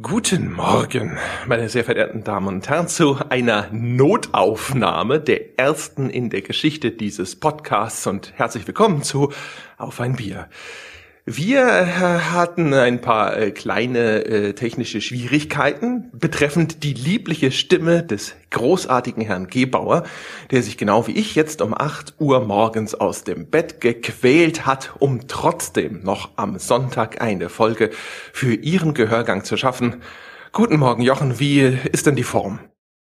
Guten Morgen, meine sehr verehrten Damen und Herren, zu einer Notaufnahme der ersten in der Geschichte dieses Podcasts und herzlich willkommen zu Auf ein Bier. Wir äh, hatten ein paar äh, kleine äh, technische Schwierigkeiten betreffend die liebliche Stimme des großartigen Herrn Gebauer, der sich genau wie ich jetzt um 8 Uhr morgens aus dem Bett gequält hat, um trotzdem noch am Sonntag eine Folge für Ihren Gehörgang zu schaffen. Guten Morgen, Jochen, wie ist denn die Form?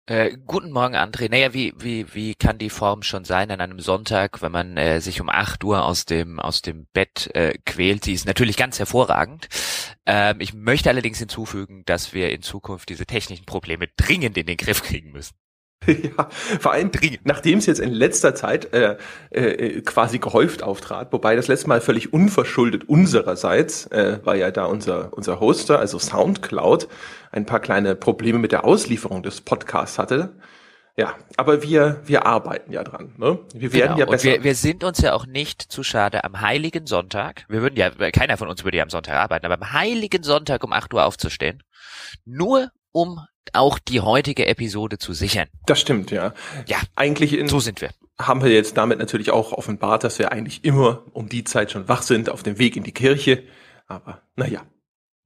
Äh, guten Morgen, André. Naja, wie, wie, wie kann die Form schon sein an einem Sonntag, wenn man äh, sich um acht Uhr aus dem, aus dem Bett äh, quält? Sie ist natürlich ganz hervorragend. Ähm, ich möchte allerdings hinzufügen, dass wir in Zukunft diese technischen Probleme dringend in den Griff kriegen müssen. Ja, vor allem, nachdem es jetzt in letzter Zeit äh, äh, quasi gehäuft auftrat, wobei das letzte Mal völlig unverschuldet unsererseits, äh, war ja da unser, unser Hoster, also Soundcloud, ein paar kleine Probleme mit der Auslieferung des Podcasts hatte. Ja, aber wir, wir arbeiten ja dran. Ne? Wir werden genau. ja besser. Und wir, wir sind uns ja auch nicht zu schade, am Heiligen Sonntag, wir würden ja, keiner von uns würde ja am Sonntag arbeiten, aber am Heiligen Sonntag um 8 Uhr aufzustehen, nur um auch die heutige Episode zu sichern. Das stimmt, ja. Ja, Eigentlich in, so sind wir. haben wir jetzt damit natürlich auch offenbart, dass wir eigentlich immer um die Zeit schon wach sind, auf dem Weg in die Kirche. Aber naja.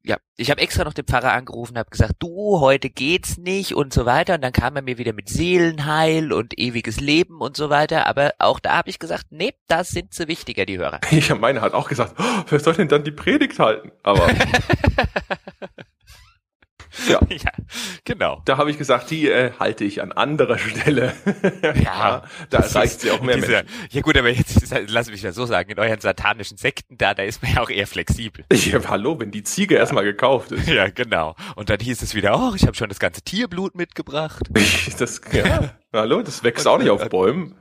Ja, ich habe extra noch den Pfarrer angerufen, habe gesagt, du, heute geht's nicht und so weiter. Und dann kam er mir wieder mit Seelenheil und ewiges Leben und so weiter. Aber auch da habe ich gesagt, nee, das sind sie wichtiger, die Hörer. Ich meine hat auch gesagt, oh, wer soll denn dann die Predigt halten? Aber ja, ja, genau. da habe ich gesagt, die äh, halte ich an anderer Stelle. Ja, da ist sie auch mehr dieser- Menschen. Ja gut, aber jetzt lass mich das so sagen, in euren satanischen Sekten da, da ist man ja auch eher flexibel. Ja, hallo, wenn die Ziege erstmal gekauft ist. Ja, genau. Und dann hieß es wieder, oh, ich habe schon das ganze Tierblut mitgebracht Das, ja, hallo, das wächst auch nicht auf Bäumen.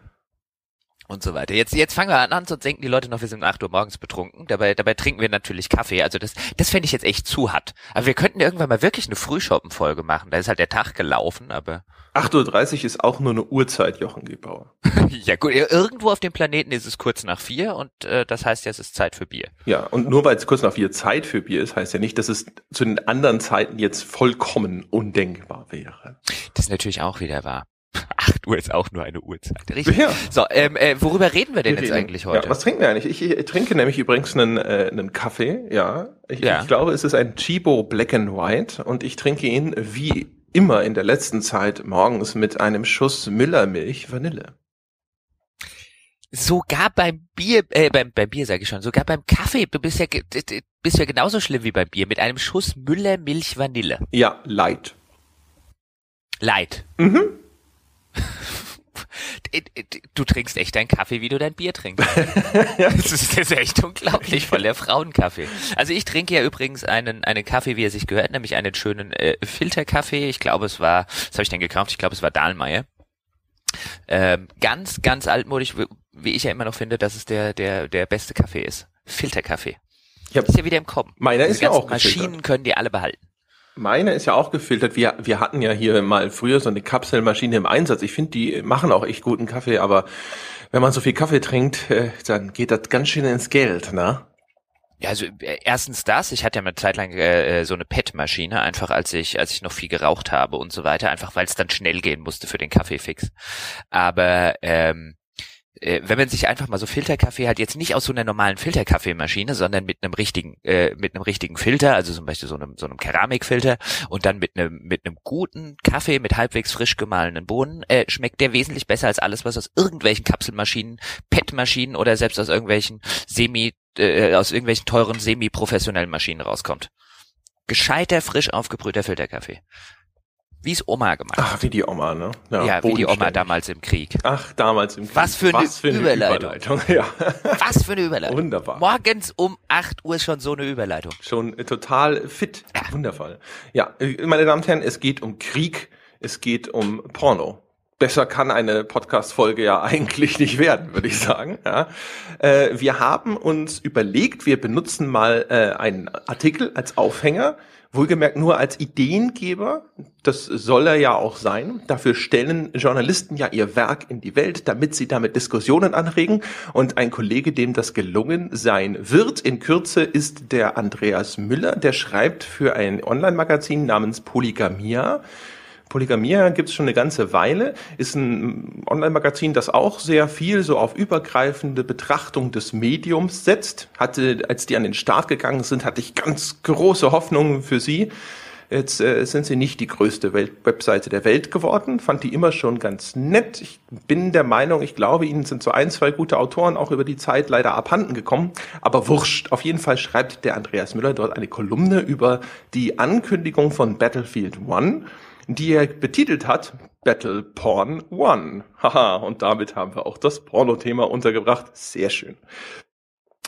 Und so weiter. Jetzt, jetzt fangen wir an, sonst denken die Leute noch, wir sind um 8 Uhr morgens betrunken. Dabei, dabei trinken wir natürlich Kaffee. Also das, das fände ich jetzt echt zu hart. Aber wir könnten irgendwann mal wirklich eine Frühschoppen-Folge machen. Da ist halt der Tag gelaufen, aber 8.30 Uhr ist auch nur eine Uhrzeit, Jochen Gebauer. ja gut, irgendwo auf dem Planeten ist es kurz nach vier und äh, das heißt ja, es ist Zeit für Bier. Ja, und nur weil es kurz nach vier Zeit für Bier ist, heißt ja nicht, dass es zu den anderen Zeiten jetzt vollkommen undenkbar wäre. Das ist natürlich auch wieder wahr. 8 Uhr ist auch nur eine Uhrzeit. Richtig. Ja. So, ähm, äh, worüber reden wir denn Wir jetzt reden- eigentlich heute? Ja, was trinken wir eigentlich? Ich, ich trinke nämlich übrigens einen, äh, einen Kaffee, ja. Ich, Ja. ich glaube, es ist ein Chibo Black and White und ich trinke ihn wie immer in der letzten Zeit morgens mit einem Schuss Müllermilch Vanille. Sogar beim Bier, äh, beim, beim Bier sage ich schon, sogar beim Kaffee, du bist ja, bist ja genauso schlimm wie beim Bier, mit einem Schuss Müller Milch Vanille. Ja, light. Leid. Mhm. Du trinkst echt deinen Kaffee, wie du dein Bier trinkst. das, ist, das ist echt unglaublich, voll der Frauenkaffee. Also ich trinke ja übrigens einen, einen Kaffee, wie er sich gehört, nämlich einen schönen äh, Filterkaffee. Ich glaube, es war, was habe ich denn gekauft? Ich glaube, es war Dahlmeier. Ähm, ganz, ganz altmodisch, wie- ich ja immer noch finde, dass es der, der, der beste Kaffee ist. Filterkaffee. Ja. Ist ja wieder im Kommen. Meiner Diese ist ja auch. Maschinen können die alle behalten. Meine ist ja auch gefiltert. Wir, wir hatten ja hier mal früher so eine Kapselmaschine im Einsatz. Ich finde, die machen auch echt guten Kaffee, aber wenn man so viel Kaffee trinkt, äh, dann geht das ganz schön ins Geld, ne? Ja, also äh, erstens das, ich hatte ja eine Zeit lang äh, äh, so eine PET-Maschine, einfach als ich, als ich noch viel geraucht habe und so weiter, einfach weil es dann schnell gehen musste für den Kaffeefix. Aber ähm, äh, wenn man sich einfach mal so Filterkaffee hat, jetzt nicht aus so einer normalen Filterkaffeemaschine, sondern mit einem richtigen, äh, mit einem richtigen Filter, also zum Beispiel so einem, so einem Keramikfilter und dann mit einem, mit einem guten Kaffee mit halbwegs frisch gemahlenen Bohnen, äh, schmeckt der wesentlich besser als alles, was aus irgendwelchen Kapselmaschinen, PET-Maschinen oder selbst aus irgendwelchen Semi, äh, aus irgendwelchen teuren semi-professionellen Maschinen rauskommt. Gescheiter, frisch aufgebrühter Filterkaffee. Wie es Oma gemacht hat. Ach, wie die Oma, ne? Ja, wie die Oma damals im Krieg. Ach, damals im Krieg. Was für eine Überleitung. Ja, Was für eine Überleitung. wunderbar. Morgens um 8 Uhr schon so eine Überleitung. Schon äh, total fit. Wundervoll. Ja, äh, meine Damen und Herren, es geht um Krieg, es geht um Porno. besser kann eine Podcast-Folge ja eigentlich nicht werden, würde ich sagen. Ja. Äh, wir haben uns überlegt, wir benutzen mal äh, einen Artikel als Aufhänger, wohlgemerkt nur als Ideengeber. Das soll er ja auch sein. Dafür stellen Journalisten ja ihr Werk in die Welt, damit sie damit Diskussionen anregen. Und ein Kollege, dem das gelungen sein wird, in Kürze ist der Andreas Müller, der schreibt für ein Online-Magazin namens Polygamia Polygamia gibt's schon eine ganze Weile, ist ein Online-Magazin, das auch sehr viel so auf übergreifende Betrachtung des Mediums setzt. Hatte, als die an den Start gegangen sind, hatte ich ganz große Hoffnungen für sie. Jetzt äh, sind sie nicht die größte Welt Webseite der Welt geworden, fand die immer schon ganz nett. Ich bin der Meinung, ich glaube, ihnen sind so ein, zwei gute Autoren auch über die Zeit leider abhanden gekommen. Aber wurscht. Auf jeden Fall schreibt der Andreas Müller dort eine Kolumne über die Ankündigung von Battlefield One die er betitelt hat Battle Porn One. Haha, und damit haben wir auch das Porno-Thema untergebracht. Sehr schön.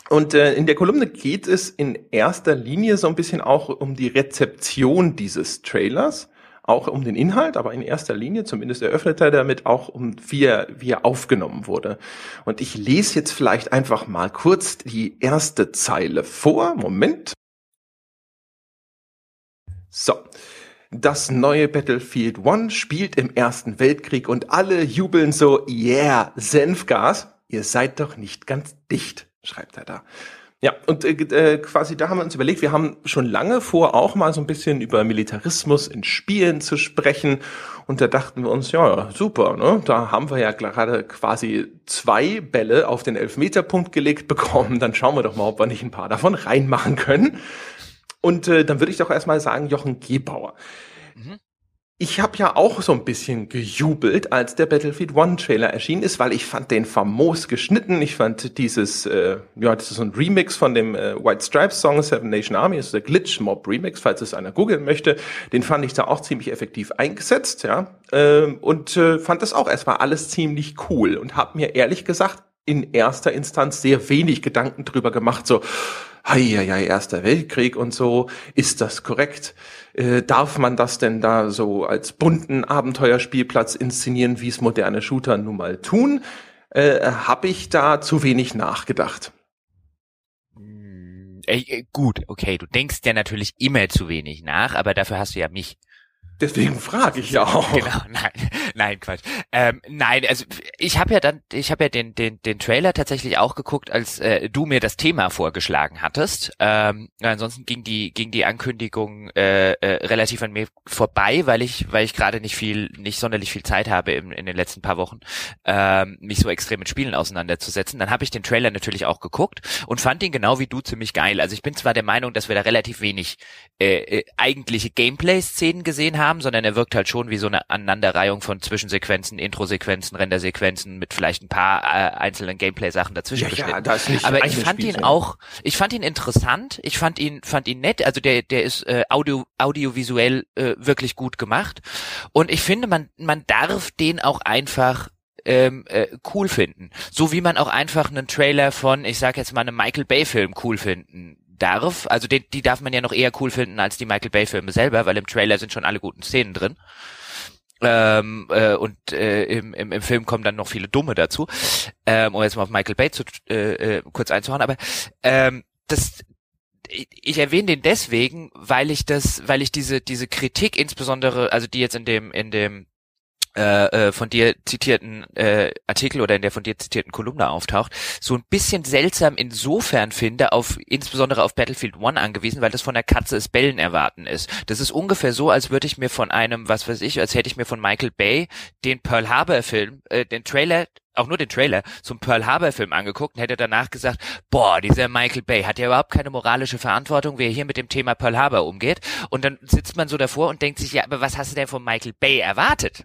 Und äh, in der Kolumne geht es in erster Linie so ein bisschen auch um die Rezeption dieses Trailers, auch um den Inhalt, aber in erster Linie, zumindest eröffnet er damit auch um wie er, wie er aufgenommen wurde. Und ich lese jetzt vielleicht einfach mal kurz die erste Zeile vor. Moment. So. Das neue Battlefield One spielt im Ersten Weltkrieg und alle jubeln so, yeah, Senfgas. Ihr seid doch nicht ganz dicht, schreibt er da. Ja, und äh, äh, quasi da haben wir uns überlegt, wir haben schon lange vor, auch mal so ein bisschen über Militarismus in Spielen zu sprechen. Und da dachten wir uns, ja, super, ne? Da haben wir ja gerade quasi zwei Bälle auf den Elfmeterpunkt gelegt bekommen. Dann schauen wir doch mal, ob wir nicht ein paar davon reinmachen können. Und äh, dann würde ich doch erstmal sagen, Jochen Gebauer. Mhm. Ich habe ja auch so ein bisschen gejubelt, als der Battlefield One Trailer erschienen ist, weil ich fand den famos geschnitten. Ich fand dieses, äh, ja, das ist so ein Remix von dem äh, White Stripes Song Seven Nation Army, das ist der Glitch Mob Remix, falls es einer googeln möchte. Den fand ich da auch ziemlich effektiv eingesetzt, ja, äh, und äh, fand das auch erstmal alles ziemlich cool und habe mir ehrlich gesagt in erster Instanz sehr wenig Gedanken drüber gemacht, so, ja, Erster Weltkrieg und so, ist das korrekt? Äh, darf man das denn da so als bunten Abenteuerspielplatz inszenieren, wie es moderne Shooter nun mal tun? Äh, Habe ich da zu wenig nachgedacht? Hm, äh, gut, okay, du denkst ja natürlich immer zu wenig nach, aber dafür hast du ja mich. Deswegen frage ich ja auch. Genau, nein, nein, Quatsch. Ähm, nein, also ich habe ja dann, ich habe ja den, den, den Trailer tatsächlich auch geguckt, als äh, du mir das Thema vorgeschlagen hattest. Ähm, ansonsten ging die, ging die Ankündigung äh, äh, relativ an mir vorbei, weil ich, weil ich gerade nicht viel, nicht sonderlich viel Zeit habe im, in den letzten paar Wochen, ähm, mich so extrem mit Spielen auseinanderzusetzen. Dann habe ich den Trailer natürlich auch geguckt und fand ihn genau wie du ziemlich geil. Also ich bin zwar der Meinung, dass wir da relativ wenig äh, äh, eigentliche Gameplay-Szenen gesehen haben haben, sondern er wirkt halt schon wie so eine Aneinanderreihung von Zwischensequenzen, Introsequenzen, Rendersequenzen mit vielleicht ein paar äh, einzelnen Gameplay-Sachen dazwischen ja, ja, ist nicht Aber ich fand ihn auch, ich fand ihn interessant, ich fand ihn, fand ihn nett, also der, der ist äh, audio, audiovisuell äh, wirklich gut gemacht und ich finde, man, man darf den auch einfach ähm, äh, cool finden. So wie man auch einfach einen Trailer von, ich sag jetzt mal, einem Michael Bay Film cool finden darf. Also die, die darf man ja noch eher cool finden als die Michael Bay Filme selber, weil im Trailer sind schon alle guten Szenen drin. Ähm, äh, und äh, im, im, im Film kommen dann noch viele Dumme dazu, ähm, um jetzt mal auf Michael Bay zu, äh, äh, kurz einzuhauen, aber ähm, das ich erwähne den deswegen, weil ich das, weil ich diese diese Kritik insbesondere, also die jetzt in dem in dem äh, äh, von dir zitierten äh, Artikel oder in der von dir zitierten Kolumne auftaucht, so ein bisschen seltsam insofern finde, auf insbesondere auf Battlefield One angewiesen, weil das von der Katze es Bellen erwarten ist. Das ist ungefähr so, als würde ich mir von einem, was weiß ich, als hätte ich mir von Michael Bay den Pearl Harbor Film, äh, den Trailer auch nur den Trailer zum Pearl Harbor Film angeguckt und hätte danach gesagt, boah, dieser Michael Bay hat ja überhaupt keine moralische Verantwortung, wie er hier mit dem Thema Pearl Harbor umgeht. Und dann sitzt man so davor und denkt sich, ja, aber was hast du denn von Michael Bay erwartet?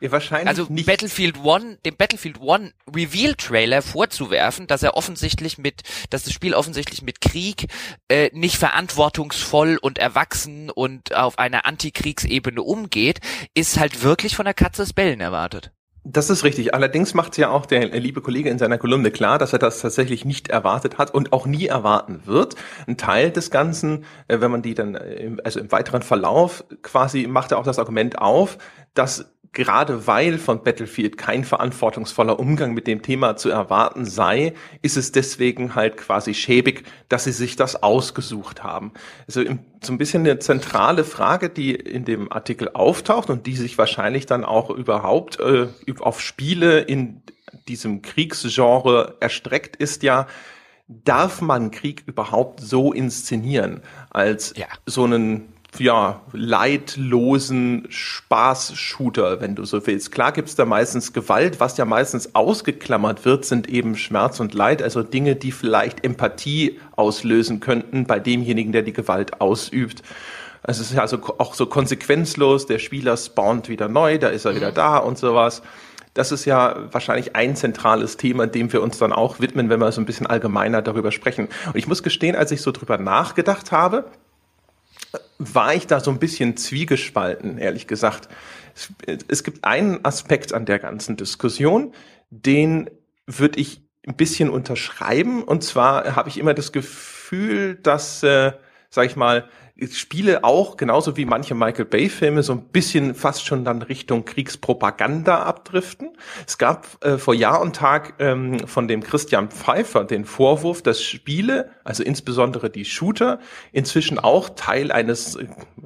Ja, wahrscheinlich also nicht. Battlefield One, dem Battlefield One Reveal Trailer vorzuwerfen, dass er offensichtlich mit, dass das Spiel offensichtlich mit Krieg äh, nicht verantwortungsvoll und erwachsen und auf einer Antikriegsebene umgeht, ist halt wirklich von der Katze des Bellen erwartet. Das ist richtig. Allerdings macht ja auch der liebe Kollege in seiner Kolumne klar, dass er das tatsächlich nicht erwartet hat und auch nie erwarten wird. Ein Teil des Ganzen, äh, wenn man die dann, äh, also im weiteren Verlauf quasi macht er auch das Argument auf, dass gerade weil von Battlefield kein verantwortungsvoller Umgang mit dem Thema zu erwarten sei, ist es deswegen halt quasi schäbig, dass sie sich das ausgesucht haben. Also so ein bisschen eine zentrale Frage, die in dem Artikel auftaucht und die sich wahrscheinlich dann auch überhaupt äh, auf Spiele in diesem Kriegsgenre erstreckt, ist ja, darf man Krieg überhaupt so inszenieren als ja. so einen ja, leidlosen Spaß-Shooter, wenn du so willst. Klar gibt's da meistens Gewalt, was ja meistens ausgeklammert wird, sind eben Schmerz und Leid, also Dinge, die vielleicht Empathie auslösen könnten bei demjenigen, der die Gewalt ausübt. Also es ist ja also auch so konsequenzlos, der Spieler spawnt wieder neu, da ist er wieder mhm. da und sowas. Das ist ja wahrscheinlich ein zentrales Thema, dem wir uns dann auch widmen, wenn wir so ein bisschen allgemeiner darüber sprechen. Und ich muss gestehen, als ich so drüber nachgedacht habe, war ich da so ein bisschen zwiegespalten, ehrlich gesagt. Es, es gibt einen Aspekt an der ganzen Diskussion, den würde ich ein bisschen unterschreiben. Und zwar habe ich immer das Gefühl, dass, äh, sag ich mal, Spiele auch, genauso wie manche Michael Bay-Filme, so ein bisschen fast schon dann Richtung Kriegspropaganda abdriften. Es gab äh, vor Jahr und Tag ähm, von dem Christian Pfeiffer den Vorwurf, dass Spiele, also insbesondere die Shooter, inzwischen auch Teil eines,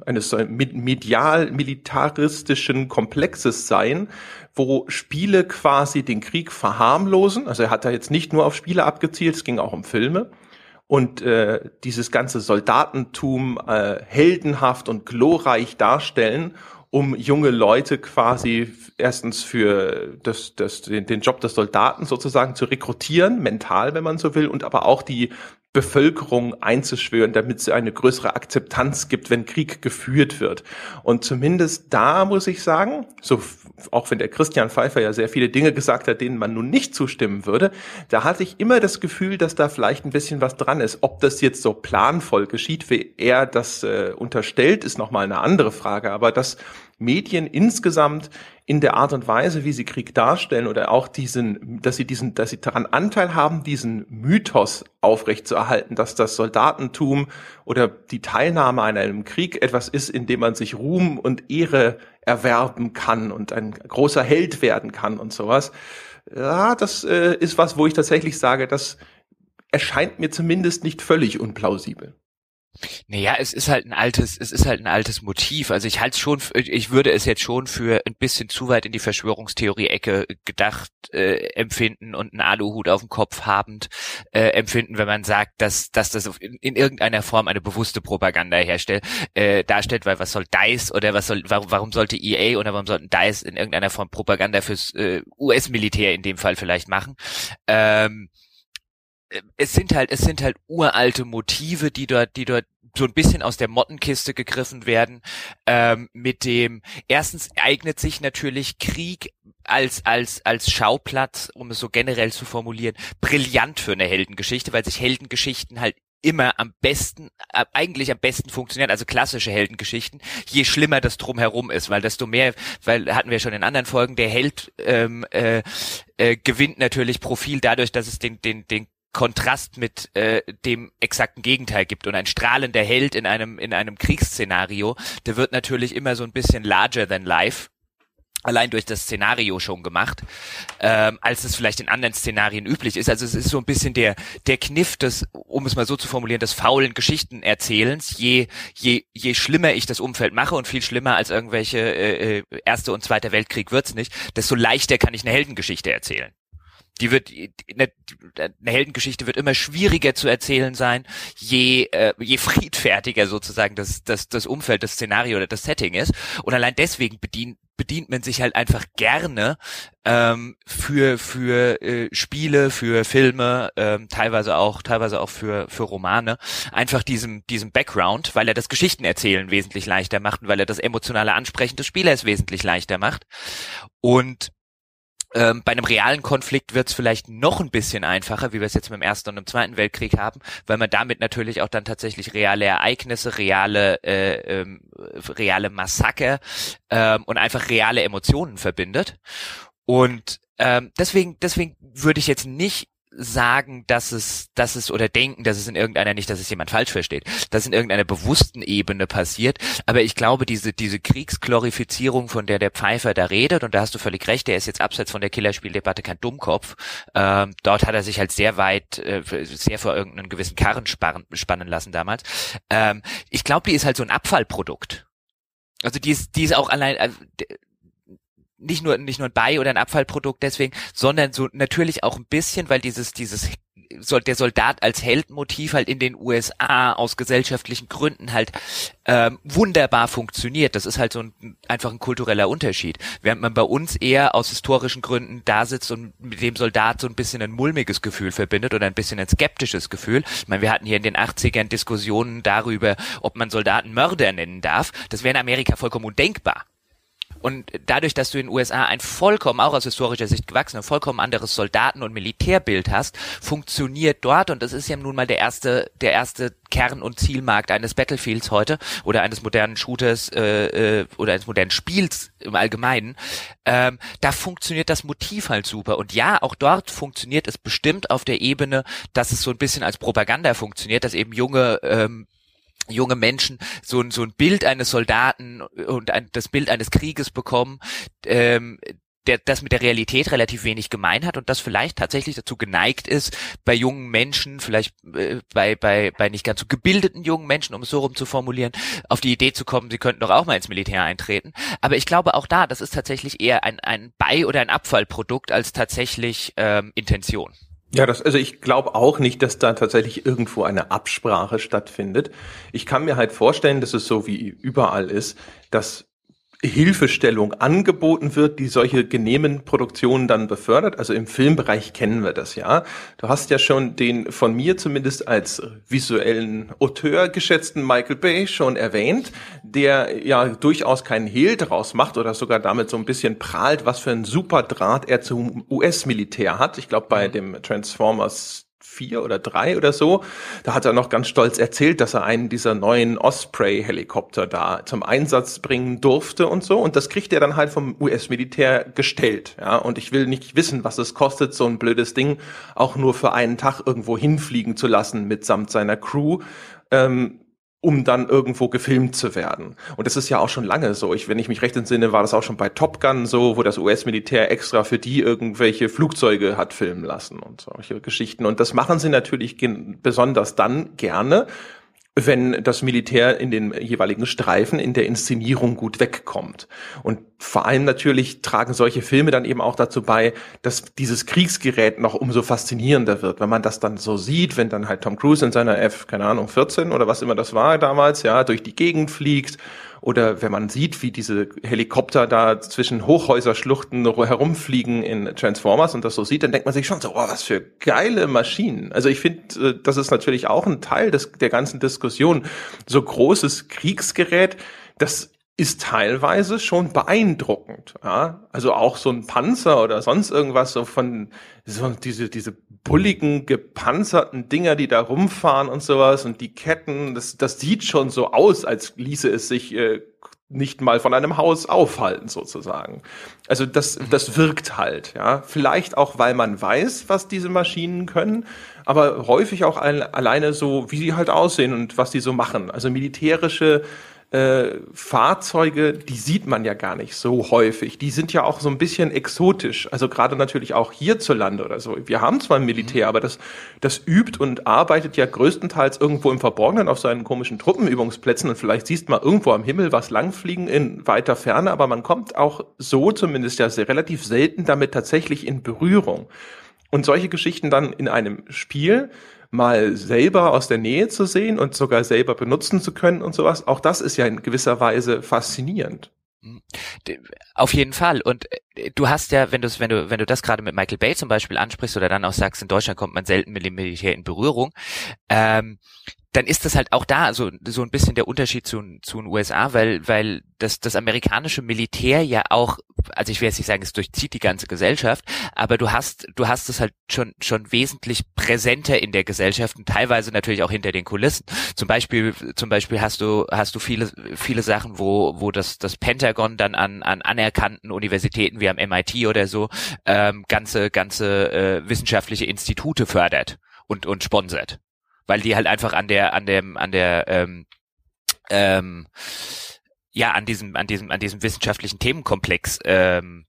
eines medial-militaristischen Komplexes seien, wo Spiele quasi den Krieg verharmlosen. Also er hat da jetzt nicht nur auf Spiele abgezielt, es ging auch um Filme und äh, dieses ganze Soldatentum äh, heldenhaft und glorreich darstellen, um junge Leute quasi erstens für das, das, den, Job des Soldaten sozusagen zu rekrutieren, mental, wenn man so will, und aber auch die Bevölkerung einzuschwören, damit es eine größere Akzeptanz gibt, wenn Krieg geführt wird. Und zumindest da muss ich sagen, so auch wenn der Christian Pfeiffer ja sehr viele Dinge gesagt hat, denen man nun nicht zustimmen würde, da hatte ich immer das Gefühl, dass da vielleicht ein bisschen was dran ist. Ob das jetzt so planvoll geschieht, wie er das äh, unterstellt, ist nochmal eine andere Frage. Aber dass Medien insgesamt in der Art und Weise, wie sie Krieg darstellen oder auch diesen, dass sie diesen, dass sie daran Anteil haben, diesen Mythos aufrechtzuerhalten, dass das Soldatentum oder die Teilnahme an einem Krieg etwas ist, in dem man sich Ruhm und Ehre erwerben kann und ein großer Held werden kann und sowas. Ja, das äh, ist was, wo ich tatsächlich sage, das erscheint mir zumindest nicht völlig unplausibel. Naja, es ist halt ein altes, es ist halt ein altes Motiv. Also ich halte schon, ich würde es jetzt schon für ein bisschen zu weit in die Verschwörungstheorie-Ecke gedacht äh, empfinden und einen Aluhut auf dem Kopf habend äh, empfinden, wenn man sagt, dass, dass das in, in irgendeiner Form eine bewusste Propaganda herstellt, äh, darstellt, weil was soll DICE oder was soll, warum, warum sollte EA oder warum sollten DICE in irgendeiner Form Propaganda fürs äh, US-Militär in dem Fall vielleicht machen? Ähm, es sind halt, es sind halt uralte Motive, die dort, die dort so ein bisschen aus der Mottenkiste gegriffen werden. Ähm, mit dem erstens eignet sich natürlich Krieg als als als Schauplatz, um es so generell zu formulieren, brillant für eine Heldengeschichte, weil sich Heldengeschichten halt immer am besten, äh, eigentlich am besten funktionieren, also klassische Heldengeschichten, je schlimmer das drumherum ist, weil desto mehr, weil hatten wir schon in anderen Folgen, der Held ähm, äh, äh, gewinnt natürlich Profil dadurch, dass es den, den, den Kontrast mit äh, dem exakten Gegenteil gibt und ein strahlender Held in einem in einem Kriegsszenario, der wird natürlich immer so ein bisschen larger than life allein durch das Szenario schon gemacht, ähm, als es vielleicht in anderen Szenarien üblich ist. Also es ist so ein bisschen der der Kniff des, um es mal so zu formulieren, des faulen Geschichtenerzählens. Je je je schlimmer ich das Umfeld mache und viel schlimmer als irgendwelche äh, äh erste und zweiter Weltkrieg wird's nicht, desto leichter kann ich eine Heldengeschichte erzählen die wird eine, eine Heldengeschichte wird immer schwieriger zu erzählen sein, je äh, je friedfertiger sozusagen das das das Umfeld, das Szenario oder das Setting ist. Und allein deswegen bedient bedient man sich halt einfach gerne ähm, für für äh, Spiele, für Filme, ähm, teilweise auch teilweise auch für für Romane einfach diesem diesem Background, weil er das Geschichtenerzählen wesentlich leichter macht und weil er das emotionale Ansprechen des Spielers wesentlich leichter macht. Und ähm, bei einem realen Konflikt wird es vielleicht noch ein bisschen einfacher, wie wir es jetzt mit dem Ersten und dem Zweiten Weltkrieg haben, weil man damit natürlich auch dann tatsächlich reale Ereignisse, reale, äh, ähm, reale Massaker ähm, und einfach reale Emotionen verbindet. Und ähm, deswegen, deswegen würde ich jetzt nicht sagen, dass es, dass es oder denken, dass es in irgendeiner nicht, dass es jemand falsch versteht, dass in irgendeiner bewussten Ebene passiert. Aber ich glaube, diese diese Kriegsglorifizierung, von der der Pfeifer da redet, und da hast du völlig recht, der ist jetzt abseits von der Killerspieldebatte kein Dummkopf. Ähm, dort hat er sich halt sehr weit, äh, sehr vor irgendeinen gewissen Karren spannen, spannen lassen damals. Ähm, ich glaube, die ist halt so ein Abfallprodukt. Also die ist, die ist auch allein, äh, nicht nur nicht nur ein Bei- oder ein Abfallprodukt deswegen, sondern so natürlich auch ein bisschen, weil dieses dieses soll der Soldat als Heldmotiv halt in den USA aus gesellschaftlichen Gründen halt ähm, wunderbar funktioniert. Das ist halt so ein einfach ein kultureller Unterschied. Während man bei uns eher aus historischen Gründen da sitzt und mit dem Soldat so ein bisschen ein mulmiges Gefühl verbindet oder ein bisschen ein skeptisches Gefühl. Ich meine, wir hatten hier in den 80ern Diskussionen darüber, ob man Soldaten Mörder nennen darf. Das wäre in Amerika vollkommen undenkbar. Und dadurch, dass du in den USA ein vollkommen, auch aus historischer Sicht gewachsenes, vollkommen anderes Soldaten- und Militärbild hast, funktioniert dort, und das ist ja nun mal der erste, der erste Kern- und Zielmarkt eines Battlefields heute oder eines modernen Shooters äh, äh, oder eines modernen Spiels im Allgemeinen, ähm, da funktioniert das Motiv halt super. Und ja, auch dort funktioniert es bestimmt auf der Ebene, dass es so ein bisschen als Propaganda funktioniert, dass eben junge ähm, junge Menschen so ein, so ein Bild eines Soldaten und ein, das Bild eines Krieges bekommen, ähm, der das mit der Realität relativ wenig gemein hat und das vielleicht tatsächlich dazu geneigt ist, bei jungen Menschen, vielleicht äh, bei, bei, bei nicht ganz so gebildeten jungen Menschen, um es so rum zu formulieren, auf die Idee zu kommen, sie könnten doch auch mal ins Militär eintreten. Aber ich glaube auch da, das ist tatsächlich eher ein, ein Bei- oder ein Abfallprodukt als tatsächlich ähm, Intention. Ja, das, also ich glaube auch nicht, dass da tatsächlich irgendwo eine Absprache stattfindet. Ich kann mir halt vorstellen, dass es so wie überall ist, dass Hilfestellung angeboten wird, die solche genehmen Produktionen dann befördert. Also im Filmbereich kennen wir das ja. Du hast ja schon den von mir zumindest als visuellen Auteur geschätzten Michael Bay schon erwähnt, der ja durchaus keinen Hehl daraus macht oder sogar damit so ein bisschen prahlt, was für ein super Draht er zum US-Militär hat. Ich glaube, bei mhm. dem Transformers vier oder drei oder so. Da hat er noch ganz stolz erzählt, dass er einen dieser neuen Osprey-Helikopter da zum Einsatz bringen durfte und so. Und das kriegt er dann halt vom US-Militär gestellt. Ja, und ich will nicht wissen, was es kostet, so ein blödes Ding auch nur für einen Tag irgendwo hinfliegen zu lassen mitsamt seiner Crew. Ähm, um dann irgendwo gefilmt zu werden. Und das ist ja auch schon lange so. Ich, wenn ich mich recht entsinne, war das auch schon bei Top Gun so, wo das US-Militär extra für die irgendwelche Flugzeuge hat filmen lassen und solche Geschichten. Und das machen sie natürlich besonders dann gerne, wenn das Militär in den jeweiligen Streifen in der Inszenierung gut wegkommt. Und vor allem natürlich tragen solche Filme dann eben auch dazu bei, dass dieses Kriegsgerät noch umso faszinierender wird, wenn man das dann so sieht, wenn dann halt Tom Cruise in seiner F, keine Ahnung, 14 oder was immer das war damals, ja, durch die Gegend fliegt oder wenn man sieht, wie diese Helikopter da zwischen Hochhäuserschluchten herumfliegen in Transformers und das so sieht, dann denkt man sich schon so, oh, was für geile Maschinen. Also ich finde, äh, das ist natürlich auch ein Teil des, der ganzen Diskussion. So großes Kriegsgerät, das ist teilweise schon beeindruckend. Ja? Also auch so ein Panzer oder sonst irgendwas so von so diese diese bulligen gepanzerten Dinger, die da rumfahren und sowas und die Ketten, das das sieht schon so aus, als ließe es sich äh, nicht mal von einem Haus aufhalten sozusagen. Also das das wirkt halt, ja. Vielleicht auch, weil man weiß, was diese Maschinen können, aber häufig auch ein, alleine so, wie sie halt aussehen und was die so machen. Also militärische äh, Fahrzeuge, die sieht man ja gar nicht so häufig. Die sind ja auch so ein bisschen exotisch. Also gerade natürlich auch hierzulande oder so. Wir haben zwar ein Militär, mhm. aber das, das übt und arbeitet ja größtenteils irgendwo im Verborgenen auf seinen komischen Truppenübungsplätzen und vielleicht siehst mal irgendwo am Himmel was langfliegen in weiter Ferne, aber man kommt auch so zumindest ja sehr relativ selten damit tatsächlich in Berührung. Und solche Geschichten dann in einem Spiel mal selber aus der Nähe zu sehen und sogar selber benutzen zu können und sowas, auch das ist ja in gewisser Weise faszinierend. Hm. Auf jeden Fall. Und äh, du hast ja, wenn du wenn du wenn du das gerade mit Michael Bay zum Beispiel ansprichst oder dann auch sagst, in Deutschland kommt man selten mit dem Militär in Berührung, ähm, dann ist das halt auch da so so ein bisschen der Unterschied zu zu den USA, weil weil das das amerikanische Militär ja auch also ich will jetzt nicht sagen, es durchzieht die ganze Gesellschaft, aber du hast, du hast es halt schon, schon wesentlich präsenter in der Gesellschaft und teilweise natürlich auch hinter den Kulissen. Zum Beispiel, zum Beispiel hast du, hast du viele, viele Sachen, wo, wo das, das Pentagon dann an, an anerkannten Universitäten wie am MIT oder so, ähm, ganze, ganze äh, wissenschaftliche Institute fördert und, und sponsert. Weil die halt einfach an der, an dem, an der, ähm, ähm, ja an diesem an diesem an diesem wissenschaftlichen Themenkomplex ähm,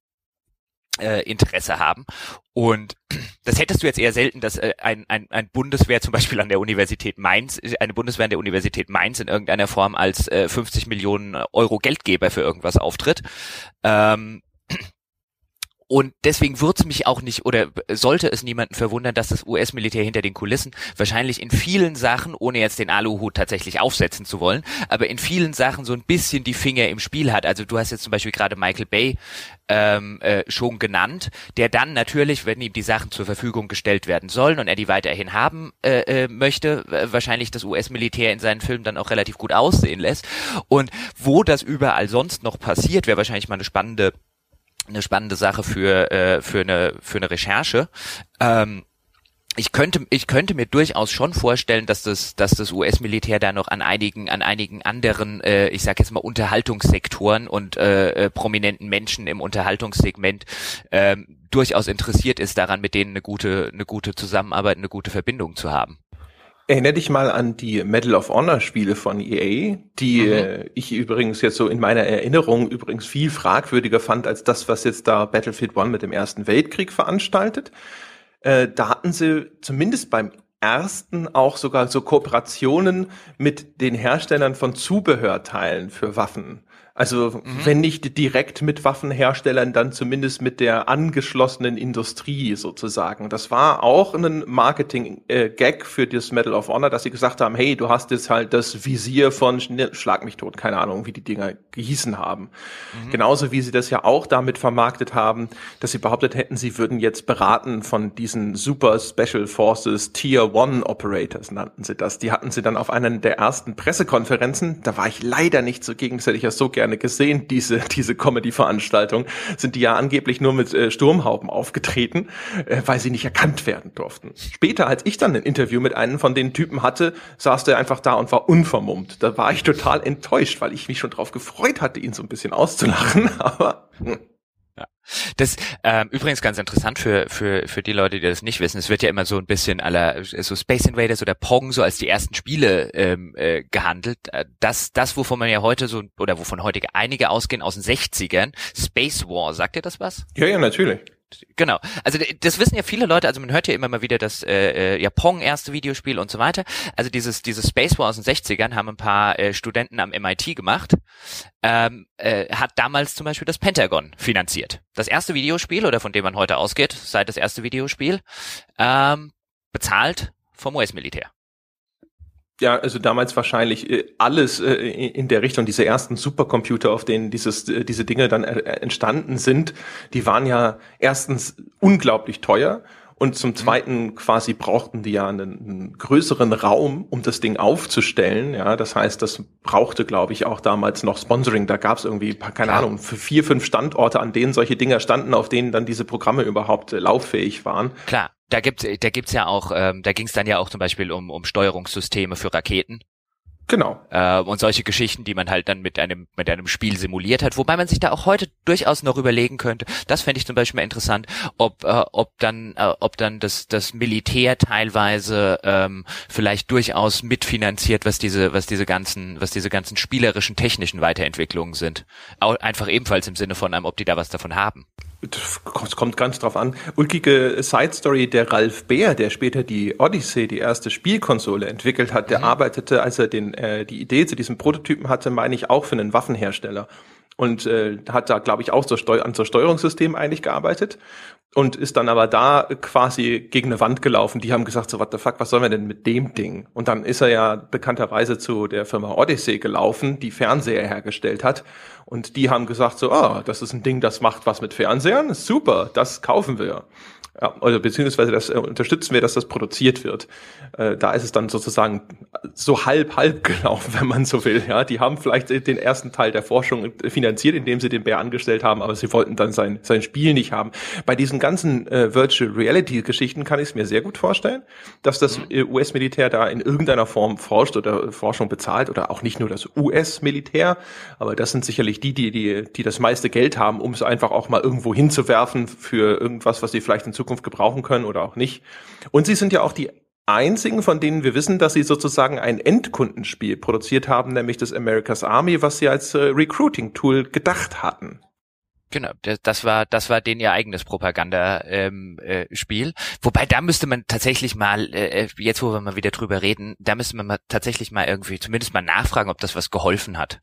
äh, Interesse haben. Und das hättest du jetzt eher selten, dass äh, ein, ein, ein Bundeswehr zum Beispiel an der Universität Mainz, eine Bundeswehr an der Universität Mainz in irgendeiner Form als äh, 50 Millionen Euro Geldgeber für irgendwas auftritt. Ähm, und deswegen würde es mich auch nicht oder sollte es niemanden verwundern, dass das US-Militär hinter den Kulissen wahrscheinlich in vielen Sachen, ohne jetzt den Aluhut tatsächlich aufsetzen zu wollen, aber in vielen Sachen so ein bisschen die Finger im Spiel hat. Also du hast jetzt zum Beispiel gerade Michael Bay ähm, äh, schon genannt, der dann natürlich, wenn ihm die Sachen zur Verfügung gestellt werden sollen und er die weiterhin haben äh, äh, möchte, wahrscheinlich das US-Militär in seinen Filmen dann auch relativ gut aussehen lässt. Und wo das überall sonst noch passiert, wäre wahrscheinlich mal eine spannende eine spannende Sache für äh, für eine für eine Recherche. Ähm, ich könnte ich könnte mir durchaus schon vorstellen, dass das dass das US-Militär da noch an einigen an einigen anderen äh, ich sage jetzt mal Unterhaltungssektoren und äh, äh, prominenten Menschen im Unterhaltungssegment äh, durchaus interessiert ist daran, mit denen eine gute eine gute Zusammenarbeit, eine gute Verbindung zu haben. Erinner dich mal an die Medal of Honor Spiele von EA, die mhm. äh, ich übrigens jetzt so in meiner Erinnerung übrigens viel fragwürdiger fand als das, was jetzt da Battlefield One mit dem Ersten Weltkrieg veranstaltet. Äh, da hatten sie zumindest beim ersten auch sogar so Kooperationen mit den Herstellern von Zubehörteilen für Waffen. Also mhm. wenn nicht direkt mit Waffenherstellern, dann zumindest mit der angeschlossenen Industrie sozusagen. Das war auch ein Marketing-Gag für das Medal of Honor, dass sie gesagt haben, hey, du hast jetzt halt das Visier von Schlag mich tot, keine Ahnung, wie die Dinger gehießen haben. Mhm. Genauso wie sie das ja auch damit vermarktet haben, dass sie behauptet hätten, sie würden jetzt beraten von diesen Super Special Forces Tier One Operators, nannten sie das. Die hatten sie dann auf einer der ersten Pressekonferenzen, da war ich leider nicht so gegen, das hätte ich ja so gerne gerne gesehen, diese, diese Comedy-Veranstaltung, sind die ja angeblich nur mit äh, Sturmhauben aufgetreten, äh, weil sie nicht erkannt werden durften. Später, als ich dann ein Interview mit einem von den Typen hatte, saß der einfach da und war unvermummt. Da war ich total enttäuscht, weil ich mich schon drauf gefreut hatte, ihn so ein bisschen auszulachen, aber hm. Ja. Das ähm, übrigens ganz interessant für für für die Leute, die das nicht wissen. Es wird ja immer so ein bisschen aller so Space Invaders oder Pong so als die ersten Spiele ähm, äh, gehandelt. Äh, das das wovon man ja heute so oder wovon heute einige ausgehen aus den 60ern. Space War, sagt ihr das was? Ja, ja, natürlich. Genau. Also das wissen ja viele Leute, also man hört ja immer mal wieder das äh, äh, ja Pong erste Videospiel und so weiter. Also dieses dieses Space War aus den 60ern haben ein paar äh, Studenten am MIT gemacht. Ähm, äh, hat damals zum Beispiel das Pentagon finanziert. Das erste Videospiel, oder von dem man heute ausgeht, seit das erste Videospiel, ähm, bezahlt vom US-Militär ja, also damals wahrscheinlich äh, alles äh, in der Richtung, diese ersten Supercomputer, auf denen dieses, äh, diese Dinge dann entstanden sind, die waren ja erstens unglaublich teuer und zum mhm. Zweiten quasi brauchten die ja einen, einen, größeren Raum, um das Ding aufzustellen. Ja, das heißt, das brauchte, glaube ich, auch damals noch Sponsoring. Da gab es irgendwie, keine. Ahnung, für vier, fünf Standorte, an denen solche Dinger standen, auf denen dann diese Programme überhaupt lauffähig waren. Klar da gibt da gibt's ja auch, ähm, da ging es dann ja auch zum Beispiel um, um Steuerungssysteme für Raketen. Genau. Äh, und solche Geschichten, die man halt dann mit einem mit einem Spiel simuliert hat, wobei man sich da auch heute durchaus noch überlegen könnte. Das fände ich zum Beispiel mal interessant, ob äh, ob dann äh, ob dann das das Militär teilweise ähm, vielleicht durchaus mitfinanziert, was diese was diese ganzen was diese ganzen spielerischen technischen Weiterentwicklungen sind. Auch einfach ebenfalls im Sinne von einem, ob die da was davon haben. Es kommt ganz drauf an. Ulkige Side Story, der Ralf Beer, der später die Odyssey, die erste Spielkonsole entwickelt hat, der mhm. arbeitete, als er den, äh, die Idee zu diesem Prototypen hatte, meine ich, auch für einen Waffenhersteller. Und äh, hat da, glaube ich, auch so Steu an so Steuerungssystem eigentlich gearbeitet und ist dann aber da quasi gegen eine Wand gelaufen. Die haben gesagt, so, what the fuck, was sollen wir denn mit dem Ding? Und dann ist er ja bekannterweise zu der Firma Odyssey gelaufen, die Fernseher hergestellt hat. Und die haben gesagt, so, ah, oh, das ist ein Ding, das macht was mit Fernsehern, super, das kaufen wir. Ja, also beziehungsweise das äh, unterstützen wir, dass das produziert wird. Äh, da ist es dann sozusagen so halb halb gelaufen, wenn man so will. Ja, die haben vielleicht den ersten Teil der Forschung finanziert, indem sie den Bär angestellt haben, aber sie wollten dann sein sein Spiel nicht haben. Bei diesen ganzen äh, Virtual Reality Geschichten kann ich es mir sehr gut vorstellen, dass das mhm. äh, US-Militär da in irgendeiner Form forscht oder Forschung bezahlt oder auch nicht nur das US-Militär, aber das sind sicherlich die, die die die das meiste Geld haben, um es einfach auch mal irgendwo hinzuwerfen für irgendwas, was sie vielleicht in Zukunft gebrauchen können oder auch nicht. Und sie sind ja auch die einzigen, von denen wir wissen, dass sie sozusagen ein Endkundenspiel produziert haben, nämlich das America's Army, was sie als äh, Recruiting-Tool gedacht hatten. Genau, das war das war den ihr eigenes Propagandaspiel. Ähm, äh. Wobei da müsste man tatsächlich mal äh, jetzt, wo wir mal wieder drüber reden, da müsste man mal tatsächlich mal irgendwie zumindest mal nachfragen, ob das was geholfen hat.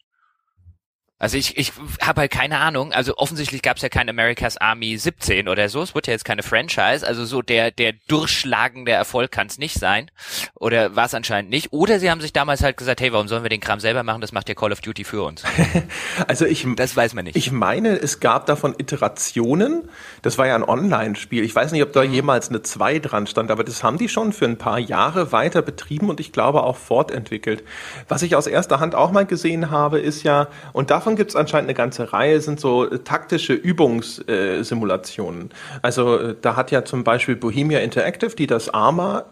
Also ich, ich habe halt keine Ahnung. Also offensichtlich gab es ja kein America's Army 17 oder so. Es wurde ja jetzt keine Franchise. Also so der der durchschlagende Erfolg kann es nicht sein. Oder war es anscheinend nicht. Oder sie haben sich damals halt gesagt, hey, warum sollen wir den Kram selber machen? Das macht ja Call of Duty für uns. also ich, das weiß man nicht. Ich meine, es gab davon Iterationen. Das war ja ein Online-Spiel. Ich weiß nicht, ob da mhm. jemals eine 2 dran stand, aber das haben die schon für ein paar Jahre weiter betrieben und ich glaube auch fortentwickelt. Was ich aus erster Hand auch mal gesehen habe, ist ja, und davon davon gibt es anscheinend eine ganze Reihe, sind so äh, taktische Übungssimulationen. also äh, da hat ja zum Beispiel Bohemia Interactive, die das Arma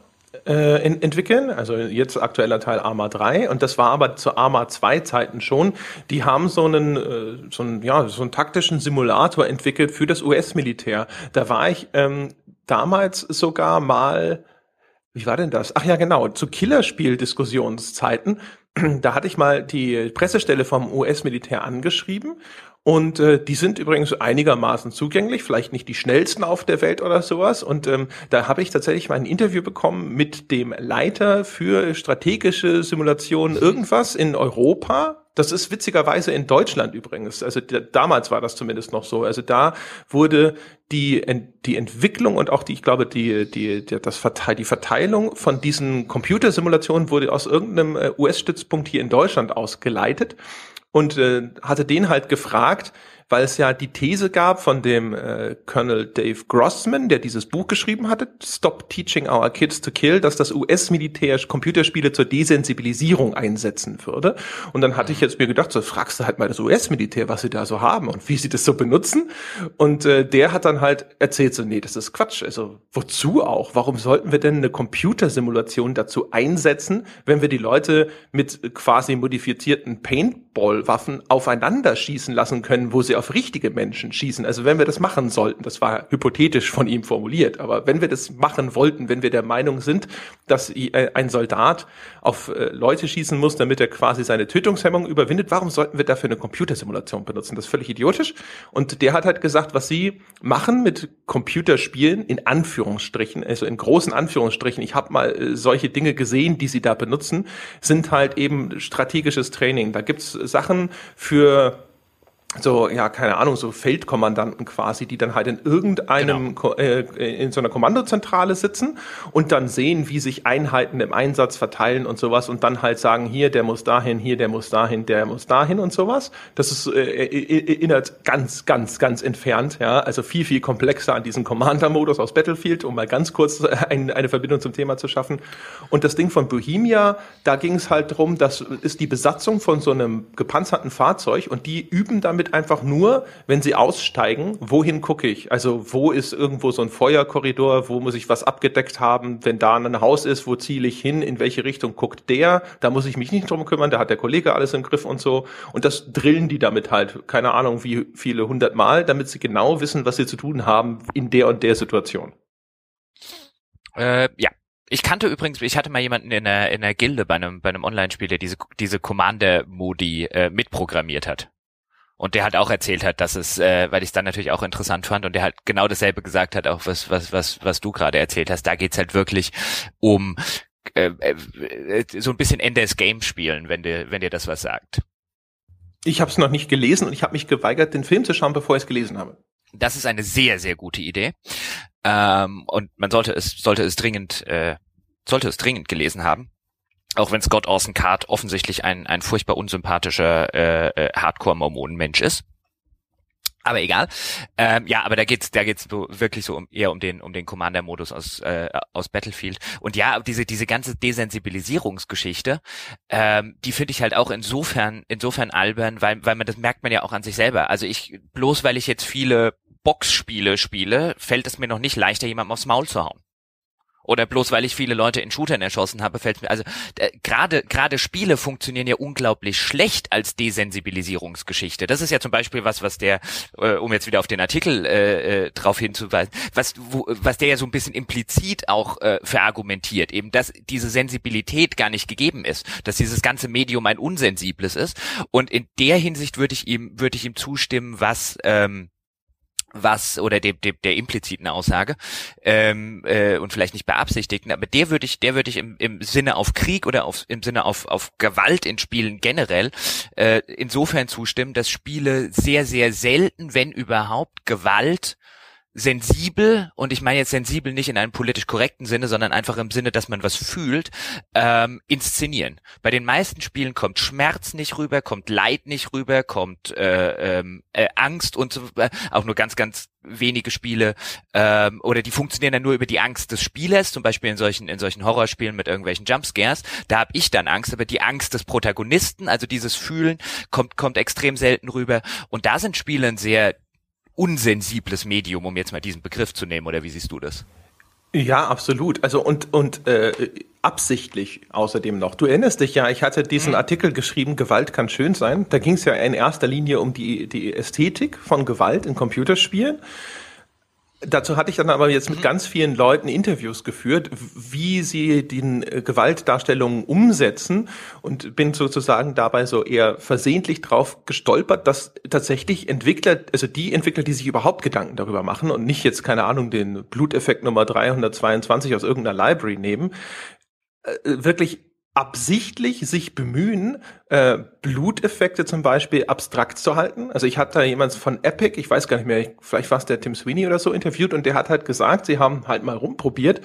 äh, entwickeln, also jetzt aktueller Teil Arma 3 und das war aber zu Arma 2 Zeiten schon, die haben so einen, äh, so einen, ja, so einen taktischen Simulator entwickelt für das US-Militär. Da war ich ähm, damals sogar mal wie war denn das? Ach ja, genau, zu Killerspiel-Diskussionszeiten da hatte ich mal die Pressestelle vom US-Militär angeschrieben und äh, die sind übrigens einigermaßen zugänglich, vielleicht nicht die schnellsten auf der Welt oder sowas. Und ähm, da habe ich tatsächlich mal ein Interview bekommen mit dem Leiter für strategische Simulationen irgendwas in Europa. Das ist witzigerweise in Deutschland übrigens. Also damals war das zumindest noch so. Also da wurde die, die Entwicklung und auch die, ich glaube, die, die, die, das Verteil, die Verteilung von diesen Computersimulationen wurde aus irgendeinem äh, US-Stützpunkt hier in Deutschland ausgeleitet und äh, hatte den halt gefragt, weil es ja die These gab von dem äh, Colonel Dave Grossman, der dieses Buch geschrieben hatte, Stop Teaching Our Kids to Kill, dass das US-Militär Computerspiele zur Desensibilisierung einsetzen würde. Und dann hatte ich jetzt mir gedacht, so fragst du halt mal das US-Militär, was sie da so haben und wie sie das so benutzen. Und äh, der hat dann halt erzählt, so, nee, das ist Quatsch. Also wozu auch? Warum sollten wir denn eine Computersimulation dazu einsetzen, wenn wir die Leute mit quasi modifizierten Paintball-Waffen aufeinander schießen lassen können, wo sie auf richtige Menschen schießen. Also wenn wir das machen sollten, das war hypothetisch von ihm formuliert, aber wenn wir das machen wollten, wenn wir der Meinung sind, dass äh, ein Soldat auf äh, Leute schießen muss, damit er quasi seine Tötungshemmung überwindet, warum sollten wir dafür eine Computersimulation benutzen? Das ist völlig idiotisch. Und der hat halt gesagt, was sie machen mit Computerspielen, in Anführungsstrichen, also in großen Anführungsstrichen, ich habe mal äh, solche Dinge gesehen, die sie da benutzen, sind halt eben strategisches Training. Da gibt's Sachen für so, ja, keine Ahnung, so Feldkommandanten quasi, die dann halt in irgendeinem, genau. äh, in so einer Kommandozentrale sitzen und dann sehen, wie sich Einheiten im Einsatz verteilen und sowas und dann halt sagen, hier, der muss dahin, hier, der muss dahin, der muss dahin und sowas. Das ist äh, erinnert ganz, ganz, ganz entfernt, ja, also viel, viel komplexer an diesen Commander-Modus aus Battlefield, um mal ganz kurz ein, eine Verbindung zum Thema zu schaffen. Und das Ding von Bohemia, da ging es halt drum, das ist die Besatzung von so einem gepanzerten Fahrzeug und die üben damit damit einfach nur, wenn sie aussteigen, wohin gucke ich? Also wo ist irgendwo so ein Feuerkorridor, wo muss ich was abgedeckt haben? Wenn da ein Haus ist, wo ziele ich hin? In welche Richtung guckt der? Da muss ich mich nicht drum kümmern, da hat der Kollege alles im Griff und so. Und das drillen die damit halt, keine Ahnung wie viele hundert Mal, damit sie genau wissen, was sie zu tun haben in der und der Situation. Äh, ja, ich kannte übrigens, ich hatte mal jemanden in der, in der Gilde bei einem, bei einem Online-Spiel, der diese, diese Commander-Modi äh, mitprogrammiert hat. Und der halt auch erzählt hat, dass es, äh, weil ich es dann natürlich auch interessant fand und der halt genau dasselbe gesagt hat, auch was, was, was, was du gerade erzählt hast. Da geht's halt wirklich um äh, äh, so ein bisschen Enders Game spielen, wenn dir, wenn dir das was sagt. Ich habe es noch nicht gelesen und ich habe mich geweigert, den Film zu schauen, bevor ich es gelesen habe. Das ist eine sehr, sehr gute Idee. Ähm, und man sollte es, sollte es dringend, äh, sollte es dringend gelesen haben auch wenn Scott Orson Card offensichtlich ein, ein furchtbar unsympathischer äh, äh, Hardcore-Mormonen-Mensch ist. Aber egal. Ähm, ja, aber da geht's, da geht's wirklich so um, eher um den, um den Commander-Modus aus äh, aus Battlefield. Und ja, diese diese ganze Desensibilisierungsgeschichte, ähm, die finde ich halt auch insofern insofern albern, weil weil man das merkt man ja auch an sich selber. Also ich bloß weil ich jetzt viele Boxspiele spiele, fällt es mir noch nicht leichter, jemandem aufs Maul zu hauen oder bloß weil ich viele Leute in Shootern erschossen habe, fällt mir also gerade gerade Spiele funktionieren ja unglaublich schlecht als Desensibilisierungsgeschichte. Das ist ja zum Beispiel was, was der, äh, um jetzt wieder auf den Artikel äh, äh, drauf hinzuweisen, was wo, was der ja so ein bisschen implizit auch äh, verargumentiert, eben dass diese Sensibilität gar nicht gegeben ist, dass dieses ganze Medium ein unsensibles ist. Und in der Hinsicht würde ich ihm würde ich ihm zustimmen, was ähm, was oder dem, dem der impliziten Aussage ähm, äh, und vielleicht nicht beabsichtigten, aber der würde ich, der würde ich im, im Sinne auf Krieg oder auf, im Sinne auf, auf Gewalt in Spielen generell äh, insofern zustimmen, dass Spiele sehr, sehr selten, wenn überhaupt, Gewalt sensibel, und ich meine jetzt sensibel nicht in einem politisch korrekten Sinne, sondern einfach im Sinne, dass man was fühlt, ähm, inszenieren. Bei den meisten Spielen kommt Schmerz nicht rüber, kommt Leid nicht rüber, kommt äh, ähm, äh, Angst und so, äh, auch nur ganz, ganz wenige Spiele ähm, oder die funktionieren dann nur über die Angst des Spielers, zum Beispiel in solchen in solchen Horrorspielen mit irgendwelchen Jumpscares. Da habe ich dann Angst, aber die Angst des Protagonisten, also dieses Fühlen, kommt kommt extrem selten rüber. Und da sind Spiele ein sehr unsensibles Medium, um jetzt mal diesen Begriff zu nehmen, oder wie siehst du das? Ja, absolut. Also und und äh, absichtlich außerdem noch. Du erinnerst dich ja, ich hatte diesen mhm. Artikel geschrieben, Gewalt kann schön sein. Da ging es ja in erster Linie um die die Ästhetik von Gewalt in Computerspielen. Dazu hatte ich dann aber jetzt mit mhm. ganz vielen Leuten Interviews geführt, wie sie die äh, Gewaltdarstellungen umsetzen und bin sozusagen dabei so eher versehentlich drauf gestolpert, dass tatsächlich Entwickler, also die Entwickler, die sich überhaupt Gedanken darüber machen und nicht jetzt, keine Ahnung, den Bluteffekt Nummer 322 aus irgendeiner Library nehmen, äh, wirklich absichtlich sich bemühen, äh, Bluteffekte zum Beispiel abstrakt zu halten. Also ich hatte da jemand von Epic, ich weiß gar nicht mehr, vielleicht war es der Tim Sweeney oder so interviewt und der hat halt gesagt, sie haben halt mal rumprobiert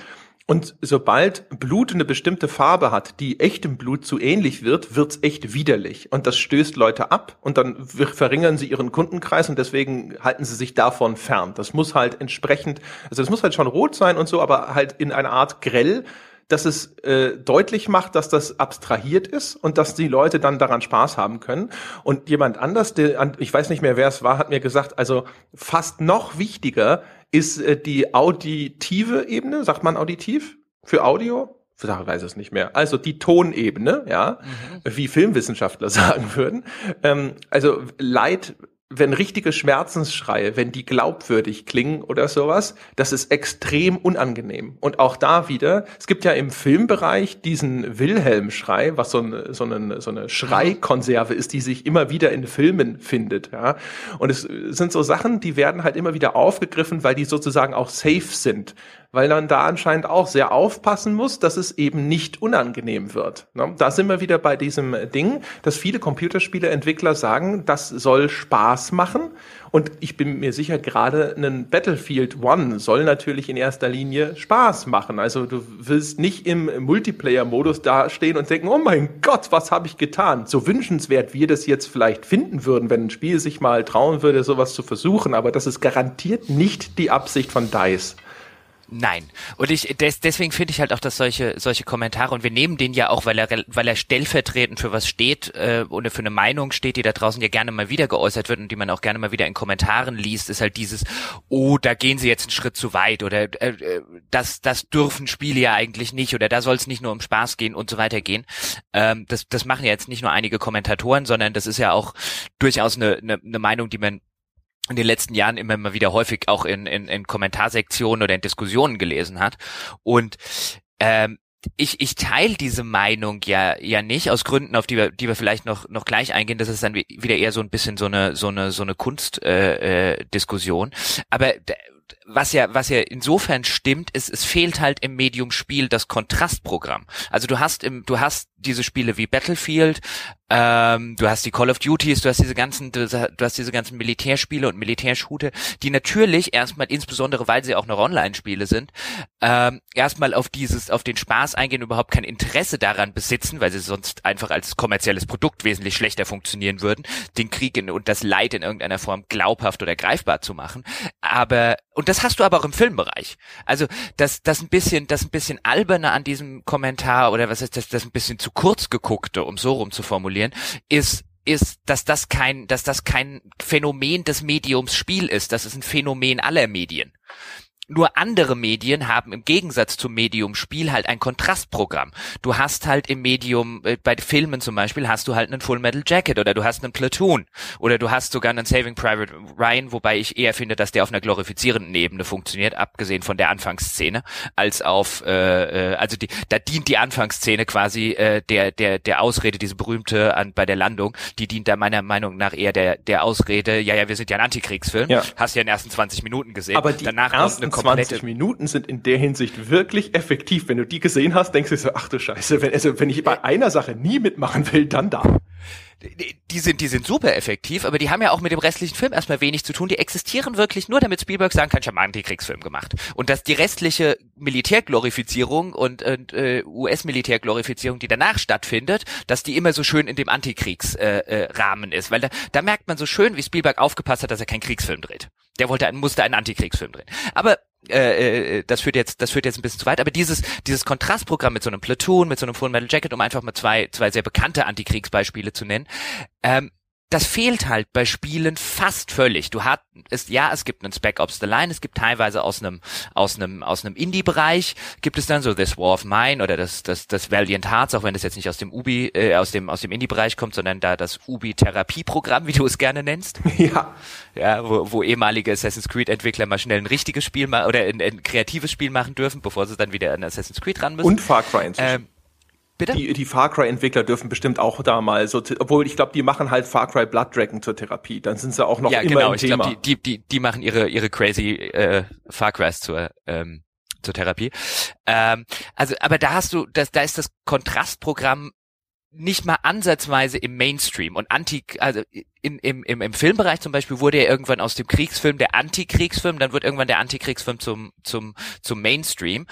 und sobald Blut eine bestimmte Farbe hat, die echtem Blut zu ähnlich wird, wird's echt widerlich. Und das stößt Leute ab und dann verringern sie ihren Kundenkreis und deswegen halten sie sich davon fern. Das muss halt entsprechend, also das muss halt schon rot sein und so, aber halt in einer Art grell dass es äh, deutlich macht, dass das abstrahiert ist und dass die Leute dann daran Spaß haben können. Und jemand anders, der, ich weiß nicht mehr, wer es war, hat mir gesagt, also fast noch wichtiger ist äh, die auditive Ebene, sagt man auditiv für Audio? Ich weiß es nicht mehr. Also die Tonebene, ja, mhm. wie Filmwissenschaftler sagen würden. Ähm, also Leid wenn richtige Schmerzensschreie, wenn die glaubwürdig klingen oder sowas, das ist extrem unangenehm. Und auch da wieder, es gibt ja im Filmbereich diesen Wilhelm-Schrei, was so eine, so eine, so eine Schreikonserve ist, die sich immer wieder in Filmen findet. Ja. Und es sind so Sachen, die werden halt immer wieder aufgegriffen, weil die sozusagen auch safe sind weil man da anscheinend auch sehr aufpassen muss, dass es eben nicht unangenehm wird. Ne? Da sind wir wieder bei diesem Ding, dass viele Computerspieleentwickler sagen, das soll Spaß machen. Und ich bin mir sicher, gerade ein Battlefield One soll natürlich in erster Linie Spaß machen. Also du willst nicht im Multiplayer-Modus dastehen und denken, oh mein Gott, was habe ich getan? So wünschenswert wir das jetzt vielleicht finden würden, wenn ein Spiel sich mal trauen würde, sowas zu versuchen. Aber das ist garantiert nicht die Absicht von DICE. Nein. Und ich des, deswegen finde ich halt auch, dass solche solche Kommentare und wir nehmen den ja auch, weil er weil er stellvertretend für was steht äh, oder für eine Meinung steht, die da draußen ja gerne mal wieder geäußert wird und die man auch gerne mal wieder in Kommentaren liest, ist halt dieses oh, da gehen sie jetzt einen Schritt zu weit oder äh, äh das das dürfen Spiele ja eigentlich nicht oder da soll es nicht nur um Spaß gehen und so weiter gehen. Ähm, das das machen ja jetzt nicht nur einige Kommentatoren, sondern das ist ja auch durchaus eine, eine, eine Meinung, die man in den letzten Jahren immer mal wieder häufig auch in, in, in Kommentarsektionen oder in Diskussionen gelesen hat. Und ähm, ich, ich teile diese Meinung ja ja nicht aus Gründen, auf die wir, die wir vielleicht noch noch gleich eingehen. Das ist dann wieder eher so ein bisschen so eine so eine so eine Kunstdiskussion. Äh, äh. Aber was ja, was ja insofern stimmt, ist, es fehlt halt im Medium Spiel das Kontrastprogramm. Also du hast im, du hast diese Spiele wie Battlefield, ähm, du hast die Call of Duties, du hast diese ganzen, du, hast diese ganzen Militärspiele und Militärschute, die natürlich erstmal, insbesondere weil sie auch noch Online-Spiele sind, ähm, erstmal auf dieses, auf den Spaß eingehen, überhaupt kein Interesse daran besitzen, weil sie sonst einfach als kommerzielles Produkt wesentlich schlechter funktionieren würden, den Krieg in, und das Leid in irgendeiner Form glaubhaft oder greifbar zu machen. Aber und das hast du aber auch im Filmbereich. Also das, das ein bisschen, das ein bisschen alberne an diesem Kommentar oder was ist das, das ein bisschen zu kurz geguckte, um so rum zu formulieren, ist ist, dass das kein, dass das kein Phänomen des Mediums Spiel ist. Das ist ein Phänomen aller Medien. Nur andere Medien haben im Gegensatz zum Medium Spiel halt ein Kontrastprogramm. Du hast halt im Medium, äh, bei Filmen zum Beispiel, hast du halt einen Full Metal Jacket oder du hast einen Platoon oder du hast sogar einen Saving Private Ryan, wobei ich eher finde, dass der auf einer glorifizierenden Ebene funktioniert, abgesehen von der Anfangsszene, als auf, äh, äh, also die, da dient die Anfangsszene quasi äh, der der der Ausrede, diese berühmte an bei der Landung, die dient da meiner Meinung nach eher der der Ausrede, ja ja, wir sind ja ein Antikriegsfilm, ja. hast ja in den ersten 20 Minuten gesehen, aber die danach ersten eine 20 Minuten sind in der Hinsicht wirklich effektiv. Wenn du die gesehen hast, denkst du so, ach du Scheiße, wenn, also, wenn ich bei einer Sache nie mitmachen will, dann da die sind, die sind super effektiv, aber die haben ja auch mit dem restlichen Film erstmal wenig zu tun. Die existieren wirklich nur, damit Spielberg sagen kann, ich habe einen Antikriegsfilm gemacht. Und dass die restliche Militärglorifizierung und, äh, US-Militärglorifizierung, die danach stattfindet, dass die immer so schön in dem Antikriegsrahmen äh, äh, ist. Weil da, da merkt man so schön, wie Spielberg aufgepasst hat, dass er keinen Kriegsfilm dreht. Der wollte, musste einen Antikriegsfilm drehen. Aber äh, äh, das führt jetzt, das führt jetzt ein bisschen zu weit, aber dieses, dieses Kontrastprogramm mit so einem Platoon, mit so einem Full Metal Jacket, um einfach mal zwei, zwei sehr bekannte Antikriegsbeispiele zu nennen, ähm, das fehlt halt bei Spielen fast völlig. Du hast es ja, es gibt einen Spec Ops The Line, es gibt teilweise aus einem aus einem aus einem Indie Bereich gibt es dann so This War of Mine oder das das das Valiant Hearts, auch wenn das jetzt nicht aus dem Ubi äh, aus dem aus dem Indie Bereich kommt, sondern da das Ubi Therapie Programm, wie du es gerne nennst. Ja. Ja, wo, wo ehemalige Assassin's Creed Entwickler mal schnell ein richtiges Spiel ma oder ein, ein kreatives Spiel machen dürfen, bevor sie dann wieder an Assassin's Creed ran müssen. Und Far Cry inzwischen. Ähm, Bitte? Die, die Far Cry-Entwickler dürfen bestimmt auch da mal so, obwohl ich glaube, die machen halt Far Cry Blood Dragon zur Therapie. Dann sind sie auch noch ja, immer genau, im Thema. Glaub, die, die, die, die machen ihre, ihre crazy äh, Far Crys zur, ähm, zur Therapie. Ähm, also, aber da hast du, das, da ist das Kontrastprogramm nicht mal ansatzweise im Mainstream und anti, also in, im, im, im Filmbereich zum Beispiel wurde ja irgendwann aus dem Kriegsfilm der Antikriegsfilm, dann wird irgendwann der Antikriegsfilm zum, zum, zum Mainstream.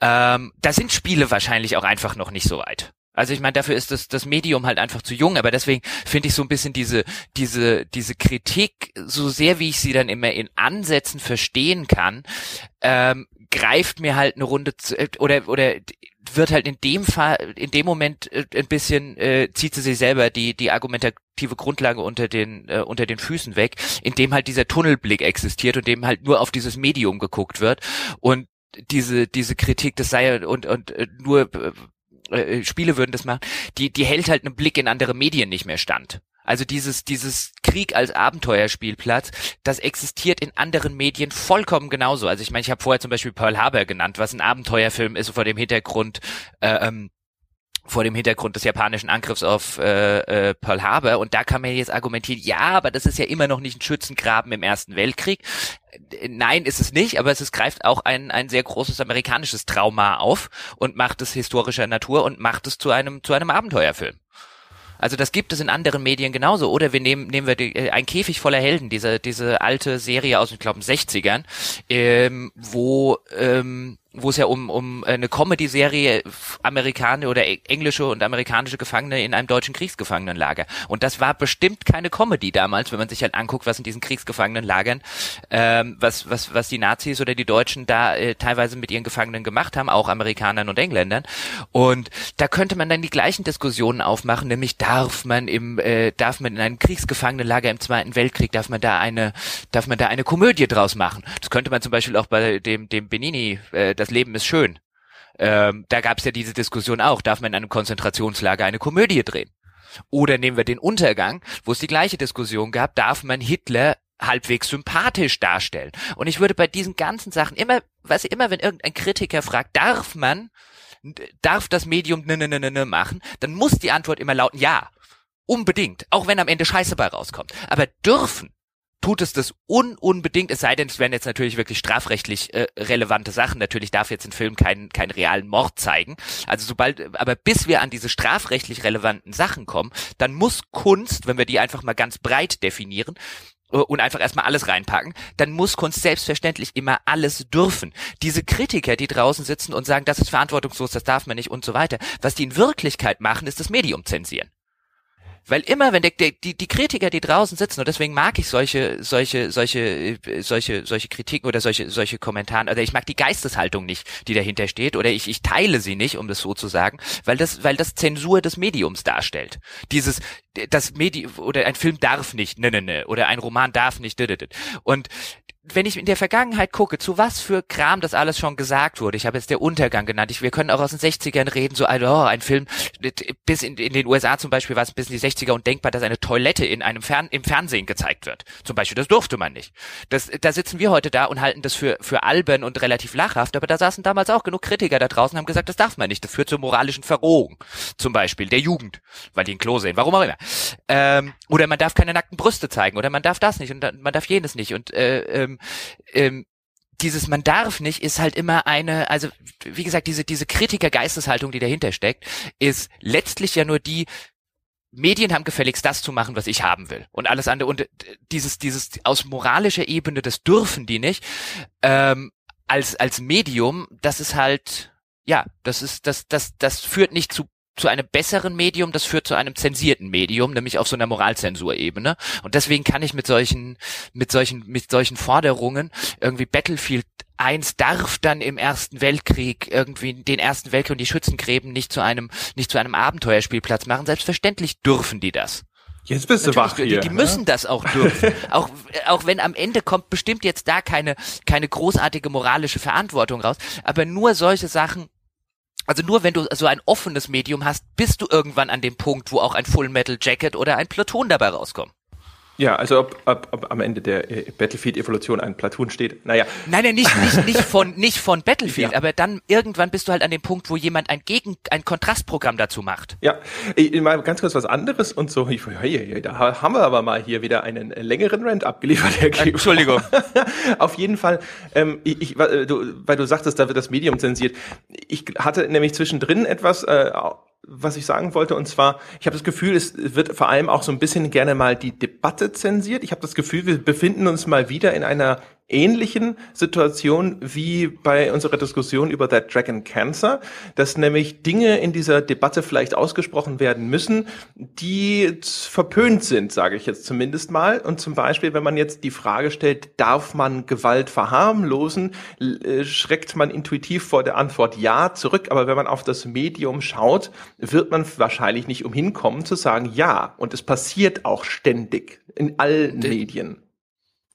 Ähm, da sind Spiele wahrscheinlich auch einfach noch nicht so weit. Also ich meine, dafür ist das, das Medium halt einfach zu jung, aber deswegen finde ich so ein bisschen diese, diese, diese Kritik, so sehr wie ich sie dann immer in Ansätzen verstehen kann, ähm, greift mir halt eine Runde zu, äh, oder, oder wird halt in dem Fall, in dem Moment äh, ein bisschen, äh, zieht sie sich selber die, die argumentative Grundlage unter den, äh, unter den Füßen weg, in dem halt dieser Tunnelblick existiert und dem halt nur auf dieses Medium geguckt wird und diese, diese Kritik, das sei und, und äh, nur äh, äh, Spiele würden das machen, die, die hält halt einen Blick in andere Medien nicht mehr stand. Also dieses, dieses Krieg als Abenteuerspielplatz, das existiert in anderen Medien vollkommen genauso. Also ich meine, ich habe vorher zum Beispiel Pearl Harbor genannt, was ein Abenteuerfilm ist vor dem Hintergrund, äh, ähm, vor dem Hintergrund des japanischen Angriffs auf äh, äh, Pearl Harbor. Und da kann man jetzt argumentieren, ja, aber das ist ja immer noch nicht ein Schützengraben im Ersten Weltkrieg. Nein, ist es nicht, aber es ist, greift auch ein, ein sehr großes amerikanisches Trauma auf und macht es historischer Natur und macht es zu einem, zu einem Abenteuerfilm. Also das gibt es in anderen Medien genauso. Oder wir nehmen, nehmen wir die, äh, ein Käfig voller Helden, diese, diese alte Serie aus, ich glaube, 60ern, ähm, wo ähm, wo es ja um, um eine Comedy-Serie Amerikaner oder e-, englische und amerikanische Gefangene in einem deutschen Kriegsgefangenenlager. Und das war bestimmt keine Comedy damals, wenn man sich halt anguckt, was in diesen Kriegsgefangenenlagern, ähm, was, was, was die Nazis oder die Deutschen da äh, teilweise mit ihren Gefangenen gemacht haben, auch Amerikanern und Engländern. Und da könnte man dann die gleichen Diskussionen aufmachen, nämlich darf man im, äh, darf man in einem Kriegsgefangenenlager im Zweiten Weltkrieg, darf man da eine, darf man da eine Komödie draus machen. Das könnte man zum Beispiel auch bei dem, dem Benini, äh, das Leben ist schön. Ähm, da gab es ja diese Diskussion auch, darf man in einem Konzentrationslager eine Komödie drehen? Oder nehmen wir den Untergang, wo es die gleiche Diskussion gab, darf man Hitler halbwegs sympathisch darstellen? Und ich würde bei diesen ganzen Sachen immer, was immer, wenn irgendein Kritiker fragt, darf man, darf das Medium ne, ne, ne, ne machen, dann muss die Antwort immer lauten, ja. Unbedingt. Auch wenn am Ende Scheiße bei rauskommt. Aber dürfen tut es das un unbedingt, es sei denn, es werden jetzt natürlich wirklich strafrechtlich äh, relevante Sachen. Natürlich darf jetzt ein Film keinen keinen realen Mord zeigen. Also sobald, aber bis wir an diese strafrechtlich relevanten Sachen kommen, dann muss Kunst, wenn wir die einfach mal ganz breit definieren, äh, und einfach erstmal alles reinpacken, dann muss Kunst selbstverständlich immer alles dürfen. Diese Kritiker, die draußen sitzen und sagen, das ist verantwortungslos, das darf man nicht und so weiter, was die in Wirklichkeit machen, ist das Medium zensieren. Weil immer, wenn der, der, die, die Kritiker, die draußen sitzen, und deswegen mag ich solche, solche, solche, solche, solche Kritiken oder solche, solche Kommentare, oder ich mag die Geisteshaltung nicht, die dahinter steht, oder ich, ich teile sie nicht, um das so zu sagen, weil das, weil das Zensur des Mediums darstellt. Dieses, das Medium, oder ein Film darf nicht, ne, ne, ne, oder ein Roman darf nicht, und wenn ich in der Vergangenheit gucke, zu was für Kram das alles schon gesagt wurde, ich habe jetzt der Untergang genannt, ich, wir können auch aus den 60ern reden, so ein, oh, ein Film, bis in, in den USA zum Beispiel war es bis in die 60er und denkbar, dass eine Toilette in einem Fern, im Fernsehen gezeigt wird. Zum Beispiel, das durfte man nicht. Das, da sitzen wir heute da und halten das für, für albern und relativ lachhaft, aber da saßen damals auch genug Kritiker da draußen und haben gesagt, das darf man nicht, das führt zur moralischen Verrohung. Zum Beispiel der Jugend, weil die ein Klo sehen, warum auch immer. Ähm, oder man darf keine nackten Brüste zeigen, oder man darf das nicht und man darf jenes nicht und äh, ähm, ähm, dieses man darf nicht ist halt immer eine, also wie gesagt, diese, diese Kritiker-Geisteshaltung, die dahinter steckt, ist letztlich ja nur die, Medien haben gefälligst das zu machen, was ich haben will. Und alles andere, und äh, dieses, dieses aus moralischer Ebene, das dürfen die nicht, ähm, als, als Medium, das ist halt, ja, das ist, das, das, das führt nicht zu zu einem besseren Medium, das führt zu einem zensierten Medium, nämlich auf so einer Moralzensurebene. Und deswegen kann ich mit solchen, mit solchen, mit solchen Forderungen irgendwie Battlefield 1 darf dann im Ersten Weltkrieg irgendwie den Ersten Weltkrieg und die Schützengräben nicht zu einem, nicht zu einem Abenteuerspielplatz machen. Selbstverständlich dürfen die das. Jetzt bist du Natürlich, wach hier. Die, die müssen ne? das auch dürfen. auch, auch wenn am Ende kommt bestimmt jetzt da keine, keine großartige moralische Verantwortung raus. Aber nur solche Sachen also nur wenn du so ein offenes Medium hast, bist du irgendwann an dem Punkt, wo auch ein Full Metal Jacket oder ein Platoon dabei rauskommt. Ja, also ob, ob, ob am Ende der äh, Battlefield-Evolution ein Platoon steht, naja. Nein, nein, nicht, nicht, nicht von, nicht von Battlefield, ja. aber dann irgendwann bist du halt an dem Punkt, wo jemand ein Gegen, ein Kontrastprogramm dazu macht. Ja, ich, mal ganz kurz was anderes und so, ich, hey, da haben wir aber mal hier wieder einen längeren Rant abgeliefert, Herr Kleber. Entschuldigung. Auf jeden Fall, ähm, ich, ich, weil, du, weil du sagtest, da wird das Medium zensiert. Ich hatte nämlich zwischendrin etwas, äh, was ich sagen wollte. Und zwar, ich habe das Gefühl, es wird vor allem auch so ein bisschen gerne mal die Debatte zensiert. Ich habe das Gefühl, wir befinden uns mal wieder in einer ähnlichen Situation wie bei unserer Diskussion über That Dragon Cancer, dass nämlich Dinge in dieser Debatte vielleicht ausgesprochen werden müssen, die verpönt sind, sage ich jetzt zumindest mal. Und zum Beispiel, wenn man jetzt die Frage stellt, darf man Gewalt verharmlosen, äh, schreckt man intuitiv vor der Antwort ja zurück. Aber wenn man auf das Medium schaut, wird man wahrscheinlich nicht umhin kommen zu sagen ja. Und es passiert auch ständig in allen Medien.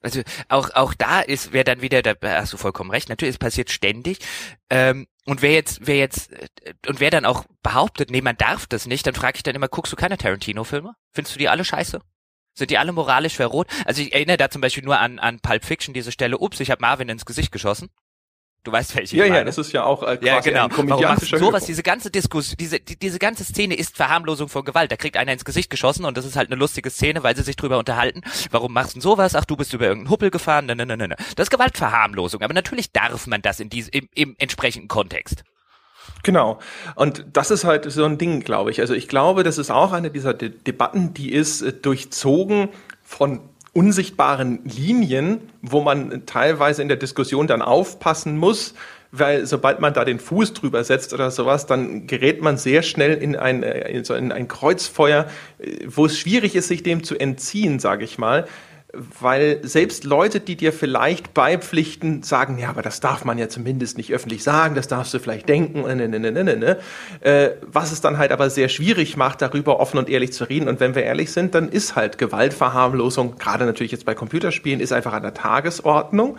Also auch auch da ist, wer dann wieder, da hast du vollkommen recht, natürlich, es passiert ständig. Ähm, und wer jetzt, wer jetzt, äh, und wer dann auch behauptet, nee, man darf das nicht, dann frage ich dann immer, guckst du keine Tarantino-Filme? Findest du die alle scheiße? Sind die alle moralisch verrot? Also ich erinnere da zum Beispiel nur an, an Pulp Fiction, diese Stelle, ups, ich habe Marvin ins Gesicht geschossen. Du weißt welche. Ja, ja, das ist ja auch äh, quasi ja, genau. ein komödiantischer sowas, diese ganze Diskussion, diese, die, diese ganze Szene ist Verharmlosung von Gewalt. Da kriegt einer ins Gesicht geschossen und das ist halt eine lustige Szene, weil sie sich drüber unterhalten. Warum machst du sowas? Ach, du bist über irgendeinen Huppel gefahren. Ne, ne, ne, ne. Das ist Gewaltverharmlosung. Aber natürlich darf man das in diesem, im, im entsprechenden Kontext. Genau. Und das ist halt so ein Ding, glaube ich. Also ich glaube, das ist auch eine dieser De Debatten, die ist äh, durchzogen von unsichtbaren Linien, wo man teilweise in der Diskussion dann aufpassen muss, weil sobald man da den Fuß drüber setzt oder sowas, dann gerät man sehr schnell in ein, äh, in ein Kreuzfeuer, äh, wo es schwierig ist, sich dem zu entziehen, sage ich mal weil selbst Leute, die dir vielleicht beipflichten, sagen, ja, aber das darf man ja zumindest nicht öffentlich sagen, das darfst du vielleicht denken, ne, ne, ne, ne, ne, ne. Äh, was es dann halt aber sehr schwierig macht, darüber offen und ehrlich zu reden. Und wenn wir ehrlich sind, dann ist halt Gewaltverharmlosung, gerade natürlich jetzt bei Computerspielen, ist einfach an der Tagesordnung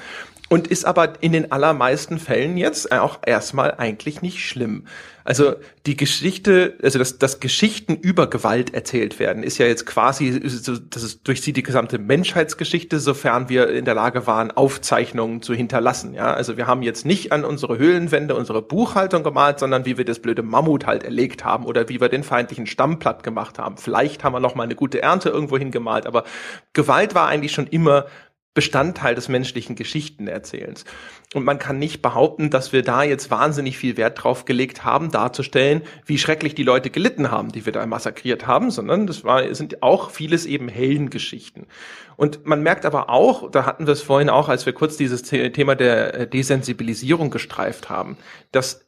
und ist aber in den allermeisten Fällen jetzt auch erstmal eigentlich nicht schlimm. Also die Geschichte, also dass, dass Geschichten über Gewalt erzählt werden, ist ja jetzt quasi, das ist durchzieht die gesamte Menschheitsgeschichte, sofern wir in der Lage waren, Aufzeichnungen zu hinterlassen. Ja, also wir haben jetzt nicht an unsere Höhlenwände unsere Buchhaltung gemalt, sondern wie wir das blöde Mammut halt erlegt haben oder wie wir den feindlichen Stamm platt gemacht haben. Vielleicht haben wir noch mal eine gute Ernte irgendwo hingemalt, aber Gewalt war eigentlich schon immer Bestandteil des menschlichen Geschichtenerzählens. Und man kann nicht behaupten, dass wir da jetzt wahnsinnig viel Wert drauf gelegt haben, darzustellen, wie schrecklich die Leute gelitten haben, die wir da massakriert haben, sondern das war, sind auch vieles eben Heldengeschichten. Und man merkt aber auch, da hatten wir es vorhin auch, als wir kurz dieses Thema der Desensibilisierung gestreift haben, dass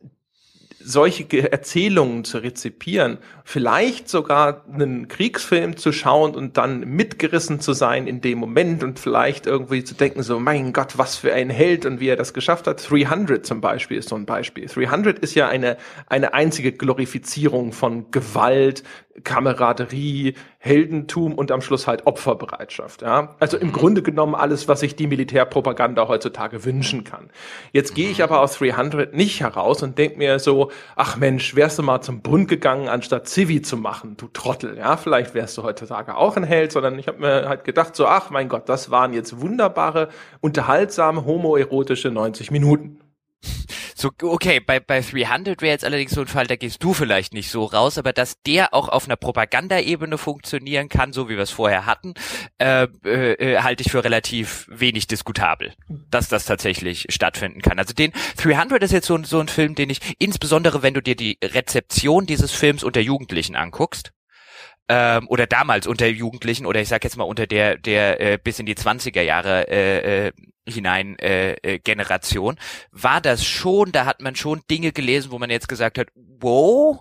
solche Erzählungen zu rezipieren, vielleicht sogar einen Kriegsfilm zu schauen und dann mitgerissen zu sein in dem Moment und vielleicht irgendwie zu denken, so, mein Gott, was für ein Held und wie er das geschafft hat. 300 zum Beispiel ist so ein Beispiel. 300 ist ja eine, eine einzige Glorifizierung von Gewalt, Kameraderie, Heldentum und am Schluss halt Opferbereitschaft. Ja? Also im Grunde genommen alles, was sich die Militärpropaganda heutzutage wünschen kann. Jetzt gehe ich aber aus 300 nicht heraus und denke mir so, ach Mensch, wärst du mal zum Bund gegangen, anstatt Civi zu machen, du Trottel. Ja, vielleicht wärst du heutzutage auch ein Held, sondern ich habe mir halt gedacht, so, ach mein Gott, das waren jetzt wunderbare, unterhaltsame, homoerotische 90 Minuten. So, okay, bei, bei 300 wäre jetzt allerdings so ein Fall, da gehst du vielleicht nicht so raus, aber dass der auch auf einer Propagandaebene funktionieren kann, so wie wir es vorher hatten, äh, äh, äh halte ich für relativ wenig diskutabel, dass das tatsächlich stattfinden kann. Also den 300 ist jetzt so, so ein Film, den ich, insbesondere wenn du dir die Rezeption dieses Films unter Jugendlichen anguckst, ähm, oder damals unter Jugendlichen oder ich sag jetzt mal unter der der äh, bis in die 20er Jahre äh, äh, hinein äh, äh, Generation war das schon da hat man schon Dinge gelesen wo man jetzt gesagt hat wow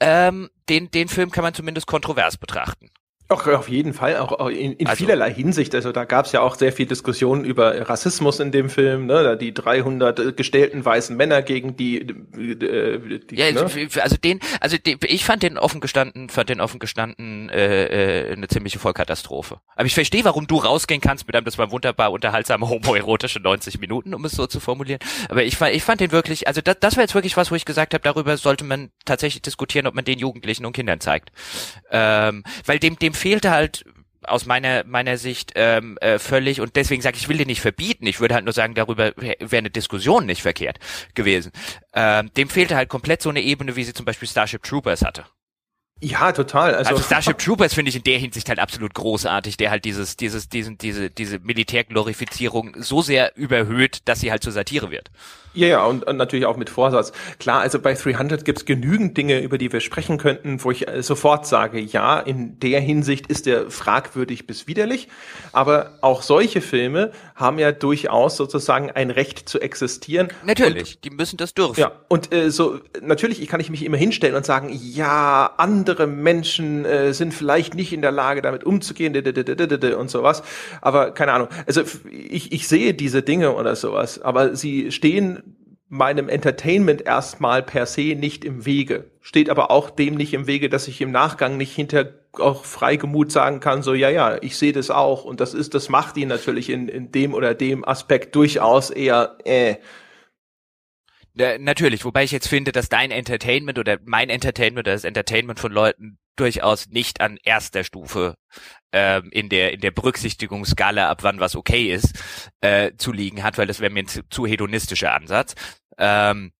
ähm, den den Film kann man zumindest kontrovers betrachten auch auf jeden Fall, auch in, in also, vielerlei Hinsicht. Also da gab es ja auch sehr viel Diskussionen über Rassismus in dem Film, ne? Die 300 äh, gestellten weißen Männer gegen die. Äh, die ja, ne? also den, also den, ich fand den offen gestanden, fand den offen gestanden äh, äh, eine ziemliche Vollkatastrophe. Aber ich verstehe, warum du rausgehen kannst mit einem, das war wunderbar unterhaltsame homoerotische 90 Minuten, um es so zu formulieren. Aber ich fand, ich fand den wirklich, also das, das war jetzt wirklich was, wo ich gesagt habe, darüber sollte man tatsächlich diskutieren, ob man den Jugendlichen und Kindern zeigt, ähm, weil dem dem fehlte halt aus meiner meiner Sicht ähm, äh, völlig und deswegen sage ich, ich will den nicht verbieten. Ich würde halt nur sagen, darüber wäre eine Diskussion nicht verkehrt gewesen. Ähm, dem fehlte halt komplett so eine Ebene, wie sie zum Beispiel Starship Troopers hatte. Ja, total. Also, also Starship Troopers finde ich in der Hinsicht halt absolut großartig, der halt dieses, dieses, diesen, diese, diese Militärglorifizierung so sehr überhöht, dass sie halt zur Satire wird. Ja, ja, und, und natürlich auch mit Vorsatz. Klar, also bei 300 gibt's genügend Dinge, über die wir sprechen könnten, wo ich äh, sofort sage, ja, in der Hinsicht ist der fragwürdig bis widerlich. Aber auch solche Filme haben ja durchaus sozusagen ein Recht zu existieren. Natürlich, und, die müssen das dürfen. Ja, und äh, so natürlich kann ich mich immer hinstellen und sagen, ja, andere Menschen äh, sind vielleicht nicht in der Lage, damit umzugehen und sowas. Aber keine Ahnung. Also ich, ich sehe diese Dinge oder sowas, aber sie stehen meinem Entertainment erstmal per se nicht im Wege. Steht aber auch dem nicht im Wege, dass ich im Nachgang nicht hinter auch freigemut sagen kann, so ja, ja, ich sehe das auch. Und das ist, das macht ihn natürlich in, in dem oder dem Aspekt durchaus eher äh. Natürlich, wobei ich jetzt finde, dass dein Entertainment oder mein Entertainment oder das Entertainment von Leuten durchaus nicht an erster Stufe ähm, in der in der Berücksichtigungsskala, ab wann was okay ist, äh, zu liegen hat, weil das wäre mir ein zu, zu hedonistischer Ansatz. Ähm,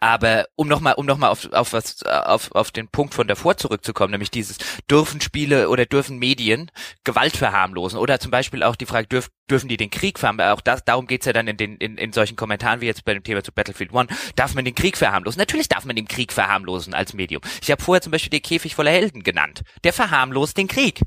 aber um nochmal, um noch mal auf, auf was, auf, auf den Punkt von davor zurückzukommen, nämlich dieses, dürfen Spiele oder dürfen Medien Gewalt verharmlosen? Oder zum Beispiel auch die Frage, dürf, dürfen die den Krieg verharmlosen? Auch das, darum geht's ja dann in den, in, in solchen Kommentaren wie jetzt bei dem Thema zu Battlefield One. Darf man den Krieg verharmlosen? Natürlich darf man den Krieg verharmlosen als Medium. Ich habe vorher zum Beispiel den Käfig voller Helden genannt. Der verharmlost den Krieg.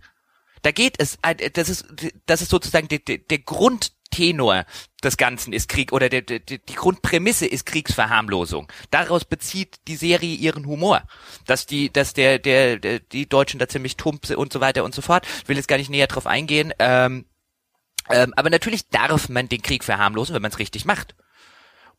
Da geht es, das ist, das ist sozusagen der, der Grund Tenor des Ganzen ist Krieg oder der, der, die Grundprämisse ist Kriegsverharmlosung. Daraus bezieht die Serie ihren Humor, dass die, dass der, der, der die Deutschen da ziemlich tump und so weiter und so fort. Will jetzt gar nicht näher drauf eingehen. Ähm, ähm, aber natürlich darf man den Krieg verharmlosen, wenn man es richtig macht.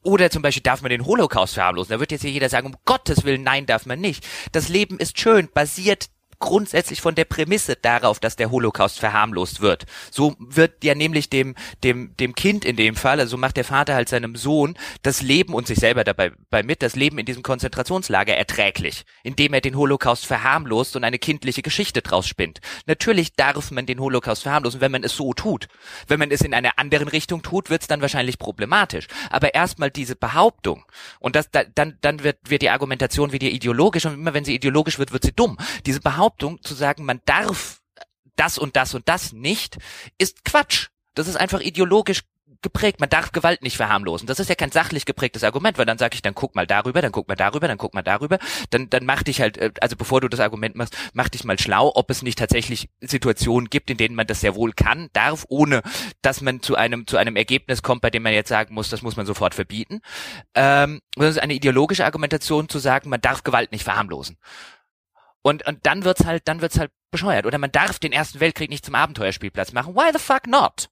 Oder zum Beispiel darf man den Holocaust verharmlosen. Da wird jetzt hier jeder sagen, um Gottes Willen, nein, darf man nicht. Das Leben ist schön, basiert grundsätzlich von der Prämisse darauf, dass der Holocaust verharmlost wird. So wird ja nämlich dem, dem, dem Kind in dem Fall, also macht der Vater halt seinem Sohn das Leben und sich selber dabei bei mit, das Leben in diesem Konzentrationslager erträglich, indem er den Holocaust verharmlost und eine kindliche Geschichte draus spinnt. Natürlich darf man den Holocaust verharmlosen, wenn man es so tut. Wenn man es in einer anderen Richtung tut, wird es dann wahrscheinlich problematisch. Aber erstmal diese Behauptung und das, dann, dann wird, wird die Argumentation wieder ideologisch und immer wenn sie ideologisch wird, wird sie dumm. Diese Behauptung zu sagen, man darf das und das und das nicht, ist Quatsch. Das ist einfach ideologisch geprägt. Man darf Gewalt nicht verharmlosen. Das ist ja kein sachlich geprägtes Argument, weil dann sage ich, dann guck mal darüber, dann guck mal darüber, dann guck mal darüber. Dann, dann mach dich halt, äh, also bevor du das Argument machst, mach dich mal schlau, ob es nicht tatsächlich Situationen gibt, in denen man das sehr wohl kann, darf, ohne dass man zu einem, zu einem Ergebnis kommt, bei dem man jetzt sagen muss, das muss man sofort verbieten. Ähm, das ist eine ideologische Argumentation zu sagen, man darf Gewalt nicht verharmlosen. Und, und dann wird's halt, dann wird's halt bescheuert. Oder man darf den Ersten Weltkrieg nicht zum Abenteuerspielplatz machen. Why the fuck not?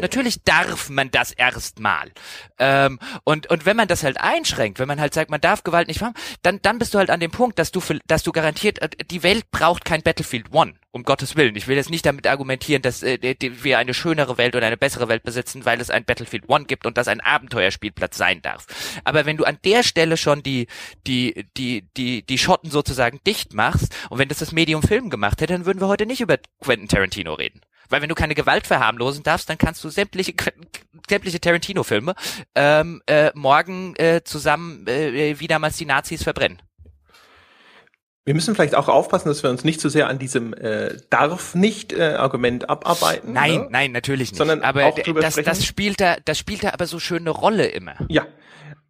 Natürlich darf man das erstmal. Ähm, und, und wenn man das halt einschränkt, wenn man halt sagt, man darf Gewalt nicht machen, dann, dann bist du halt an dem Punkt, dass du, dass du garantiert, äh, die Welt braucht kein Battlefield One. Um Gottes Willen. Ich will jetzt nicht damit argumentieren, dass äh, wir eine schönere Welt oder eine bessere Welt besitzen, weil es ein Battlefield One gibt und das ein Abenteuerspielplatz sein darf. Aber wenn du an der Stelle schon die, die, die, die, die Schotten sozusagen dicht machst und wenn das das Medium Film gemacht hätte, dann würden wir heute nicht über Quentin Tarantino reden. Weil wenn du keine Gewalt verharmlosen darfst, dann kannst du sämtliche sämtliche Tarantino-Filme ähm, äh, morgen äh, zusammen äh, wie damals die Nazis verbrennen. Wir müssen vielleicht auch aufpassen, dass wir uns nicht zu so sehr an diesem äh, darf nicht äh, Argument abarbeiten. Nein, ne? nein, natürlich nicht. Sondern aber auch das, das spielt da, das spielt da aber so schön eine Rolle immer. Ja,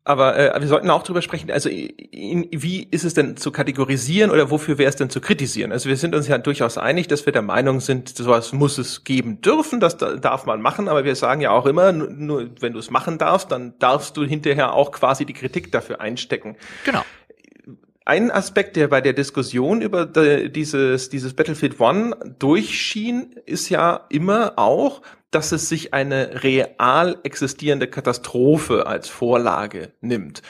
aber äh, wir sollten auch drüber sprechen, also in, wie ist es denn zu kategorisieren oder wofür wäre es denn zu kritisieren? Also wir sind uns ja durchaus einig, dass wir der Meinung sind, sowas muss es geben dürfen, das darf man machen, aber wir sagen ja auch immer, nur wenn du es machen darfst, dann darfst du hinterher auch quasi die Kritik dafür einstecken. Genau. Ein Aspekt, der bei der Diskussion über dieses, dieses Battlefield One durchschien, ist ja immer auch, dass es sich eine real existierende Katastrophe als Vorlage nimmt.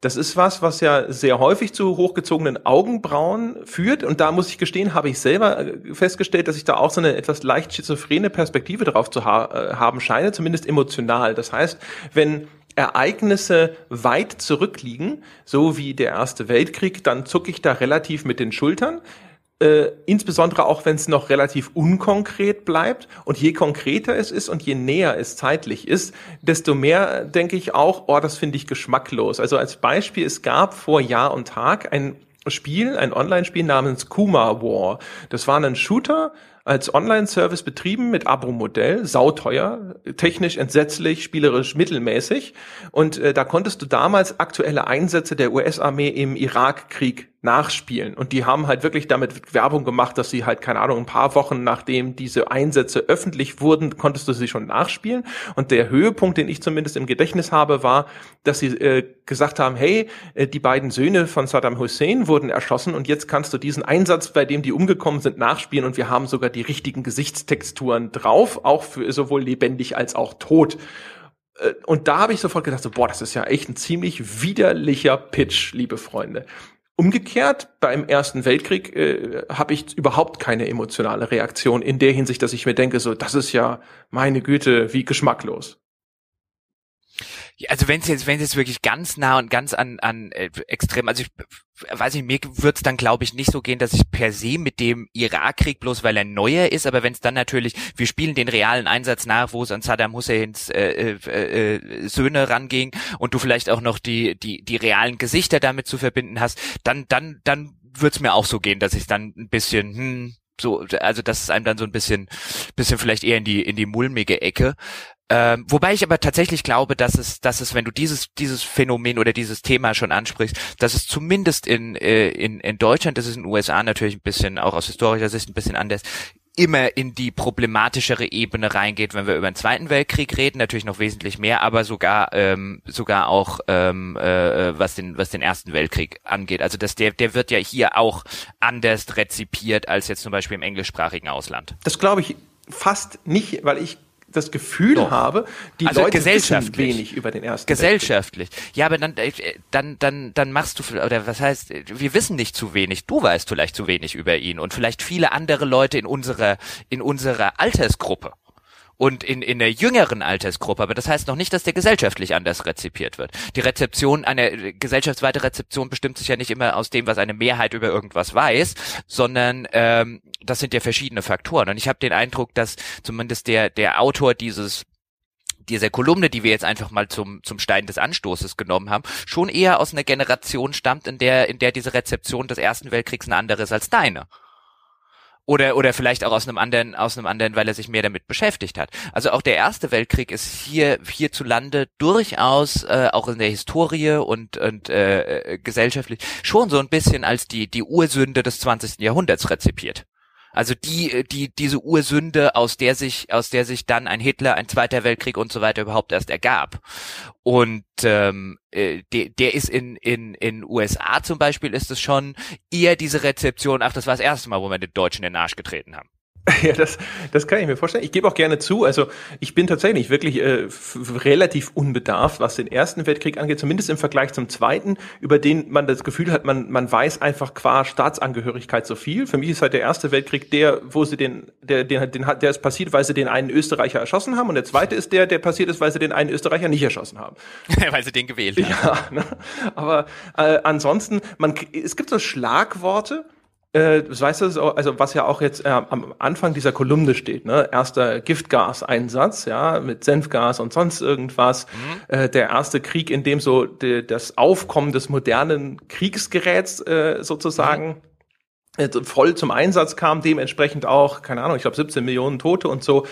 Das ist was, was ja sehr häufig zu hochgezogenen Augenbrauen führt. Und da muss ich gestehen, habe ich selber äh, festgestellt, dass ich da auch so eine etwas leicht schizophrene Perspektive drauf zu ha äh, haben scheine, zumindest emotional. Das heißt, wenn Ereignisse weit zurückliegen, so wie der Erste Weltkrieg, dann zucke ich da relativ mit den Schultern äh, insbesondere auch wenn es noch relativ unkonkret bleibt. Und je konkreter es ist und je näher es zeitlich ist, desto mehr denke ich auch, oh, das finde ich geschmacklos. Also als Beispiel, es gab vor Jahr und Tag ein Spiel, ein Online-Spiel namens Kuma War. Das war ein Shooter, als Online-Service betrieben mit Abo-Modell, sauteuer, technisch entsetzlich, spielerisch mittelmäßig. Und äh, da konntest du damals aktuelle Einsätze der US-Armee im Irakkrieg nachspielen. Und die haben halt wirklich damit Werbung gemacht, dass sie halt, keine Ahnung, ein paar Wochen nachdem diese Einsätze öffentlich wurden, konntest du sie schon nachspielen. Und der Höhepunkt, den ich zumindest im Gedächtnis habe, war, dass sie äh, gesagt haben, hey, äh, die beiden Söhne von Saddam Hussein wurden erschossen und jetzt kannst du diesen Einsatz, bei dem die umgekommen sind, nachspielen und wir haben sogar die richtigen Gesichtstexturen drauf, auch für sowohl lebendig als auch tot. Äh, und da habe ich sofort gedacht, so, boah, das ist ja echt ein ziemlich widerlicher Pitch, liebe Freunde. Umgekehrt, beim Ersten Weltkrieg äh, habe ich überhaupt keine emotionale Reaktion in der Hinsicht, dass ich mir denke, so, das ist ja meine Güte, wie geschmacklos. Also wenn es jetzt, wenn es jetzt wirklich ganz nah und ganz an, an äh, extrem, also ich weiß nicht, mir wird's dann glaube ich nicht so gehen, dass ich per se mit dem Irakkrieg bloß weil er neuer ist, aber wenn es dann natürlich, wir spielen den realen Einsatz nach, wo es an Saddam Husseins äh, äh, äh, Söhne ranging und du vielleicht auch noch die die die realen Gesichter damit zu verbinden hast, dann dann dann wird's mir auch so gehen, dass ich dann ein bisschen hm, so, also das ist einem dann so ein bisschen, bisschen vielleicht eher in die in die mulmige Ecke. Ähm, wobei ich aber tatsächlich glaube, dass es, dass es, wenn du dieses, dieses Phänomen oder dieses Thema schon ansprichst, dass es zumindest in, äh, in, in Deutschland, das ist in den USA natürlich ein bisschen, auch aus historischer Sicht ein bisschen anders, immer in die problematischere Ebene reingeht, wenn wir über den Zweiten Weltkrieg reden, natürlich noch wesentlich mehr, aber sogar ähm, sogar auch ähm, äh, was den was den Ersten Weltkrieg angeht. Also dass der der wird ja hier auch anders rezipiert als jetzt zum Beispiel im englischsprachigen Ausland. Das glaube ich fast nicht, weil ich das Gefühl Doch. habe, die also Leute wissen wenig über den ersten Gesellschaftlich. Weltkrieg. Ja, aber dann, äh, dann, dann, dann machst du, oder was heißt, wir wissen nicht zu wenig. Du weißt vielleicht zu wenig über ihn und vielleicht viele andere Leute in unserer, in unserer Altersgruppe und in, in der jüngeren Altersgruppe, aber das heißt noch nicht, dass der gesellschaftlich anders rezipiert wird. Die Rezeption, eine gesellschaftsweite Rezeption bestimmt sich ja nicht immer aus dem, was eine Mehrheit über irgendwas weiß, sondern ähm, das sind ja verschiedene Faktoren. Und ich habe den Eindruck, dass zumindest der, der Autor dieses dieser Kolumne, die wir jetzt einfach mal zum, zum Stein des Anstoßes genommen haben, schon eher aus einer Generation stammt, in der, in der diese Rezeption des Ersten Weltkriegs eine andere ist als deine oder oder vielleicht auch aus einem anderen aus einem anderen, weil er sich mehr damit beschäftigt hat. Also auch der Erste Weltkrieg ist hier hierzulande durchaus äh, auch in der Historie und und äh, gesellschaftlich schon so ein bisschen als die die Ursünde des 20. Jahrhunderts rezipiert. Also die, die, diese Ursünde, aus der sich, aus der sich dann ein Hitler, ein Zweiter Weltkrieg und so weiter überhaupt erst ergab. Und ähm, äh, der, der ist in, in, in USA zum Beispiel ist es schon eher diese Rezeption, ach, das war das erste Mal, wo wir den Deutschen in den Arsch getreten haben. Ja, das, das kann ich mir vorstellen. Ich gebe auch gerne zu, also ich bin tatsächlich wirklich äh, relativ unbedarft, was den Ersten Weltkrieg angeht, zumindest im Vergleich zum Zweiten, über den man das Gefühl hat, man, man weiß einfach qua Staatsangehörigkeit so viel. Für mich ist halt der Erste Weltkrieg der, wo sie den, der, den, den, der ist passiert, weil sie den einen Österreicher erschossen haben und der Zweite ist der, der passiert ist, weil sie den einen Österreicher nicht erschossen haben. weil sie den gewählt haben. Ja, ne? aber äh, ansonsten, man, es gibt so Schlagworte, äh, das weißt du, also was ja auch jetzt äh, am Anfang dieser Kolumne steht, ne? Erster Giftgaseinsatz, ja, mit Senfgas und sonst irgendwas. Mhm. Äh, der erste Krieg, in dem so de, das Aufkommen des modernen Kriegsgeräts äh, sozusagen mhm äh, voll zum Einsatz kam, dementsprechend auch, keine Ahnung, ich glaube 17 Millionen Tote und so.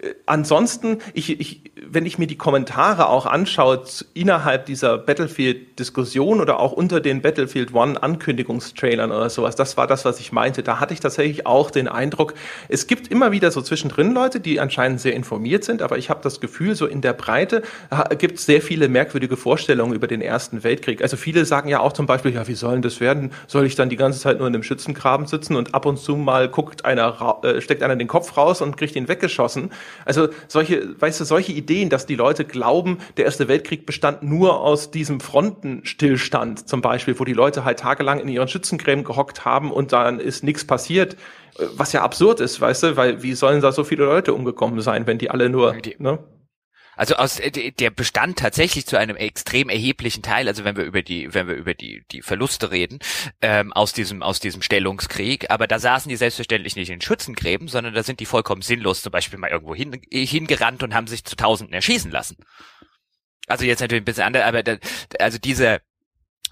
Äh, ansonsten, ich, ich, wenn ich mir die Kommentare auch anschaue innerhalb dieser Battlefield-Diskussion oder auch unter den Battlefield One Ankündigungstrailern oder sowas, das war das, was ich meinte. Da hatte ich tatsächlich auch den Eindruck, es gibt immer wieder so zwischendrin Leute, die anscheinend sehr informiert sind, aber ich habe das Gefühl, so in der Breite gibt es sehr viele merkwürdige Vorstellungen über den Ersten Weltkrieg. Also viele sagen ja auch zum Beispiel, ja, wie sollen das werden? Soll ich dann die ganze Zeit nur in einem Schützengraben sitzen und ab und zu mal guckt einer, äh, steckt einer den Kopf raus und kriegt ihn weggeschossen? Also solche, weißt du, solche Ideen, dass die Leute glauben, der Erste Weltkrieg bestand nur aus diesem Frontenstillstand zum Beispiel, wo die Leute halt tagelang in ihren Schützengräben gehockt haben und dann ist nichts passiert, was ja absurd ist, weißt du, weil wie sollen da so viele Leute umgekommen sein, wenn die alle nur, ne? Also aus äh, der bestand tatsächlich zu einem extrem erheblichen Teil, also wenn wir über die, wenn wir über die die Verluste reden, ähm, aus diesem aus diesem Stellungskrieg. Aber da saßen die selbstverständlich nicht in Schützengräben, sondern da sind die vollkommen sinnlos zum Beispiel mal irgendwo hin, hingerannt und haben sich zu Tausenden erschießen lassen. Also jetzt natürlich ein bisschen anders, aber da, also diese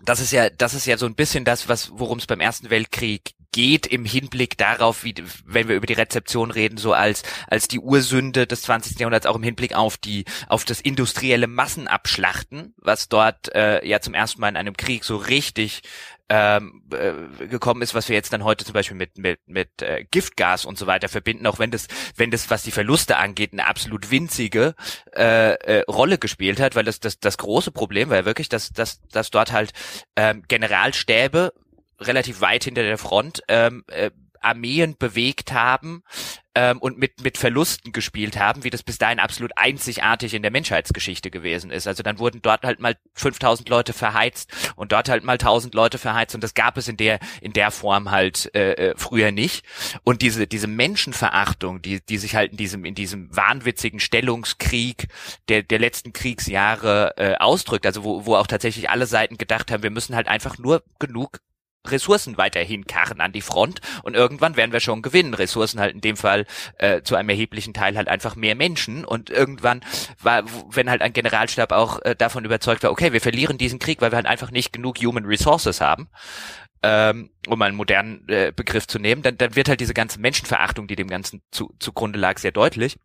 das ist ja, das ist ja so ein bisschen das, was, worum es beim Ersten Weltkrieg geht im Hinblick darauf, wie, wenn wir über die Rezeption reden, so als, als die Ursünde des 20. Jahrhunderts, auch im Hinblick auf die, auf das industrielle Massenabschlachten, was dort äh, ja zum ersten Mal in einem Krieg so richtig ähm, äh, gekommen ist, was wir jetzt dann heute zum Beispiel mit mit mit äh, Giftgas und so weiter verbinden, auch wenn das wenn das was die Verluste angeht eine absolut winzige äh, äh, Rolle gespielt hat, weil das das das große Problem war ja wirklich, dass dass dass dort halt ähm, Generalstäbe relativ weit hinter der Front ähm, äh, Armeen bewegt haben ähm, und mit, mit Verlusten gespielt haben, wie das bis dahin absolut einzigartig in der Menschheitsgeschichte gewesen ist. Also dann wurden dort halt mal 5000 Leute verheizt und dort halt mal 1000 Leute verheizt und das gab es in der, in der Form halt äh, äh, früher nicht. Und diese, diese Menschenverachtung, die, die sich halt in diesem, in diesem wahnwitzigen Stellungskrieg der, der letzten Kriegsjahre äh, ausdrückt, also wo, wo auch tatsächlich alle Seiten gedacht haben, wir müssen halt einfach nur genug Ressourcen weiterhin karren an die Front und irgendwann werden wir schon gewinnen. Ressourcen halt in dem Fall äh, zu einem erheblichen Teil halt einfach mehr Menschen und irgendwann war, wenn halt ein Generalstab auch äh, davon überzeugt war, okay, wir verlieren diesen Krieg, weil wir halt einfach nicht genug Human Resources haben, ähm, um einen modernen äh, Begriff zu nehmen, dann, dann wird halt diese ganze Menschenverachtung, die dem Ganzen zu, zugrunde lag, sehr deutlich.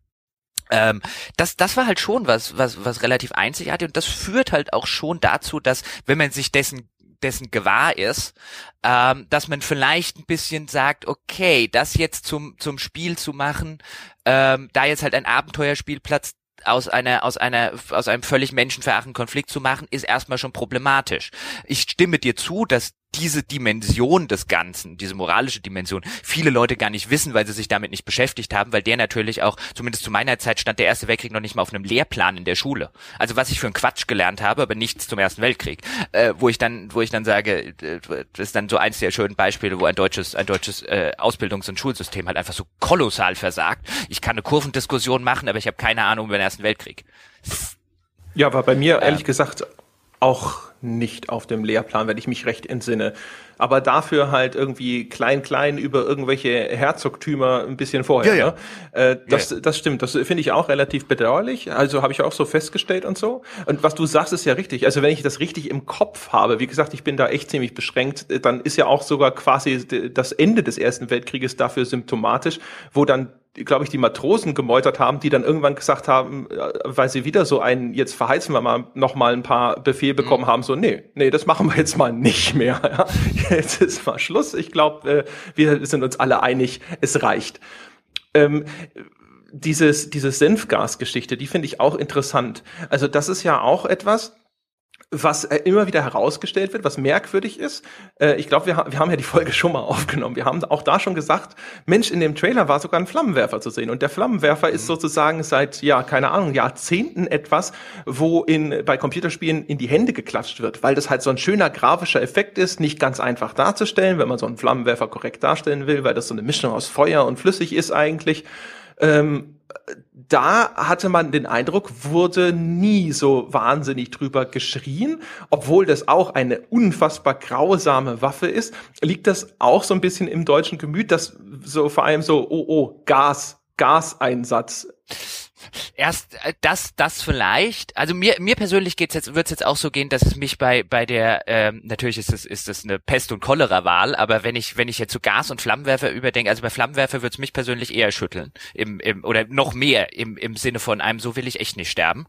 Ähm, das, das war halt schon was, was, was relativ einzigartig und das führt halt auch schon dazu, dass, wenn man sich dessen dessen gewahr ist, ähm, dass man vielleicht ein bisschen sagt, okay, das jetzt zum zum Spiel zu machen, ähm, da jetzt halt ein Abenteuerspielplatz aus einer aus einer aus einem völlig menschenverachtenden Konflikt zu machen, ist erstmal schon problematisch. Ich stimme dir zu, dass diese Dimension des Ganzen, diese moralische Dimension, viele Leute gar nicht wissen, weil sie sich damit nicht beschäftigt haben, weil der natürlich auch, zumindest zu meiner Zeit, stand der Erste Weltkrieg noch nicht mal auf einem Lehrplan in der Schule. Also was ich für einen Quatsch gelernt habe, aber nichts zum Ersten Weltkrieg. Äh, wo ich dann, wo ich dann sage, äh, das ist dann so eins der schönen Beispiele, wo ein deutsches, ein deutsches äh, Ausbildungs- und Schulsystem halt einfach so kolossal versagt. Ich kann eine Kurvendiskussion machen, aber ich habe keine Ahnung über den Ersten Weltkrieg. Ja, war bei mir ehrlich ähm, gesagt auch nicht auf dem Lehrplan, wenn ich mich recht entsinne. Aber dafür halt irgendwie klein, klein über irgendwelche Herzogtümer ein bisschen vorher. Ja, ja. Ne? Äh, das, ja, das stimmt. Das finde ich auch relativ bedauerlich. Also habe ich auch so festgestellt und so. Und was du sagst, ist ja richtig. Also wenn ich das richtig im Kopf habe, wie gesagt, ich bin da echt ziemlich beschränkt, dann ist ja auch sogar quasi das Ende des Ersten Weltkrieges dafür symptomatisch, wo dann glaube ich, die Matrosen gemeutert haben, die dann irgendwann gesagt haben, äh, weil sie wieder so einen, jetzt verheizen wir mal, noch mal ein paar Befehle bekommen mhm. haben, so, nee, nee, das machen wir jetzt mal nicht mehr. Ja? Jetzt ist mal Schluss. Ich glaube, äh, wir sind uns alle einig, es reicht. Ähm, dieses, diese Senfgasgeschichte, die finde ich auch interessant. Also das ist ja auch etwas, was äh, immer wieder herausgestellt wird, was merkwürdig ist. Äh, ich glaube, wir, ha wir haben ja die Folge schon mal aufgenommen. Wir haben auch da schon gesagt, Mensch, in dem Trailer war sogar ein Flammenwerfer zu sehen. Und der Flammenwerfer mhm. ist sozusagen seit, ja, keine Ahnung, Jahrzehnten etwas, wo in, bei Computerspielen in die Hände geklatscht wird, weil das halt so ein schöner grafischer Effekt ist, nicht ganz einfach darzustellen, wenn man so einen Flammenwerfer korrekt darstellen will, weil das so eine Mischung aus Feuer und flüssig ist eigentlich. Ähm, da hatte man den Eindruck, wurde nie so wahnsinnig drüber geschrien, obwohl das auch eine unfassbar grausame Waffe ist. Liegt das auch so ein bisschen im deutschen Gemüt, dass so vor allem so, oh, oh, Gas, Gaseinsatz Erst äh, das, das vielleicht. Also mir, mir persönlich geht's jetzt, wird's jetzt auch so gehen, dass es mich bei bei der ähm, natürlich ist das ist das eine Pest und Cholera Wahl, aber wenn ich wenn ich jetzt zu so Gas und Flammenwerfer überdenke, also bei Flammenwerfer wird's mich persönlich eher schütteln im, im oder noch mehr im im Sinne von einem so will ich echt nicht sterben.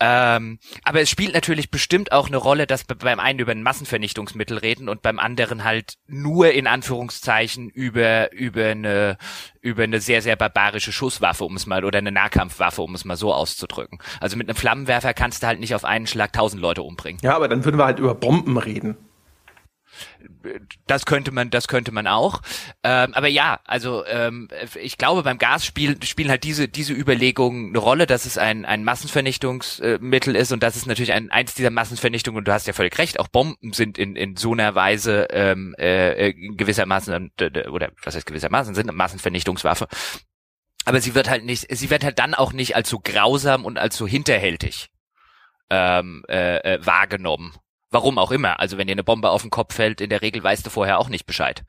Ähm, aber es spielt natürlich bestimmt auch eine Rolle, dass beim einen über ein Massenvernichtungsmittel reden und beim anderen halt nur in Anführungszeichen über über eine über eine sehr sehr barbarische Schusswaffe, um es mal oder eine Nahkampfwaffe, um es mal so auszudrücken. Also mit einem Flammenwerfer kannst du halt nicht auf einen Schlag tausend Leute umbringen. Ja, aber dann würden wir halt über Bomben reden das könnte man, das könnte man auch. Ähm, aber ja, also ähm, ich glaube, beim Gas spiel, spielen halt diese diese Überlegungen eine Rolle, dass es ein ein Massenvernichtungsmittel ist und das ist natürlich ein eins dieser Massenvernichtungen. Und du hast ja völlig recht. Auch Bomben sind in in so einer Weise ähm, äh, gewissermaßen oder was heißt gewissermaßen sind eine Massenvernichtungswaffe. Aber sie wird halt nicht, sie wird halt dann auch nicht als so grausam und als so hinterhältig ähm, äh, äh, wahrgenommen. Warum auch immer. Also wenn dir eine Bombe auf den Kopf fällt, in der Regel weißt du vorher auch nicht Bescheid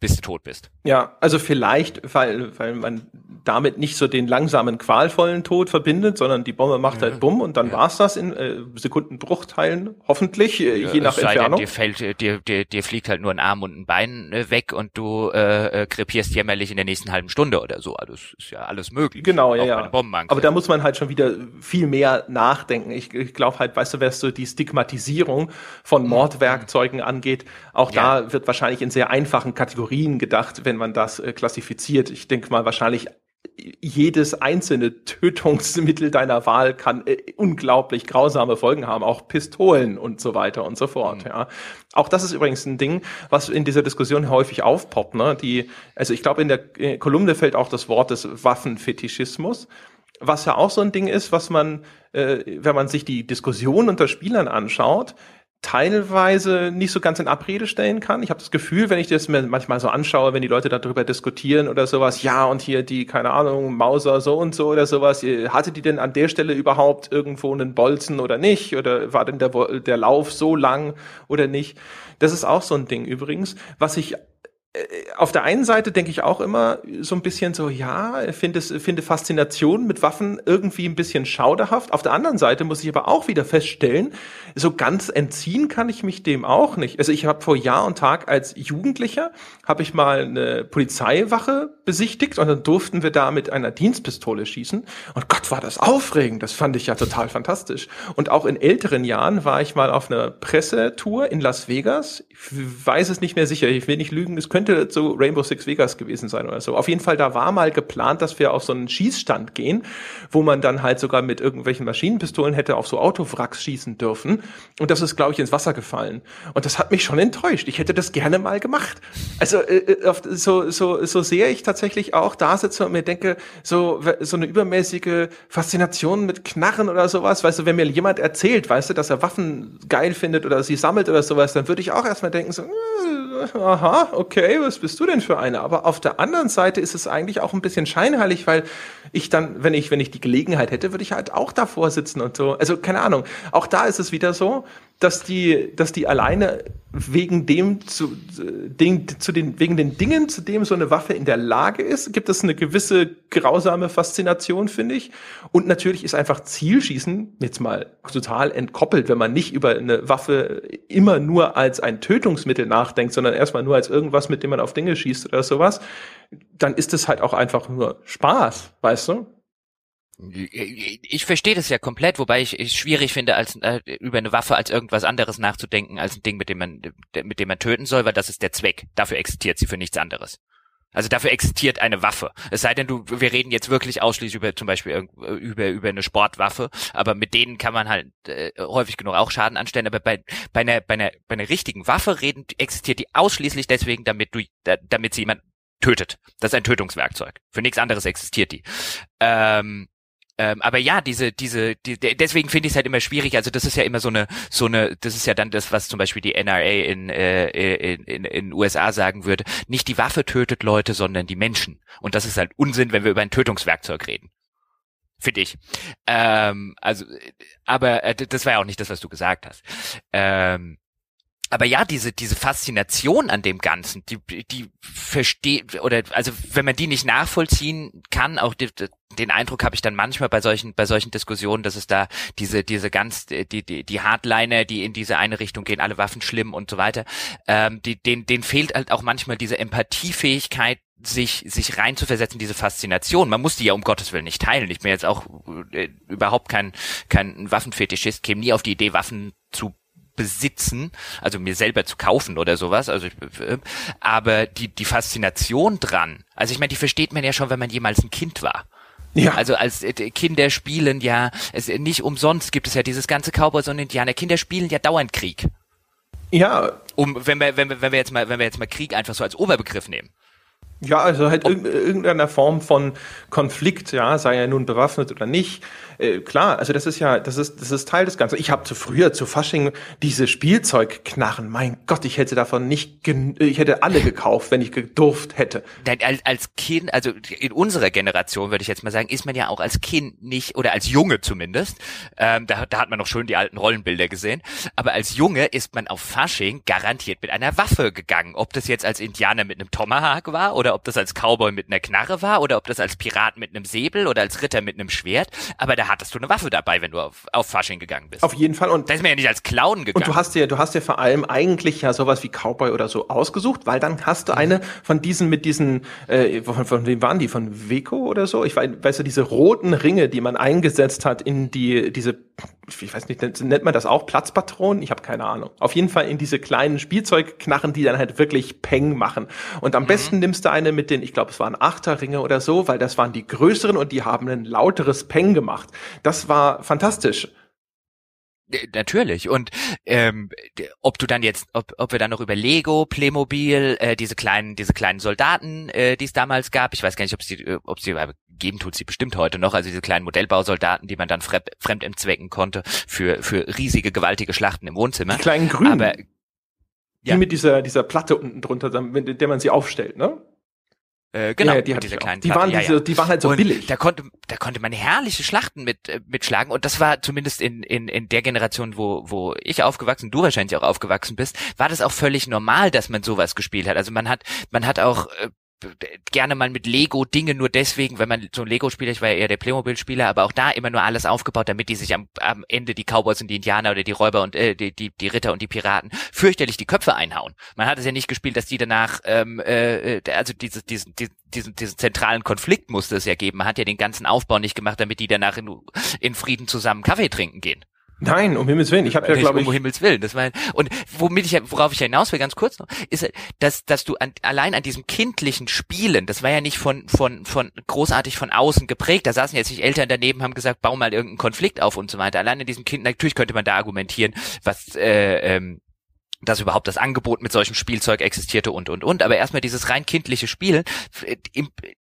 bis du tot bist. Ja, also vielleicht, weil, weil man damit nicht so den langsamen, qualvollen Tod verbindet, sondern die Bombe macht ja. halt Bumm und dann ja. war's das in äh, Sekundenbruchteilen, hoffentlich, äh, je nach Entfernung. Denn, dir, fällt, dir, dir, dir fliegt halt nur ein Arm und ein Bein äh, weg und du äh, äh, krepierst jämmerlich in der nächsten halben Stunde oder so. Also das ist ja alles möglich. Genau, ja, ja. Aber da muss man halt schon wieder viel mehr nachdenken. Ich, ich glaube halt, weißt du, was so die Stigmatisierung von mhm. Mordwerkzeugen mhm. angeht, auch da wird wahrscheinlich in sehr einfachen Kategorien Kategorien gedacht, wenn man das äh, klassifiziert. Ich denke mal wahrscheinlich jedes einzelne Tötungsmittel deiner Wahl kann äh, unglaublich grausame Folgen haben, auch Pistolen und so weiter und so fort. Mhm. Ja, auch das ist übrigens ein Ding, was in dieser Diskussion häufig aufpoppt. Ne? Die, also ich glaube in der äh, Kolumne fällt auch das Wort des Waffenfetischismus, was ja auch so ein Ding ist, was man, äh, wenn man sich die Diskussion unter Spielern anschaut, teilweise nicht so ganz in Abrede stellen kann. Ich habe das Gefühl, wenn ich das mir manchmal so anschaue, wenn die Leute darüber diskutieren oder sowas, ja, und hier die, keine Ahnung, Mauser so und so oder sowas, hatte die denn an der Stelle überhaupt irgendwo einen Bolzen oder nicht? Oder war denn der, der Lauf so lang oder nicht? Das ist auch so ein Ding übrigens, was ich äh, auf der einen Seite denke ich auch immer so ein bisschen so, ja, finde finde Faszination mit Waffen irgendwie ein bisschen schauderhaft. Auf der anderen Seite muss ich aber auch wieder feststellen, so ganz entziehen kann ich mich dem auch nicht. Also ich habe vor Jahr und Tag als Jugendlicher habe ich mal eine Polizeiwache besichtigt und dann durften wir da mit einer Dienstpistole schießen. Und Gott, war das aufregend. Das fand ich ja total fantastisch. Und auch in älteren Jahren war ich mal auf einer Pressetour in Las Vegas. Ich weiß es nicht mehr sicher. Ich will nicht lügen. Es könnte könnte so Rainbow Six Vegas gewesen sein oder so. Auf jeden Fall, da war mal geplant, dass wir auf so einen Schießstand gehen, wo man dann halt sogar mit irgendwelchen Maschinenpistolen hätte auf so Autowracks schießen dürfen. Und das ist, glaube ich, ins Wasser gefallen. Und das hat mich schon enttäuscht. Ich hätte das gerne mal gemacht. Also äh, äh so, so, so sehr ich tatsächlich auch da sitze und mir denke, so, so eine übermäßige Faszination mit Knarren oder sowas, weißt du, wenn mir jemand erzählt, weißt du, dass er Waffen geil findet oder sie sammelt oder sowas, dann würde ich auch erstmal denken, so, äh, aha, okay, was bist du denn für eine? Aber auf der anderen Seite ist es eigentlich auch ein bisschen scheinheilig, weil ich dann, wenn ich, wenn ich die Gelegenheit hätte, würde ich halt auch davor sitzen und so. Also keine Ahnung. Auch da ist es wieder so, dass die, dass die alleine wegen dem zu, den, zu den, wegen den Dingen, zu dem so eine Waffe in der Lage ist, gibt es eine gewisse grausame Faszination, finde ich. Und natürlich ist einfach Zielschießen jetzt mal total entkoppelt, wenn man nicht über eine Waffe immer nur als ein Tötungsmittel nachdenkt, sondern erstmal nur als irgendwas, mit dem man auf Dinge schießt oder sowas, dann ist es halt auch einfach nur Spaß, weißt du? Ich verstehe das ja komplett, wobei ich es schwierig finde, als äh, über eine Waffe als irgendwas anderes nachzudenken, als ein Ding, mit dem man mit dem man töten soll, weil das ist der Zweck. Dafür existiert sie für nichts anderes. Also dafür existiert eine Waffe. Es sei denn, du, wir reden jetzt wirklich ausschließlich über zum Beispiel über über eine Sportwaffe, aber mit denen kann man halt äh, häufig genug auch Schaden anstellen. Aber bei bei einer bei einer bei einer richtigen Waffe reden existiert die ausschließlich deswegen, damit du damit sie jemand tötet. Das ist ein Tötungswerkzeug. Für nichts anderes existiert die. Ähm, ähm, aber ja, diese, diese, die, deswegen finde ich es halt immer schwierig. Also das ist ja immer so eine, so eine, das ist ja dann das, was zum Beispiel die NRA in, äh, in, in, in USA sagen würde. Nicht die Waffe tötet Leute, sondern die Menschen. Und das ist halt Unsinn, wenn wir über ein Tötungswerkzeug reden. Finde ich. Ähm, also, aber äh, das war ja auch nicht das, was du gesagt hast. Ähm, aber ja, diese, diese Faszination an dem Ganzen, die, die versteht, oder also wenn man die nicht nachvollziehen kann, auch die, den Eindruck habe ich dann manchmal bei solchen, bei solchen Diskussionen, dass es da diese, diese ganz, die, die, die Hardliner, die in diese eine Richtung gehen, alle Waffen schlimm und so weiter, ähm, die, denen, denen fehlt halt auch manchmal diese Empathiefähigkeit, sich, sich reinzuversetzen, diese Faszination. Man muss die ja um Gottes Willen nicht teilen. Ich bin jetzt auch äh, überhaupt kein, kein Waffenfetischist, käme nie auf die Idee, Waffen zu besitzen, also mir selber zu kaufen oder sowas. Also, ich, aber die die Faszination dran, also ich meine, die versteht man ja schon, wenn man jemals ein Kind war. Ja. Also als äh, Kinder spielen ja, es nicht umsonst gibt es ja dieses ganze Cowboys und Indianer. Kinder spielen ja dauernd Krieg. Ja. Um wenn wir wenn wir wenn wir jetzt mal wenn wir jetzt mal Krieg einfach so als Oberbegriff nehmen. Ja, also halt irgendeiner Form von Konflikt, ja, sei er nun bewaffnet oder nicht. Äh, klar, also das ist ja, das ist, das ist Teil des Ganzen. Ich habe zu früher zu Fasching diese Spielzeugknarren. Mein Gott, ich hätte davon nicht, ich hätte alle gekauft, wenn ich gedurft hätte. Als, als Kind, also in unserer Generation würde ich jetzt mal sagen, ist man ja auch als Kind nicht oder als Junge zumindest. Ähm, da, da hat man noch schön die alten Rollenbilder gesehen. Aber als Junge ist man auf Fasching garantiert mit einer Waffe gegangen. Ob das jetzt als Indianer mit einem Tomahawk war oder ob das als Cowboy mit einer Knarre war oder ob das als Pirat mit einem Säbel oder als Ritter mit einem Schwert. Aber da hattest du eine Waffe dabei, wenn du auf, auf Fasching gegangen bist. Auf jeden Fall. Und da ist man ja nicht als Clown gegangen. Und du hast dir, du hast dir vor allem eigentlich ja sowas wie Cowboy oder so ausgesucht, weil dann hast du mhm. eine von diesen mit diesen, äh, von, von wem waren die? Von Weco oder so? Ich weiß, weißt du, diese roten Ringe, die man eingesetzt hat in die, diese, ich weiß nicht, nennt man das auch Platzpatronen? Ich habe keine Ahnung. Auf jeden Fall in diese kleinen Spielzeugknarren, die dann halt wirklich Peng machen. Und am mhm. besten nimmst du eine mit den, ich glaube, es waren Achterringe oder so, weil das waren die größeren und die haben ein lauteres Peng gemacht. Das war fantastisch. Natürlich. Und ähm, ob du dann jetzt, ob, ob wir dann noch über Lego, Playmobil, äh, diese kleinen, diese kleinen Soldaten, äh, die es damals gab, ich weiß gar nicht, ob sie, äh, ob sie geben tut sie bestimmt heute noch, also diese kleinen Modellbausoldaten, die man dann fremd, fremd entzwecken konnte für für riesige, gewaltige Schlachten im Wohnzimmer. Die kleinen Grünen. Aber ja. Die mit dieser dieser Platte unten drunter, mit der man sie aufstellt, ne? Äh, genau, ja, die diese kleinen die waren, diese, ja. die waren halt so und billig. Da konnte, da konnte man herrliche Schlachten mit, äh, mitschlagen und das war zumindest in, in, in der Generation, wo, wo ich aufgewachsen, du wahrscheinlich auch aufgewachsen bist, war das auch völlig normal, dass man sowas gespielt hat. Also man hat, man hat auch äh, gerne mal mit Lego Dinge nur deswegen, wenn man so ein Lego-Spieler, ich war ja eher der Playmobil-Spieler, aber auch da immer nur alles aufgebaut, damit die sich am, am Ende die Cowboys und die Indianer oder die Räuber und äh, die, die, die Ritter und die Piraten fürchterlich die Köpfe einhauen. Man hat es ja nicht gespielt, dass die danach, ähm, äh, also dieses, diesen, diesen, diesen zentralen Konflikt musste es ja geben. Man hat ja den ganzen Aufbau nicht gemacht, damit die danach in, in Frieden zusammen Kaffee trinken gehen. Nein, um Himmels Willen. Ich habe ja, glaube ich, um Himmels Willen. Das war und womit ich, worauf ich hinaus will, ganz kurz noch, ist, dass, dass du an, allein an diesem kindlichen Spielen, das war ja nicht von, von, von großartig von außen geprägt. Da saßen jetzt nicht Eltern daneben, haben gesagt, bau mal irgendeinen Konflikt auf und so weiter. Allein in diesem Kind, natürlich könnte man da argumentieren, was äh, ähm, dass überhaupt das Angebot mit solchem Spielzeug existierte und und und. Aber erstmal dieses rein kindliche Spielen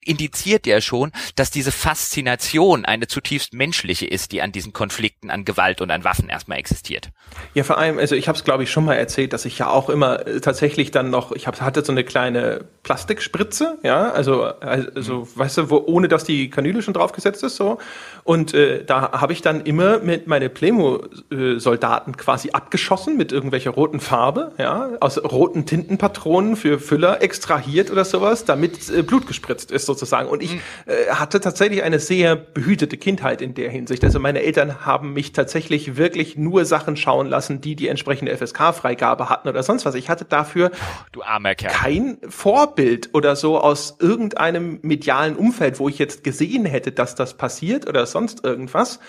indiziert ja schon, dass diese Faszination eine zutiefst menschliche ist, die an diesen Konflikten, an Gewalt und an Waffen erstmal existiert. Ja, vor allem, also ich habe es glaube ich schon mal erzählt, dass ich ja auch immer äh, tatsächlich dann noch, ich hab, hatte so eine kleine Plastikspritze, ja, also also mhm. weißt du, wo ohne dass die Kanüle schon draufgesetzt ist, so und äh, da habe ich dann immer mit meine Plemo-Soldaten quasi abgeschossen mit irgendwelcher roten Farbe, ja, aus roten Tintenpatronen für Füller extrahiert oder sowas, damit äh, Blut gespritzt ist sozusagen. Und ich mhm. äh, hatte tatsächlich eine sehr behütete Kindheit in der Hinsicht. Also meine Eltern haben mich tatsächlich wirklich nur Sachen schauen lassen, die die entsprechende FSK-Freigabe hatten oder sonst was. Ich hatte dafür du armer Kerl. kein Vorbild oder so aus irgendeinem medialen Umfeld, wo ich jetzt gesehen hätte, dass das passiert oder sonst irgendwas,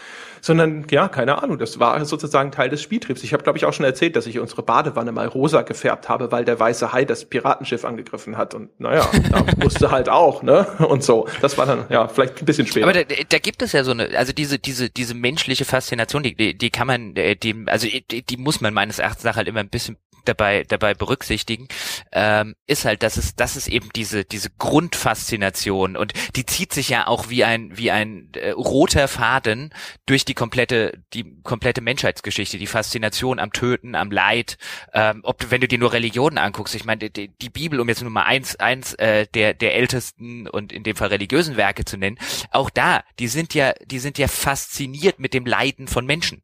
sondern ja, keine Ahnung, das war sozusagen Teil des Spieltriebs. Ich habe, glaube ich, auch schon erzählt, dass ich unsere Badewanne mal rosa gefärbt habe, weil der weiße Hai das Piratenschiff angegriffen hat. Und naja, da musste halt auch, ne? Und so. Das war dann, ja, vielleicht ein bisschen später. Aber da, da gibt es ja so eine, also diese, diese, diese menschliche Faszination, die, die, die kann man, äh, die, also die, die muss man meines Erachtens nach halt immer ein bisschen dabei dabei berücksichtigen, ähm, ist halt, dass es das ist eben diese diese Grundfaszination und die zieht sich ja auch wie ein wie ein äh, roter Faden durch die komplette die komplette Menschheitsgeschichte, die Faszination am Töten, am Leid. Ähm, ob wenn du dir nur Religionen anguckst, ich meine die, die Bibel, um jetzt nur mal eins eins äh, der der ältesten und in dem Fall religiösen Werke zu nennen, auch da, die sind ja die sind ja fasziniert mit dem Leiden von Menschen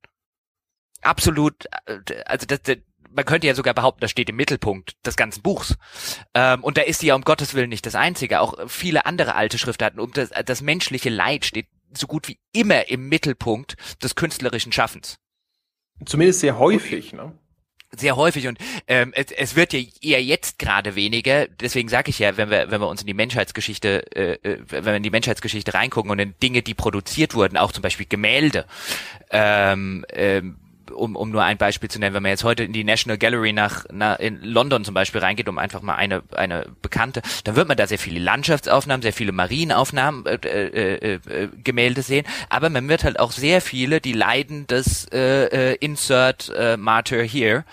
absolut, äh, also das, man könnte ja sogar behaupten, das steht im Mittelpunkt des ganzen Buchs. Ähm, und da ist sie ja um Gottes Willen nicht das Einzige. Auch viele andere alte Schriftarten. Und das, das menschliche Leid steht so gut wie immer im Mittelpunkt des künstlerischen Schaffens. Zumindest sehr häufig, ne? Sehr häufig und ähm, es, es wird ja eher jetzt gerade weniger. Deswegen sage ich ja, wenn wir wenn wir uns in die Menschheitsgeschichte, äh, äh, wenn wir in die Menschheitsgeschichte reingucken und in Dinge, die produziert wurden, auch zum Beispiel Gemälde, ähm, ähm, um, um nur ein Beispiel zu nennen, wenn man jetzt heute in die National Gallery nach, nach in London zum Beispiel reingeht, um einfach mal eine, eine bekannte, dann wird man da sehr viele Landschaftsaufnahmen, sehr viele Marienaufnahmen, äh, äh, äh, Gemälde sehen, aber man wird halt auch sehr viele, die Leiden des äh, äh, Insert äh, Martyr here,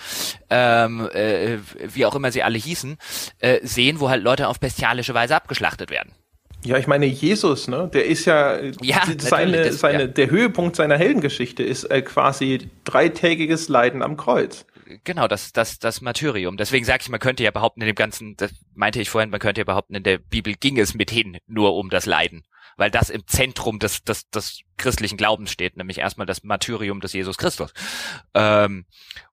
ähm, äh, wie auch immer sie alle hießen, äh, sehen, wo halt Leute auf bestialische Weise abgeschlachtet werden. Ja, ich meine, Jesus, ne, der ist ja, ja seine, das, seine, ja. der Höhepunkt seiner Heldengeschichte ist äh, quasi dreitägiges Leiden am Kreuz. Genau, das, das, das Martyrium. Deswegen sage ich, man könnte ja behaupten, in dem Ganzen, das meinte ich vorhin, man könnte ja behaupten, in der Bibel ging es mithin nur um das Leiden. Weil das im Zentrum des, des, des christlichen Glaubens steht, nämlich erstmal das Martyrium des Jesus Christus. Ähm,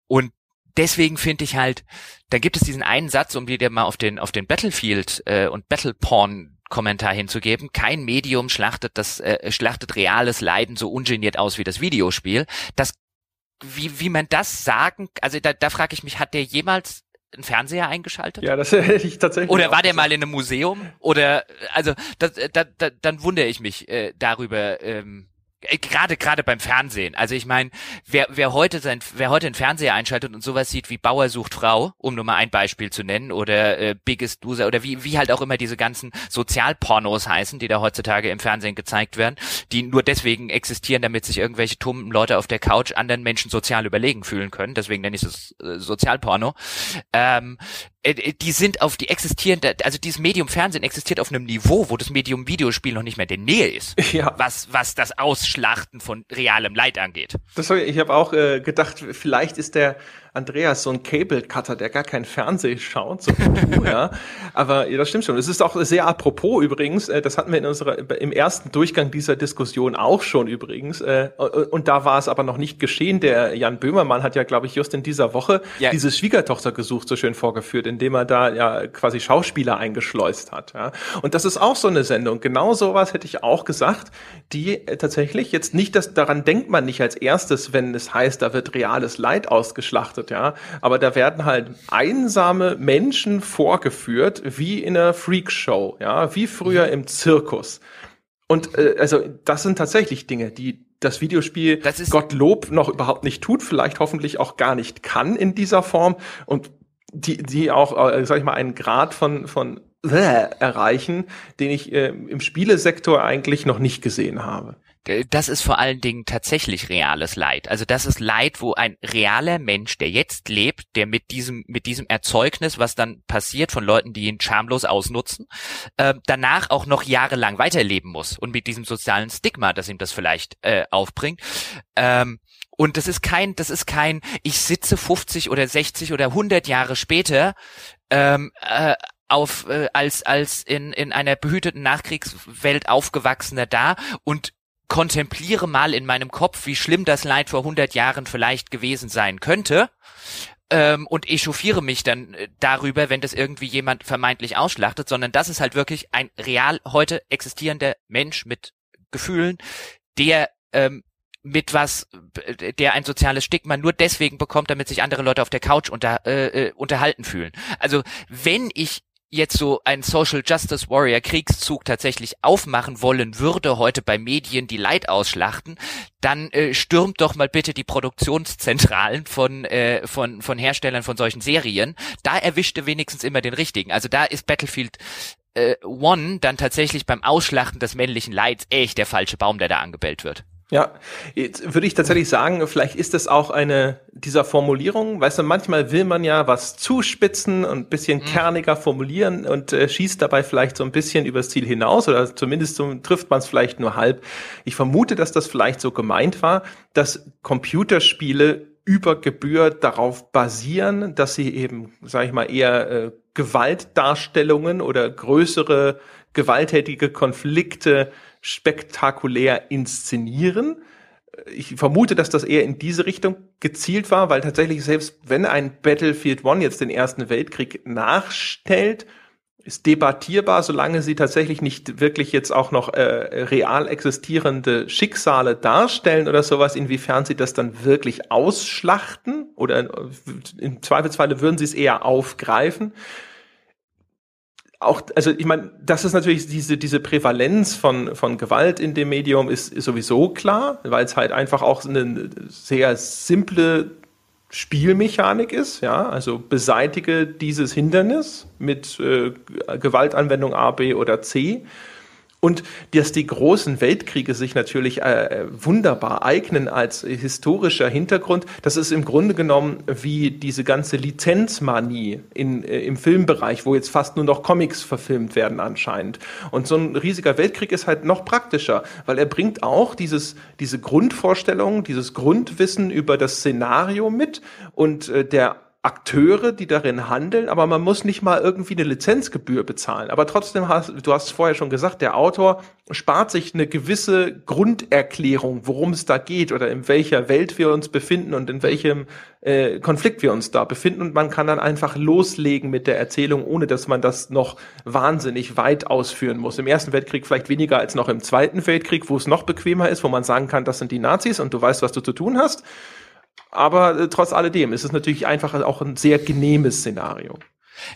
und deswegen finde ich halt, da gibt es diesen einen Satz, um dir mal auf den auf den Battlefield äh, und Battle Porn Kommentar hinzugeben. Kein Medium schlachtet das äh, schlachtet reales Leiden so ungeniert aus wie das Videospiel. Das wie wie man das sagen, also da, da frage ich mich, hat der jemals einen Fernseher eingeschaltet? Ja, das hätte ich tatsächlich. Oder war der mal in einem Museum? Oder also das, da, da, dann wundere ich mich äh, darüber. Ähm, äh, gerade gerade beim Fernsehen. Also ich meine, wer, wer heute sein, wer heute einen Fernseher einschaltet und sowas sieht wie Bauer sucht Frau, um nur mal ein Beispiel zu nennen, oder äh, Biggest Loser oder wie wie halt auch immer diese ganzen Sozialpornos heißen, die da heutzutage im Fernsehen gezeigt werden, die nur deswegen existieren, damit sich irgendwelche tummen Leute auf der Couch anderen Menschen sozial überlegen fühlen können. Deswegen nenne ich es äh, Sozialporno. Ähm, äh, äh, die sind auf die existieren, also dieses Medium Fernsehen existiert auf einem Niveau, wo das Medium Videospiel noch nicht mehr in der Nähe ist. Ja. Was, was das Ausschlachten von realem Leid angeht. Das, ich habe auch äh, gedacht, vielleicht ist der Andreas so ein Cable-Cutter, der gar kein Fernsehen schaut. So, ja. Aber ja, das stimmt schon. Es ist auch sehr apropos übrigens, äh, das hatten wir in unserer, im ersten Durchgang dieser Diskussion auch schon übrigens. Äh, und da war es aber noch nicht geschehen. Der Jan Böhmermann hat ja, glaube ich, just in dieser Woche ja. dieses Schwiegertochtergesuch so schön vorgeführt, indem er da ja quasi Schauspieler eingeschleust hat. Ja. Und das ist auch so eine Sendung. Genau sowas hätte ich auch gesagt, die äh, tatsächlich jetzt nicht, dass daran denkt man nicht als erstes, wenn es heißt, da wird reales Leid ausgeschlachtet betrachtet, ja. Aber da werden halt einsame Menschen vorgeführt, wie in einer Freakshow, ja, wie früher im Zirkus. Und äh, also das sind tatsächlich Dinge, die das Videospiel das ist Gottlob noch überhaupt nicht tut, vielleicht hoffentlich auch gar nicht kann in dieser Form und die, die auch, äh, sag ich mal, einen Grad von, von erreichen, den ich äh, im Spielesektor eigentlich noch nicht gesehen habe. Äh, das ist vor allen Dingen tatsächlich reales Leid. Also das ist Leid, wo ein realer Mensch, der jetzt lebt, der mit diesem mit diesem Erzeugnis, was dann passiert von Leuten, die ihn schamlos ausnutzen, äh, danach auch noch jahrelang weiterleben muss und mit diesem sozialen Stigma, das ihm das vielleicht äh, aufbringt. Ähm, und das ist kein, das ist kein, ich sitze 50 oder 60 oder 100 Jahre später ähm, äh, auf äh, als als in in einer behüteten Nachkriegswelt aufgewachsener da und kontempliere mal in meinem Kopf, wie schlimm das Leid vor 100 Jahren vielleicht gewesen sein könnte ähm, und echauffiere mich dann äh, darüber, wenn das irgendwie jemand vermeintlich ausschlachtet, sondern das ist halt wirklich ein real heute existierender Mensch mit Gefühlen, der ähm, mit was, äh, der ein soziales Stigma nur deswegen bekommt, damit sich andere Leute auf der Couch unter, äh, äh unterhalten fühlen. Also wenn ich jetzt so ein Social Justice Warrior Kriegszug tatsächlich aufmachen wollen würde heute bei Medien, die Leid ausschlachten, dann äh, stürmt doch mal bitte die Produktionszentralen von äh, von von Herstellern von solchen Serien. Da erwischte wenigstens immer den richtigen. Also da ist Battlefield äh, One dann tatsächlich beim Ausschlachten des männlichen Leids echt der falsche Baum, der da angebellt wird. Ja, jetzt würde ich tatsächlich sagen, vielleicht ist es auch eine dieser Formulierungen. Weißt du, manchmal will man ja was zuspitzen und ein bisschen mhm. kerniger formulieren und äh, schießt dabei vielleicht so ein bisschen übers Ziel hinaus oder zumindest so, trifft man es vielleicht nur halb. Ich vermute, dass das vielleicht so gemeint war, dass Computerspiele über Gebühr darauf basieren, dass sie eben, sage ich mal, eher äh, Gewaltdarstellungen oder größere gewalttätige Konflikte spektakulär inszenieren. Ich vermute, dass das eher in diese Richtung gezielt war, weil tatsächlich selbst wenn ein Battlefield One jetzt den Ersten Weltkrieg nachstellt, ist debattierbar, solange sie tatsächlich nicht wirklich jetzt auch noch äh, real existierende Schicksale darstellen oder sowas, inwiefern sie das dann wirklich ausschlachten oder im Zweifelsfalle würden sie es eher aufgreifen auch, also ich meine, das ist natürlich diese, diese Prävalenz von, von Gewalt in dem Medium ist, ist sowieso klar, weil es halt einfach auch eine sehr simple Spielmechanik ist, ja, also beseitige dieses Hindernis mit äh, Gewaltanwendung A, B oder C und dass die großen Weltkriege sich natürlich äh, wunderbar eignen als historischer Hintergrund, das ist im Grunde genommen wie diese ganze Lizenzmanie in, äh, im Filmbereich, wo jetzt fast nur noch Comics verfilmt werden anscheinend. Und so ein riesiger Weltkrieg ist halt noch praktischer, weil er bringt auch dieses, diese Grundvorstellung, dieses Grundwissen über das Szenario mit und äh, der Akteure, die darin handeln, aber man muss nicht mal irgendwie eine Lizenzgebühr bezahlen. Aber trotzdem hast, du hast vorher schon gesagt, der Autor spart sich eine gewisse Grunderklärung, worum es da geht oder in welcher Welt wir uns befinden und in welchem äh, Konflikt wir uns da befinden. Und man kann dann einfach loslegen mit der Erzählung, ohne dass man das noch wahnsinnig weit ausführen muss. Im Ersten Weltkrieg vielleicht weniger als noch im Zweiten Weltkrieg, wo es noch bequemer ist, wo man sagen kann, das sind die Nazis und du weißt, was du zu tun hast. Aber äh, trotz alledem ist es natürlich einfach auch ein sehr genehmes Szenario.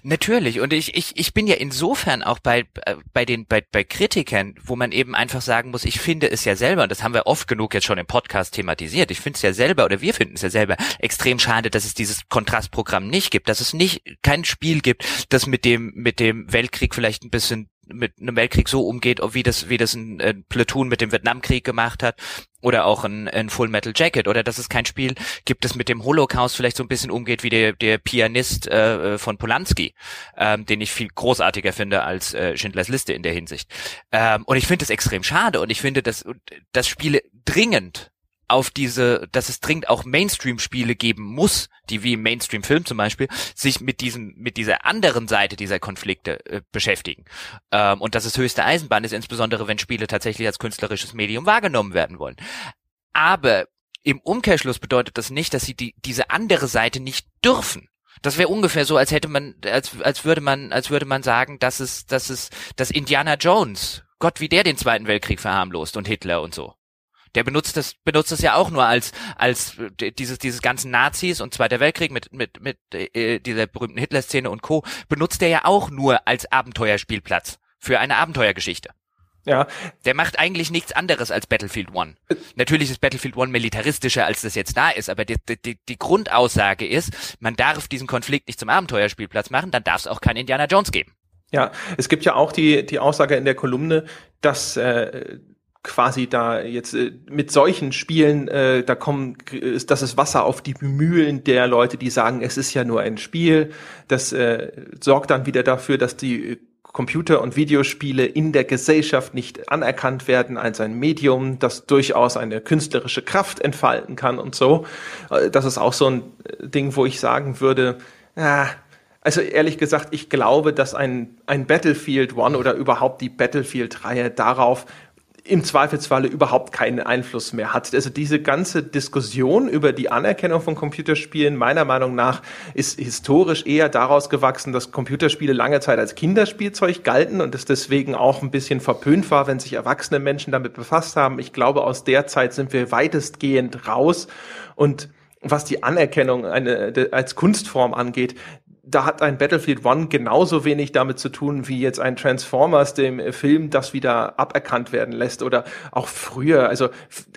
Natürlich und ich, ich, ich bin ja insofern auch bei, äh, bei den bei, bei Kritikern, wo man eben einfach sagen muss, ich finde es ja selber und das haben wir oft genug jetzt schon im Podcast thematisiert. Ich finde es ja selber oder wir finden es ja selber extrem schade, dass es dieses Kontrastprogramm nicht gibt, dass es nicht kein Spiel gibt, das mit dem mit dem Weltkrieg vielleicht ein bisschen mit einem Weltkrieg so umgeht, wie das, wie das ein, ein Platoon mit dem Vietnamkrieg gemacht hat oder auch ein, ein Full Metal Jacket oder dass es kein Spiel gibt, das mit dem Holocaust vielleicht so ein bisschen umgeht wie der, der Pianist äh, von Polanski, ähm, den ich viel großartiger finde als äh, Schindlers Liste in der Hinsicht. Ähm, und ich finde das extrem schade und ich finde, dass, dass Spiele dringend auf diese, dass es dringend auch Mainstream-Spiele geben muss, die wie im Mainstream-Film zum Beispiel sich mit diesem, mit dieser anderen Seite dieser Konflikte äh, beschäftigen. Ähm, und dass es höchste Eisenbahn ist, insbesondere wenn Spiele tatsächlich als künstlerisches Medium wahrgenommen werden wollen. Aber im Umkehrschluss bedeutet das nicht, dass sie die, diese andere Seite nicht dürfen. Das wäre ungefähr so, als hätte man, als, als würde man, als würde man sagen, dass es, dass es, dass Indiana Jones, Gott, wie der den Zweiten Weltkrieg verharmlost und Hitler und so. Der benutzt das, benutzt das ja auch nur als, als äh, dieses, dieses ganzen Nazis und Zweiter Weltkrieg mit, mit, mit äh, dieser berühmten Hitler-Szene und Co. benutzt er ja auch nur als Abenteuerspielplatz für eine Abenteuergeschichte. Ja. Der macht eigentlich nichts anderes als Battlefield One. Natürlich ist Battlefield One militaristischer, als das jetzt da ist, aber die, die, die Grundaussage ist, man darf diesen Konflikt nicht zum Abenteuerspielplatz machen, dann darf es auch kein Indiana Jones geben. Ja, es gibt ja auch die, die Aussage in der Kolumne, dass äh, quasi da jetzt äh, mit solchen Spielen, äh, da kommen, ist das ist Wasser auf die Mühlen der Leute, die sagen, es ist ja nur ein Spiel. Das äh, sorgt dann wieder dafür, dass die Computer- und Videospiele in der Gesellschaft nicht anerkannt werden als ein Medium, das durchaus eine künstlerische Kraft entfalten kann und so. Äh, das ist auch so ein äh, Ding, wo ich sagen würde, ah, also ehrlich gesagt, ich glaube, dass ein, ein Battlefield One oder überhaupt die Battlefield-Reihe darauf im Zweifelsfalle überhaupt keinen Einfluss mehr hat. Also diese ganze Diskussion über die Anerkennung von Computerspielen meiner Meinung nach ist historisch eher daraus gewachsen, dass Computerspiele lange Zeit als Kinderspielzeug galten und es deswegen auch ein bisschen verpönt war, wenn sich erwachsene Menschen damit befasst haben. Ich glaube, aus der Zeit sind wir weitestgehend raus und was die Anerkennung eine, als Kunstform angeht, da hat ein Battlefield One genauso wenig damit zu tun, wie jetzt ein Transformers dem Film das wieder aberkannt werden lässt oder auch früher. Also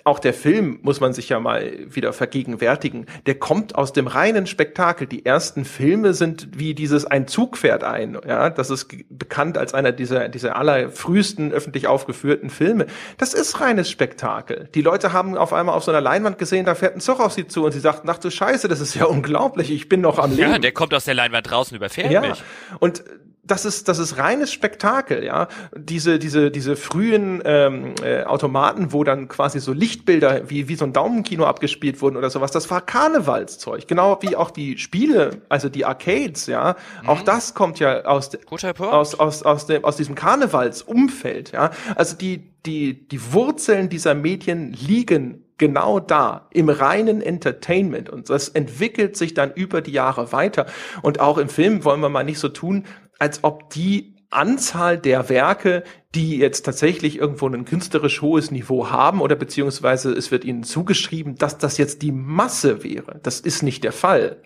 auch der Film muss man sich ja mal wieder vergegenwärtigen. Der kommt aus dem reinen Spektakel. Die ersten Filme sind wie dieses Ein Zug fährt ein. Ja, das ist bekannt als einer dieser, dieser allerfrühesten öffentlich aufgeführten Filme. Das ist reines Spektakel. Die Leute haben auf einmal auf so einer Leinwand gesehen, da fährt ein Zug auf sie zu und sie sagten, ach du Scheiße, das ist ja unglaublich. Ich bin noch am Leben. Ja, der kommt aus der Leinwand draußen überfährt ja. mich. Und das ist das ist reines Spektakel, ja. Diese diese diese frühen ähm, äh, Automaten, wo dann quasi so Lichtbilder wie wie so ein Daumenkino abgespielt wurden oder sowas, das war Karnevalszeug. Genau wie auch die Spiele, also die Arcades, ja. Mhm. Auch das kommt ja aus aus aus aus dem aus diesem Karnevalsumfeld, ja. Also die die die Wurzeln dieser Medien liegen genau da, im reinen Entertainment. Und das entwickelt sich dann über die Jahre weiter. Und auch im Film wollen wir mal nicht so tun, als ob die Anzahl der Werke, die jetzt tatsächlich irgendwo ein künstlerisch hohes Niveau haben oder beziehungsweise es wird ihnen zugeschrieben, dass das jetzt die Masse wäre. Das ist nicht der Fall.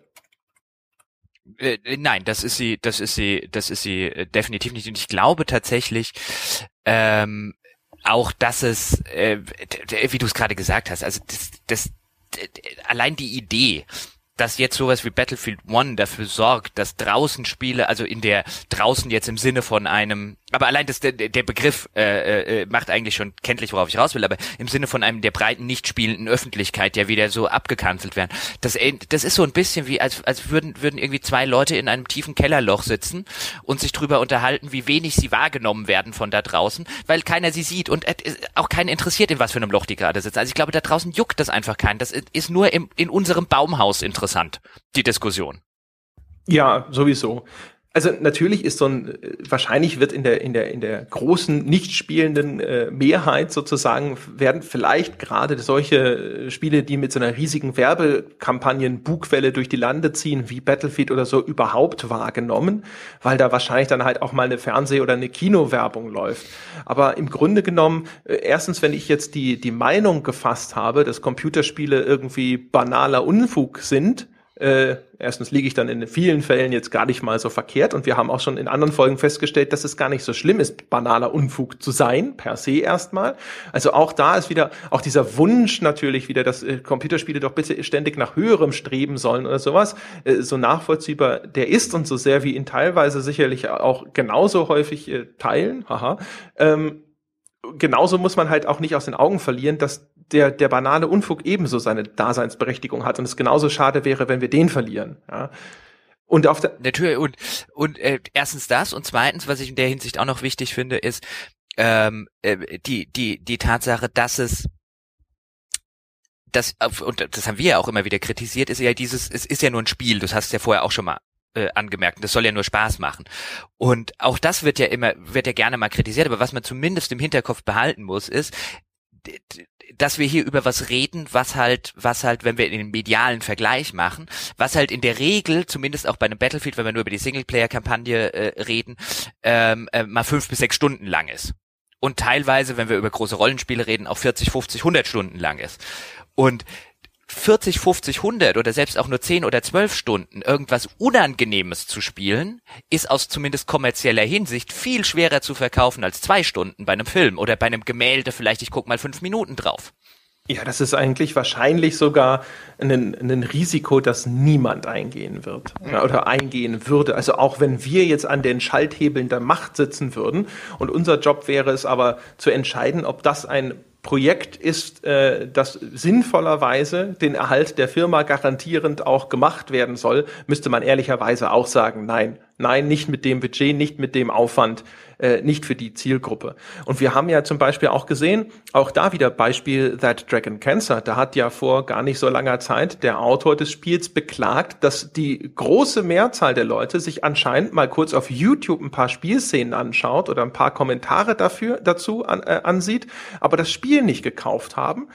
Äh, nein, das ist sie, das ist sie, das ist sie äh, definitiv nicht. Und ich glaube tatsächlich, ähm, auch, dass es, äh, wie du es gerade gesagt hast, also das, das, allein die Idee, dass jetzt sowas wie Battlefield One dafür sorgt, dass draußen Spiele, also in der draußen jetzt im Sinne von einem aber allein das, der, der Begriff äh, äh, macht eigentlich schon kenntlich, worauf ich raus will, aber im Sinne von einem der breiten, nicht spielenden Öffentlichkeit ja wieder so abgekanzelt werden. Das, äh, das ist so ein bisschen wie, als, als würden, würden irgendwie zwei Leute in einem tiefen Kellerloch sitzen und sich drüber unterhalten, wie wenig sie wahrgenommen werden von da draußen, weil keiner sie sieht und äh, auch keinen interessiert, in was für einem Loch die gerade sitzen. Also ich glaube, da draußen juckt das einfach keinen. Das ist nur im, in unserem Baumhaus interessant, die Diskussion. Ja, sowieso. Also natürlich ist so ein, wahrscheinlich wird in der, in der, in der großen, nicht spielenden äh, Mehrheit sozusagen, werden vielleicht gerade solche Spiele, die mit so einer riesigen Werbekampagnen Bugwelle durch die Lande ziehen, wie Battlefield oder so, überhaupt wahrgenommen, weil da wahrscheinlich dann halt auch mal eine Fernseh- oder eine Kinowerbung läuft. Aber im Grunde genommen, äh, erstens, wenn ich jetzt die, die Meinung gefasst habe, dass Computerspiele irgendwie banaler Unfug sind, äh, erstens liege ich dann in vielen Fällen jetzt gar nicht mal so verkehrt und wir haben auch schon in anderen Folgen festgestellt, dass es gar nicht so schlimm ist, banaler Unfug zu sein, per se erstmal. Also auch da ist wieder, auch dieser Wunsch natürlich wieder, dass äh, Computerspiele doch bitte ständig nach höherem streben sollen oder sowas, äh, so nachvollziehbar der ist und so sehr wie ihn teilweise sicherlich auch genauso häufig äh, teilen, haha, ähm, genauso muss man halt auch nicht aus den Augen verlieren, dass der, der banale Unfug ebenso seine Daseinsberechtigung hat und es genauso schade wäre, wenn wir den verlieren. Ja. Und auf der Natürlich und und äh, erstens das und zweitens, was ich in der Hinsicht auch noch wichtig finde, ist ähm, äh, die die die Tatsache, dass es das und das haben wir ja auch immer wieder kritisiert, ist ja dieses es ist ja nur ein Spiel. Das hast du ja vorher auch schon mal äh, angemerkt. Das soll ja nur Spaß machen. Und auch das wird ja immer, wird ja gerne mal kritisiert, aber was man zumindest im Hinterkopf behalten muss, ist, dass wir hier über was reden, was halt, was halt, wenn wir in den medialen Vergleich machen, was halt in der Regel, zumindest auch bei einem Battlefield, wenn wir nur über die Singleplayer-Kampagne äh, reden, ähm, äh, mal fünf bis sechs Stunden lang ist. Und teilweise, wenn wir über große Rollenspiele reden, auch 40, 50, 100 Stunden lang ist. Und 40, 50, 100 oder selbst auch nur 10 oder 12 Stunden irgendwas Unangenehmes zu spielen, ist aus zumindest kommerzieller Hinsicht viel schwerer zu verkaufen als zwei Stunden bei einem Film oder bei einem Gemälde vielleicht, ich guck mal fünf Minuten drauf. Ja, das ist eigentlich wahrscheinlich sogar ein, ein Risiko, das niemand eingehen wird ja, oder eingehen würde. Also auch wenn wir jetzt an den Schalthebeln der Macht sitzen würden und unser Job wäre es aber zu entscheiden, ob das ein Projekt ist, äh, das sinnvollerweise den Erhalt der Firma garantierend auch gemacht werden soll, müsste man ehrlicherweise auch sagen, nein, nein, nicht mit dem Budget, nicht mit dem Aufwand, äh, nicht für die Zielgruppe. Und wir haben ja zum Beispiel auch gesehen, auch da wieder Beispiel That Dragon Cancer, da hat ja vor gar nicht so langer Zeit der Autor des Spiels beklagt, dass die große Mehrzahl der Leute sich anscheinend mal kurz auf YouTube ein paar Spielszenen anschaut oder ein paar Kommentare dafür dazu an, äh, ansieht, aber das Spiel nicht gekauft haben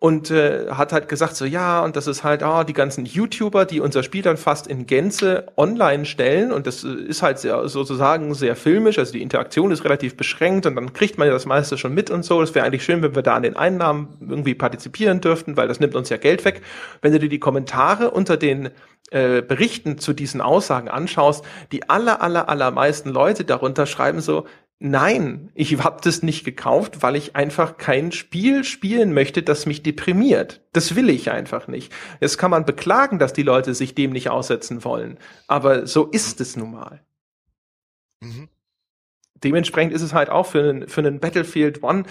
und äh, hat halt gesagt so ja und das ist halt ah die ganzen YouTuber, die unser Spiel dann fast in Gänze online stellen und das äh, ist halt sehr, sozusagen sehr filmisch, also die Interaktion ist relativ beschränkt und dann kriegt man ja das meiste schon mit und so. Das wäre eigentlich schön, wenn wir da an den Einnahmen irgendwie partizipieren dürften, weil das nimmt uns ja Geld weg. Wenn du dir die Kommentare unter den äh, Berichten zu diesen Aussagen anschaust, die aller aller allermeisten Leute darunter schreiben so Nein, ich habe das nicht gekauft, weil ich einfach kein Spiel spielen möchte, das mich deprimiert. Das will ich einfach nicht. Jetzt kann man beklagen, dass die Leute sich dem nicht aussetzen wollen, aber so ist es nun mal. Mhm. Dementsprechend ist es halt auch für einen, für einen Battlefield One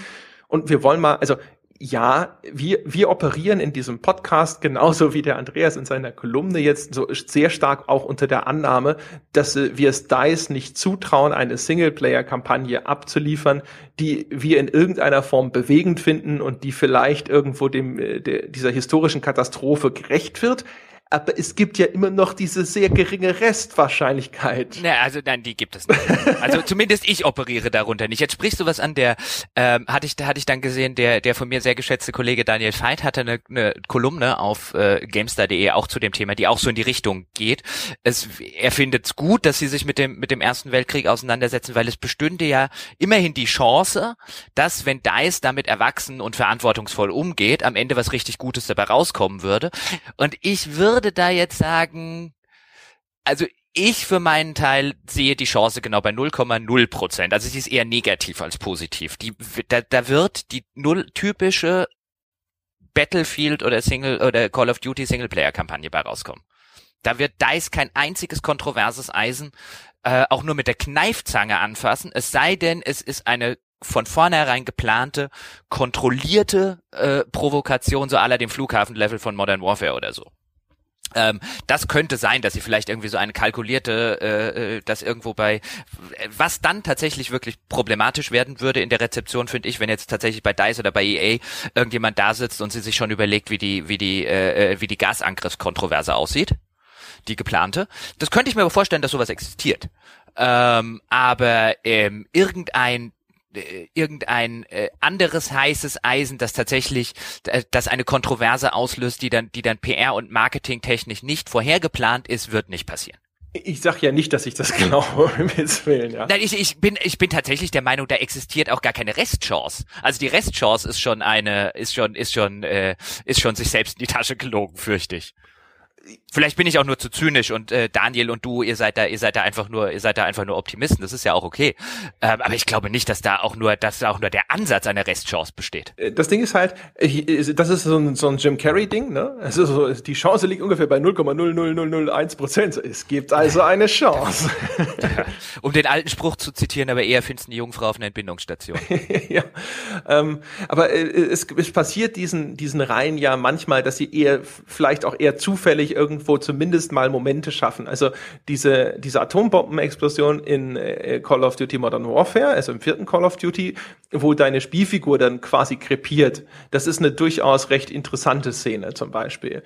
und wir wollen mal, also ja, wir, wir operieren in diesem Podcast genauso wie der Andreas in seiner Kolumne jetzt so sehr stark auch unter der Annahme, dass äh, wir es DICE nicht zutrauen, eine Singleplayer-Kampagne abzuliefern, die wir in irgendeiner Form bewegend finden und die vielleicht irgendwo dem, äh, der, dieser historischen Katastrophe gerecht wird aber es gibt ja immer noch diese sehr geringe Restwahrscheinlichkeit. Na, also nein, die gibt es nicht. Also zumindest ich operiere darunter nicht. Jetzt sprichst du was an, der ähm, hatte ich hatte ich dann gesehen, der der von mir sehr geschätzte Kollege Daniel Veit hatte eine, eine Kolumne auf äh, Gamestar.de auch zu dem Thema, die auch so in die Richtung geht. Es, er findet es gut, dass sie sich mit dem mit dem Ersten Weltkrieg auseinandersetzen, weil es bestünde ja immerhin die Chance, dass wenn Dice damit erwachsen und verantwortungsvoll umgeht, am Ende was richtig Gutes dabei rauskommen würde. Und ich würde würde da jetzt sagen, also ich für meinen Teil sehe die Chance genau bei 0,0 Prozent. Also sie ist eher negativ als positiv. Die, da, da wird die null typische Battlefield oder Single oder Call of Duty Singleplayer Kampagne bei rauskommen. Da wird DICE kein einziges kontroverses Eisen äh, auch nur mit der Kneifzange anfassen, es sei denn, es ist eine von vornherein geplante, kontrollierte äh, Provokation, so aller dem Flughafenlevel von Modern Warfare oder so. Ähm, das könnte sein, dass sie vielleicht irgendwie so eine kalkulierte, äh, äh, das irgendwo bei, was dann tatsächlich wirklich problematisch werden würde in der Rezeption, finde ich, wenn jetzt tatsächlich bei DICE oder bei EA irgendjemand da sitzt und sie sich schon überlegt, wie die, wie die, äh, äh, wie die Gasangriffskontroverse aussieht, die geplante. Das könnte ich mir aber vorstellen, dass sowas existiert. Ähm, aber ähm, irgendein äh, irgendein äh, anderes heißes Eisen, das tatsächlich, äh, das eine Kontroverse auslöst, die dann, die dann PR und Marketing technisch nicht vorhergeplant ist, wird nicht passieren. Ich sag ja nicht, dass ich das glaube, Willen, ja. Nein, ich, ich bin, ich bin tatsächlich der Meinung, da existiert auch gar keine Restchance. Also die Restchance ist schon eine, ist schon, ist schon, äh, ist schon sich selbst in die Tasche gelogen, fürchte ich. Vielleicht bin ich auch nur zu zynisch und äh, Daniel und du, ihr seid da, ihr seid da einfach nur, ihr seid da einfach nur Optimisten. Das ist ja auch okay. Ähm, aber ich glaube nicht, dass da auch nur, dass da auch nur der Ansatz einer Restchance besteht. Äh, das Ding ist halt, das ist so ein, so ein Jim Carrey Ding, ne? Also so, die Chance liegt ungefähr bei 0,00001 Prozent. Es gibt also eine Chance. Um den alten Spruch zu zitieren, aber eher findest du eine Jungfrau auf einer Entbindungsstation. ja, ähm, aber äh, es, es passiert diesen diesen Reihen ja manchmal, dass sie eher vielleicht auch eher zufällig irgendwo zumindest mal Momente schaffen. Also diese, diese Atombombenexplosion in äh, Call of Duty Modern Warfare, also im vierten Call of Duty, wo deine Spielfigur dann quasi krepiert. Das ist eine durchaus recht interessante Szene zum Beispiel.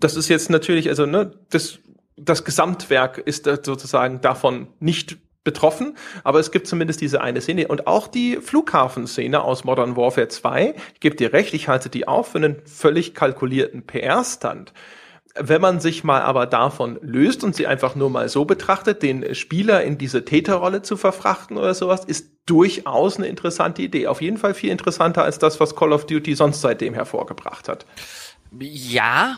Das ist jetzt natürlich, also ne, das, das Gesamtwerk ist sozusagen davon nicht betroffen, aber es gibt zumindest diese eine Szene und auch die Flughafenszene aus Modern Warfare 2, ich gebe dir recht, ich halte die auch für einen völlig kalkulierten PR-Stand. Wenn man sich mal aber davon löst und sie einfach nur mal so betrachtet, den Spieler in diese Täterrolle zu verfrachten oder sowas, ist durchaus eine interessante Idee. Auf jeden Fall viel interessanter als das, was Call of Duty sonst seitdem hervorgebracht hat. Ja,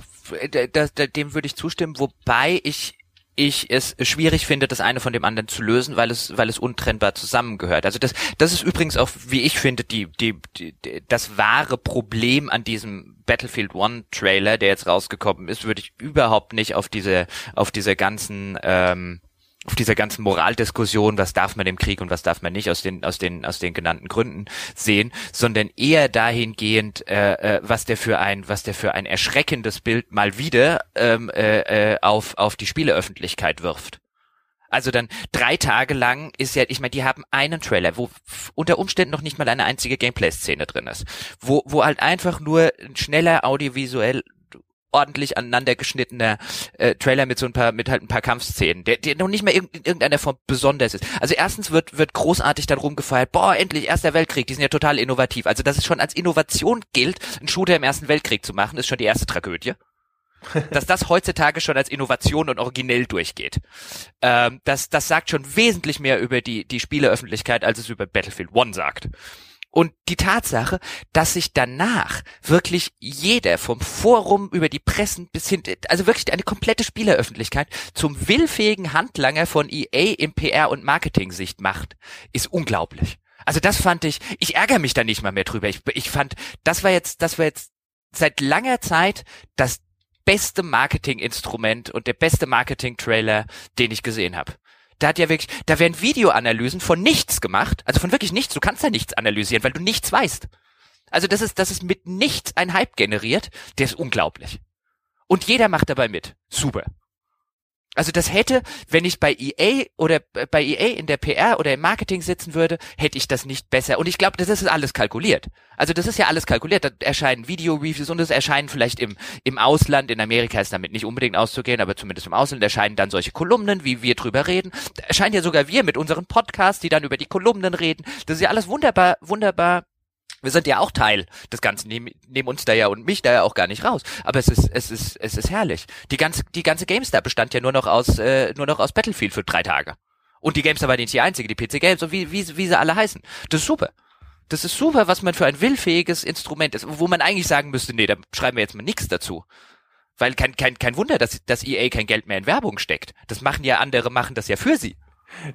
dem würde ich zustimmen, wobei ich ich es schwierig finde, das eine von dem anderen zu lösen, weil es, weil es untrennbar zusammengehört. Also das, das ist übrigens auch, wie ich finde, die, die, die, das wahre Problem an diesem Battlefield One Trailer, der jetzt rausgekommen ist, würde ich überhaupt nicht auf diese, auf diese ganzen, ähm, auf dieser ganzen Moraldiskussion, was darf man im Krieg und was darf man nicht aus den aus den aus den genannten Gründen sehen, sondern eher dahingehend, äh, äh, was der für ein was der für ein erschreckendes Bild mal wieder ähm, äh, äh, auf auf die Spieleöffentlichkeit wirft. Also dann drei Tage lang ist ja, ich meine, die haben einen Trailer, wo unter Umständen noch nicht mal eine einzige Gameplay-Szene drin ist, wo wo halt einfach nur ein schneller audiovisuell ordentlich aneinander geschnittener äh, Trailer mit so ein paar mit halt ein paar Kampfszenen, der, der noch nicht mal in irgendeiner Form besonders ist. Also erstens wird wird großartig dann rumgefeiert, boah, endlich Erster Weltkrieg, die sind ja total innovativ. Also dass es schon als Innovation gilt, einen Shooter im Ersten Weltkrieg zu machen, ist schon die erste Tragödie. dass das heutzutage schon als Innovation und originell durchgeht. Ähm, das, das sagt schon wesentlich mehr über die, die Spieleöffentlichkeit, als es über Battlefield One sagt. Und die Tatsache, dass sich danach wirklich jeder vom Forum über die Pressen bis hin, also wirklich eine komplette Spieleröffentlichkeit zum willfähigen Handlanger von EA im PR- und Marketing-Sicht macht, ist unglaublich. Also das fand ich, ich ärgere mich da nicht mal mehr drüber. Ich, ich fand, das war jetzt, das war jetzt seit langer Zeit das beste Marketinginstrument und der beste Marketing-Trailer, den ich gesehen habe. Da hat ja wirklich, da werden Videoanalysen von nichts gemacht, also von wirklich nichts. Du kannst ja nichts analysieren, weil du nichts weißt. Also das ist, das ist mit nichts ein Hype generiert, der ist unglaublich. Und jeder macht dabei mit. Super. Also das hätte, wenn ich bei EA oder bei EA in der PR oder im Marketing sitzen würde, hätte ich das nicht besser. Und ich glaube, das ist alles kalkuliert. Also das ist ja alles kalkuliert. Da erscheinen Video-Reviews und es erscheinen vielleicht im, im Ausland, in Amerika ist damit nicht unbedingt auszugehen, aber zumindest im Ausland erscheinen dann solche Kolumnen, wie wir drüber reden. Da erscheinen ja sogar wir mit unseren Podcasts, die dann über die Kolumnen reden. Das ist ja alles wunderbar, wunderbar wir sind ja auch Teil des Ganzen, nehmen, nehmen uns da ja und mich da ja auch gar nicht raus. Aber es ist, es ist, es ist herrlich. Die ganze, die ganze GameStar bestand ja nur noch aus, äh, nur noch aus Battlefield für drei Tage. Und die GameStar war nicht die einzige, die PC Games und wie, wie, wie sie alle heißen. Das ist super. Das ist super, was man für ein willfähiges Instrument ist, wo man eigentlich sagen müsste, nee, da schreiben wir jetzt mal nichts dazu. Weil kein, kein, kein Wunder, dass, dass EA kein Geld mehr in Werbung steckt. Das machen ja andere, machen das ja für sie.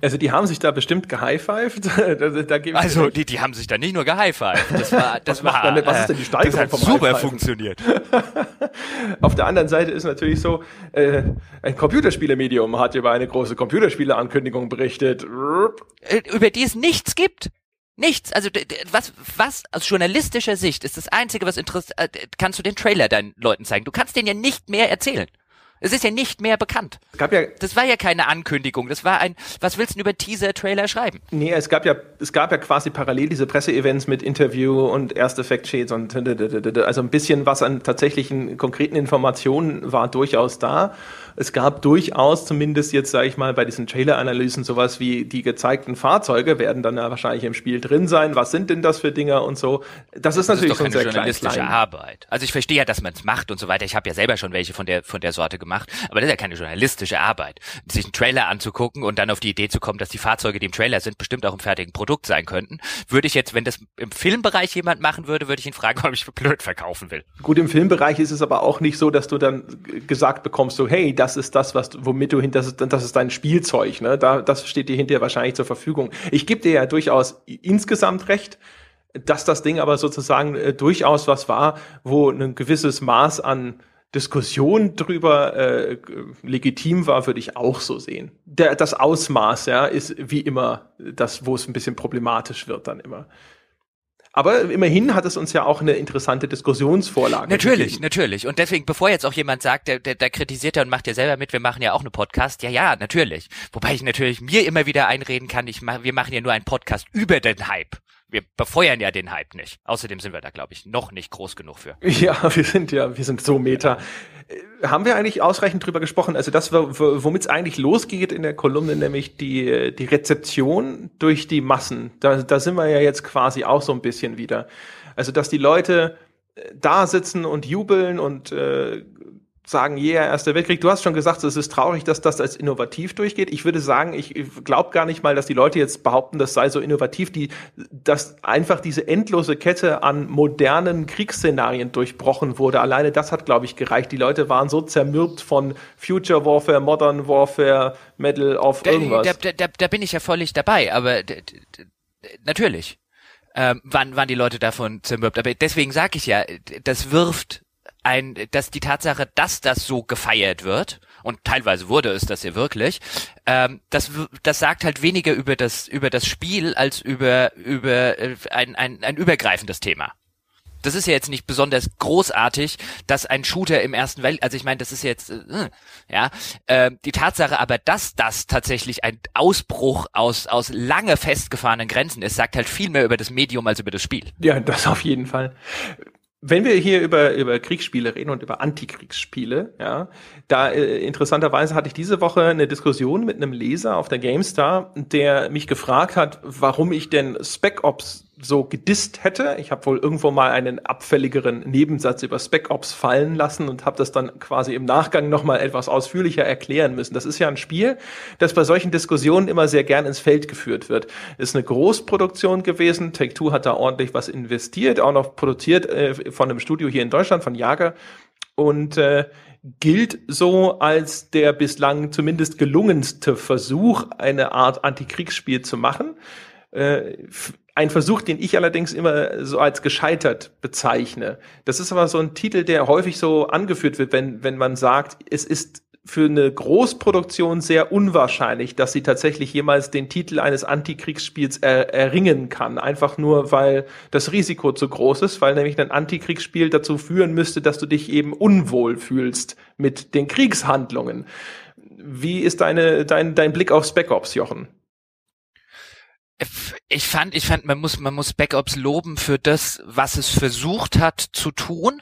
Also die haben sich da bestimmt gehighfived. da, da also die, die haben sich da nicht nur gehighfived. Das war, das was war, dann, was ist denn die Steigerung das hat vom super funktioniert. Auf der anderen Seite ist natürlich so, äh, ein Computerspielemedium hat über eine große Computerspieleankündigung berichtet. Äh, über die es nichts gibt. Nichts. Also was, was aus journalistischer Sicht ist das Einzige, was interessiert, äh, kannst du den Trailer deinen Leuten zeigen. Du kannst denen ja nicht mehr erzählen. Es ist ja nicht mehr bekannt. Es gab ja, das war ja keine Ankündigung. Das war ein, was willst du über Teaser-Trailer schreiben? Nee, es gab ja, es gab ja quasi parallel diese Presseevents mit Interview und erste Factsheets und, also ein bisschen was an tatsächlichen konkreten Informationen war durchaus da es gab durchaus zumindest jetzt, sage ich mal, bei diesen Trailer-Analysen sowas wie die gezeigten Fahrzeuge werden dann ja wahrscheinlich im Spiel drin sein. Was sind denn das für Dinger und so? Das ist natürlich das ist doch schon sehr journalistische klein, Arbeit. Also ich verstehe ja, dass man es macht und so weiter. Ich habe ja selber schon welche von der von der Sorte gemacht, aber das ist ja keine journalistische Arbeit. Sich einen Trailer anzugucken und dann auf die Idee zu kommen, dass die Fahrzeuge, die im Trailer sind, bestimmt auch im fertigen Produkt sein könnten, würde ich jetzt, wenn das im Filmbereich jemand machen würde, würde ich ihn fragen, ob ich blöd verkaufen will. Gut, im Filmbereich ist es aber auch nicht so, dass du dann gesagt bekommst, so hey, das ist das, was, womit du hinter, das ist, dein Spielzeug, ne? Da, das steht dir hinterher wahrscheinlich zur Verfügung. Ich gebe dir ja durchaus insgesamt recht, dass das Ding aber sozusagen äh, durchaus was war, wo ein gewisses Maß an Diskussion drüber äh, legitim war, würde ich auch so sehen. Der, das Ausmaß, ja, ist wie immer das, wo es ein bisschen problematisch wird dann immer. Aber immerhin hat es uns ja auch eine interessante Diskussionsvorlage. Natürlich, gegeben. natürlich. Und deswegen, bevor jetzt auch jemand sagt, der, der, der kritisiert ja und macht ja selber mit, wir machen ja auch eine Podcast. Ja, ja, natürlich. Wobei ich natürlich mir immer wieder einreden kann, ich mach, wir machen ja nur einen Podcast über den Hype wir befeuern ja den Hype nicht. Außerdem sind wir da, glaube ich, noch nicht groß genug für. Ja, wir sind ja, wir sind so meta. Äh, haben wir eigentlich ausreichend drüber gesprochen? Also das, womit es eigentlich losgeht in der Kolumne, nämlich die, die Rezeption durch die Massen. Da, da sind wir ja jetzt quasi auch so ein bisschen wieder. Also dass die Leute äh, da sitzen und jubeln und äh, sagen, yeah, Erster Weltkrieg. Du hast schon gesagt, es ist traurig, dass das als innovativ durchgeht. Ich würde sagen, ich glaube gar nicht mal, dass die Leute jetzt behaupten, das sei so innovativ, die, dass einfach diese endlose Kette an modernen Kriegsszenarien durchbrochen wurde. Alleine das hat, glaube ich, gereicht. Die Leute waren so zermürbt von Future Warfare, Modern Warfare, Medal of irgendwas. Da, da, da, da bin ich ja völlig dabei, aber natürlich. Ähm, waren, waren die Leute davon zermürbt. Aber deswegen sage ich ja, das wirft ein, dass die Tatsache, dass das so gefeiert wird, und teilweise wurde es das ja wirklich, ähm, das, das sagt halt weniger über das, über das Spiel als über, über äh, ein, ein, ein übergreifendes Thema. Das ist ja jetzt nicht besonders großartig, dass ein Shooter im Ersten Welt, also ich meine, das ist jetzt, äh, ja, äh, die Tatsache aber, dass das tatsächlich ein Ausbruch aus, aus lange festgefahrenen Grenzen ist, sagt halt viel mehr über das Medium als über das Spiel. Ja, das auf jeden Fall wenn wir hier über, über Kriegsspiele reden und über Antikriegsspiele, ja, da äh, interessanterweise hatte ich diese Woche eine Diskussion mit einem Leser auf der GameStar, der mich gefragt hat, warum ich denn Spec Ops so gedisst hätte. Ich habe wohl irgendwo mal einen abfälligeren Nebensatz über Spec Ops fallen lassen und habe das dann quasi im Nachgang nochmal etwas ausführlicher erklären müssen. Das ist ja ein Spiel, das bei solchen Diskussionen immer sehr gern ins Feld geführt wird. Ist eine Großproduktion gewesen. Take-Two hat da ordentlich was investiert, auch noch produziert äh, von einem Studio hier in Deutschland, von Jager. Und äh, gilt so als der bislang zumindest gelungenste Versuch, eine Art Antikriegsspiel zu machen. Äh, ein Versuch, den ich allerdings immer so als gescheitert bezeichne. Das ist aber so ein Titel, der häufig so angeführt wird, wenn, wenn man sagt, es ist für eine Großproduktion sehr unwahrscheinlich, dass sie tatsächlich jemals den Titel eines Antikriegsspiels er, erringen kann. Einfach nur, weil das Risiko zu groß ist, weil nämlich ein Antikriegsspiel dazu führen müsste, dass du dich eben unwohl fühlst mit den Kriegshandlungen. Wie ist deine, dein, dein Blick auf Spec Ops, Jochen? Ich fand, ich fand, man muss, man muss Backups loben für das, was es versucht hat zu tun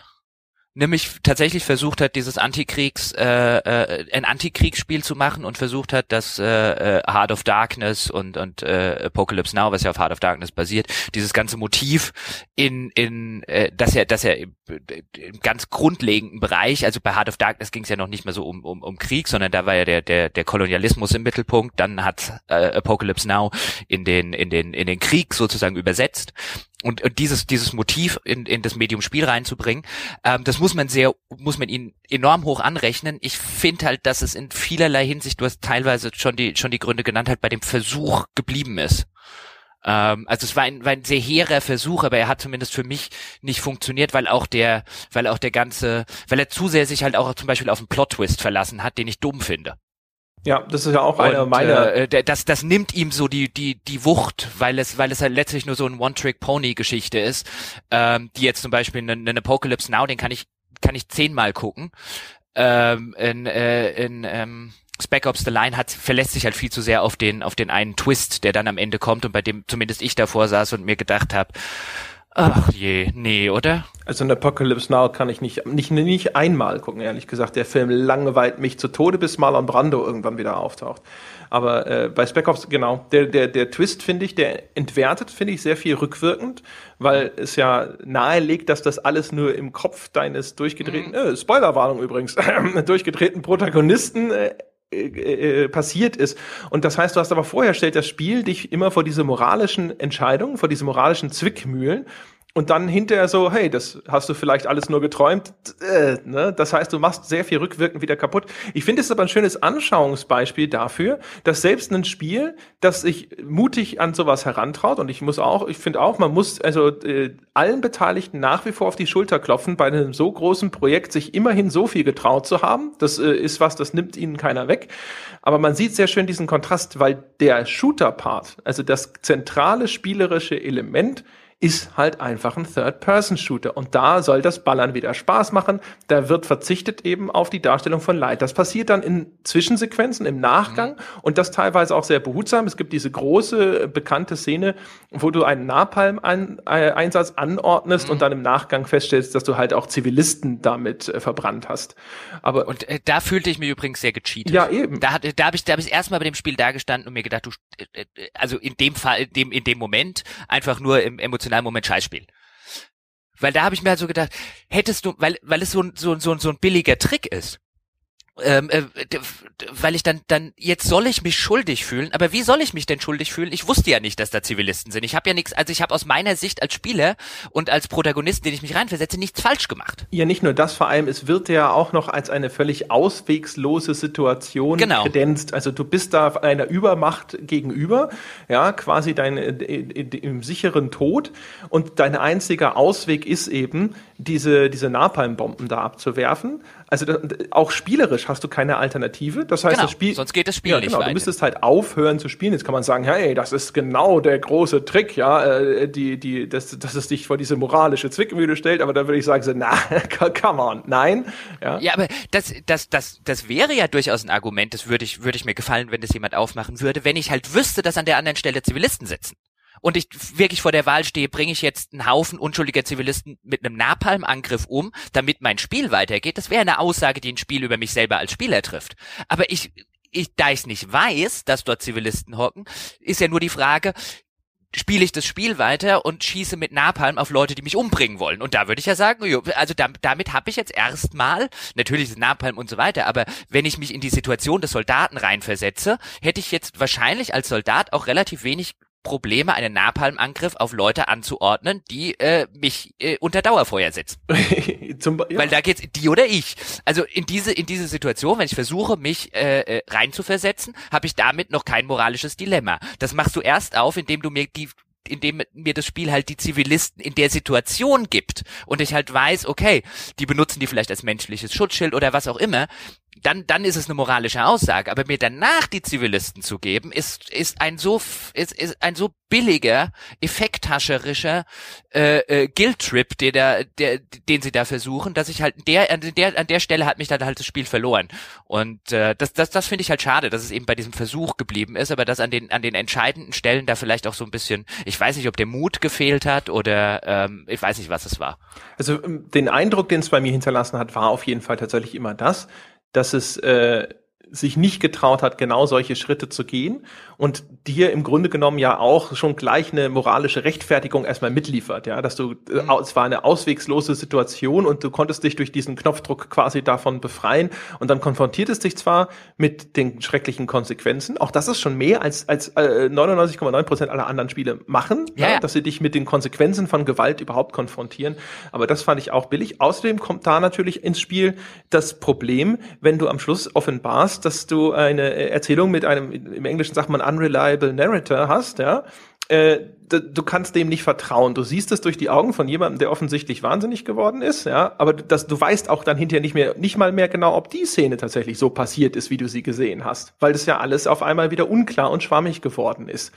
nämlich tatsächlich versucht hat, dieses Antikriegs, äh, äh, ein Antikriegsspiel zu machen und versucht hat, das äh, äh, Heart of Darkness und und äh, Apocalypse Now, was ja auf Heart of Darkness basiert, dieses ganze Motiv in in äh, dass er dass er im, im ganz grundlegenden Bereich, also bei Heart of Darkness ging es ja noch nicht mehr so um, um um Krieg, sondern da war ja der der der Kolonialismus im Mittelpunkt. Dann hat äh, Apocalypse Now in den in den in den Krieg sozusagen übersetzt und, und dieses dieses Motiv in, in das Medium Spiel reinzubringen, ähm, das muss man sehr muss man ihn enorm hoch anrechnen. Ich finde halt, dass es in vielerlei Hinsicht, du hast teilweise schon die schon die Gründe genannt, halt bei dem Versuch geblieben ist. Ähm, also es war ein, war ein sehr hehrer Versuch, aber er hat zumindest für mich nicht funktioniert, weil auch der weil auch der ganze, weil er zu sehr sich halt auch zum Beispiel auf einen Plot Twist verlassen hat, den ich dumm finde. Ja, das ist ja auch einer meiner. Äh, das, das nimmt ihm so die, die, die Wucht, weil es, weil es halt letztlich nur so ein One-Trick-Pony-Geschichte ist, ähm, die jetzt zum Beispiel einen, einen Apocalypse Now, den kann ich, kann ich zehnmal gucken. Ähm, in, äh, in ähm, Spec Ops The Line hat, verlässt sich halt viel zu sehr auf den, auf den einen Twist, der dann am Ende kommt und bei dem zumindest ich davor saß und mir gedacht habe, Ach je, nee, oder? Also in Apocalypse Now kann ich nicht, nicht, nicht einmal gucken, ehrlich gesagt. Der Film langweilt mich zu Tode, bis Marlon Brando irgendwann wieder auftaucht. Aber äh, bei Spec Ops, genau, der, der, der Twist, finde ich, der entwertet, finde ich, sehr viel rückwirkend, weil es ja nahelegt, dass das alles nur im Kopf deines durchgedrehten, mhm. äh, Spoilerwarnung übrigens, durchgedrehten Protagonisten äh, äh, passiert ist. Und das heißt, du hast aber vorher stellt das Spiel dich immer vor diese moralischen Entscheidungen, vor diese moralischen Zwickmühlen und dann hinterher so, hey, das hast du vielleicht alles nur geträumt. Äh, ne? Das heißt, du machst sehr viel rückwirkend wieder kaputt. Ich finde es aber ein schönes Anschauungsbeispiel dafür, dass selbst ein Spiel, das sich mutig an sowas herantraut, und ich muss auch, ich finde auch, man muss also äh, allen Beteiligten nach wie vor auf die Schulter klopfen, bei einem so großen Projekt sich immerhin so viel getraut zu haben. Das äh, ist was, das nimmt ihnen keiner weg. Aber man sieht sehr schön diesen Kontrast, weil der Shooter-Part, also das zentrale spielerische Element, ist halt einfach ein Third-Person-Shooter. Und da soll das Ballern wieder Spaß machen. Da wird verzichtet eben auf die Darstellung von Leid. Das passiert dann in Zwischensequenzen, im Nachgang mhm. und das teilweise auch sehr behutsam. Es gibt diese große, bekannte Szene, wo du einen Napalm-Einsatz anordnest mhm. und dann im Nachgang feststellst, dass du halt auch Zivilisten damit äh, verbrannt hast. Aber und äh, da fühlte ich mich übrigens sehr gecheatet. Ja, eben. Da, hat, da habe ich, da hab ich erstmal bei dem Spiel dagestanden und mir gedacht, du, äh, äh, also in dem Fall, in dem, in dem Moment einfach nur im emotionalen emotionalen Moment Scheiß spielen. Weil da habe ich mir halt so gedacht, hättest du, weil, weil es so, so, so, so ein billiger Trick ist ähm, äh, weil ich dann dann jetzt soll ich mich schuldig fühlen, aber wie soll ich mich denn schuldig fühlen? Ich wusste ja nicht, dass da Zivilisten sind. Ich habe ja nichts, also ich habe aus meiner Sicht als Spieler und als Protagonist, den ich mich reinversetze, nichts falsch gemacht. Ja, nicht nur das, vor allem es wird ja auch noch als eine völlig auswegslose Situation genau. kredenzt. Also du bist da einer Übermacht gegenüber, ja, quasi dein äh, im sicheren Tod und dein einziger Ausweg ist eben diese diese Napalmbomben da abzuwerfen also das, auch spielerisch hast du keine Alternative. Das heißt, genau, das Spiel. Sonst geht das Spiel ja, nicht genau, weiter. Du müsstest halt aufhören zu spielen. Jetzt kann man sagen, hey, das ist genau der große Trick, ja, äh, die, die, das, dass es dich vor diese moralische Zwickmühle stellt. Aber da würde ich sagen, so, na, come on, nein. Ja, ja aber das, das, das, das wäre ja durchaus ein Argument. Das würde ich, würde ich mir gefallen, wenn das jemand aufmachen würde, wenn ich halt wüsste, dass an der anderen Stelle Zivilisten sitzen und ich wirklich vor der Wahl stehe, bringe ich jetzt einen Haufen unschuldiger Zivilisten mit einem Napalmangriff um, damit mein Spiel weitergeht, das wäre eine Aussage, die ein Spiel über mich selber als Spieler trifft. Aber ich, ich, da ich nicht weiß, dass dort Zivilisten hocken, ist ja nur die Frage, spiele ich das Spiel weiter und schieße mit Napalm auf Leute, die mich umbringen wollen. Und da würde ich ja sagen, also da, damit habe ich jetzt erstmal, natürlich ist Napalm und so weiter, aber wenn ich mich in die Situation des Soldaten reinversetze, hätte ich jetzt wahrscheinlich als Soldat auch relativ wenig Probleme, einen Napalmangriff auf Leute anzuordnen, die äh, mich äh, unter Dauerfeuer setzen. Zum, ja. Weil da geht's die oder ich. Also in diese in diese Situation, wenn ich versuche, mich äh, äh reinzuversetzen, habe ich damit noch kein moralisches Dilemma. Das machst du erst auf, indem du mir die indem mir das Spiel halt die Zivilisten in der Situation gibt und ich halt weiß, okay, die benutzen die vielleicht als menschliches Schutzschild oder was auch immer, dann, dann ist es eine moralische Aussage. Aber mir danach die Zivilisten zu geben, ist, ist ein so, ist, ist ein so billiger, effekthascherischer äh, äh, Guild-Trip, der, der, der, den sie da versuchen, dass ich halt der, an der, an der Stelle hat mich dann halt das Spiel verloren. Und äh, das, das, das finde ich halt schade, dass es eben bei diesem Versuch geblieben ist, aber dass an den, an den entscheidenden Stellen da vielleicht auch so ein bisschen, ich weiß nicht, ob der Mut gefehlt hat oder ähm, ich weiß nicht, was es war. Also ähm, den Eindruck, den es bei mir hinterlassen hat, war auf jeden Fall tatsächlich immer das, dass es äh, sich nicht getraut hat, genau solche Schritte zu gehen und dir im Grunde genommen ja auch schon gleich eine moralische Rechtfertigung erstmal mitliefert, ja, dass du, äh, mhm. es war eine auswegslose Situation und du konntest dich durch diesen Knopfdruck quasi davon befreien und dann konfrontiert es dich zwar mit den schrecklichen Konsequenzen, auch das ist schon mehr als, als äh, 99,9 Prozent aller anderen Spiele machen, ja, ja. dass sie dich mit den Konsequenzen von Gewalt überhaupt konfrontieren, aber das fand ich auch billig. Außerdem kommt da natürlich ins Spiel das Problem, wenn du am Schluss offenbarst, dass du eine Erzählung mit einem, im Englischen sagt man unreliable narrator hast, ja, äh, du kannst dem nicht vertrauen. Du siehst es durch die Augen von jemandem, der offensichtlich wahnsinnig geworden ist, ja, aber das, du weißt auch dann hinterher nicht mehr, nicht mal mehr genau, ob die Szene tatsächlich so passiert ist, wie du sie gesehen hast, weil das ja alles auf einmal wieder unklar und schwammig geworden ist.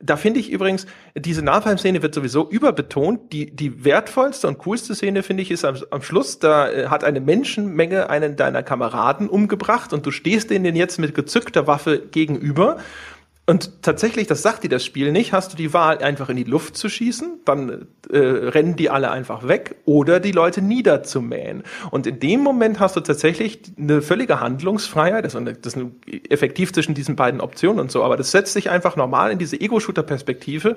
Da finde ich übrigens, diese Napalm-Szene wird sowieso überbetont. Die, die wertvollste und coolste Szene, finde ich, ist am, am Schluss, da äh, hat eine Menschenmenge einen deiner Kameraden umgebracht und du stehst denen jetzt mit gezückter Waffe gegenüber und tatsächlich, das sagt dir das Spiel nicht, hast du die Wahl, einfach in die Luft zu schießen, dann äh, rennen die alle einfach weg oder die Leute niederzumähen. Und in dem Moment hast du tatsächlich eine völlige Handlungsfreiheit, das ist, das ist effektiv zwischen diesen beiden Optionen und so, aber das setzt sich einfach normal in diese Ego-Shooter-Perspektive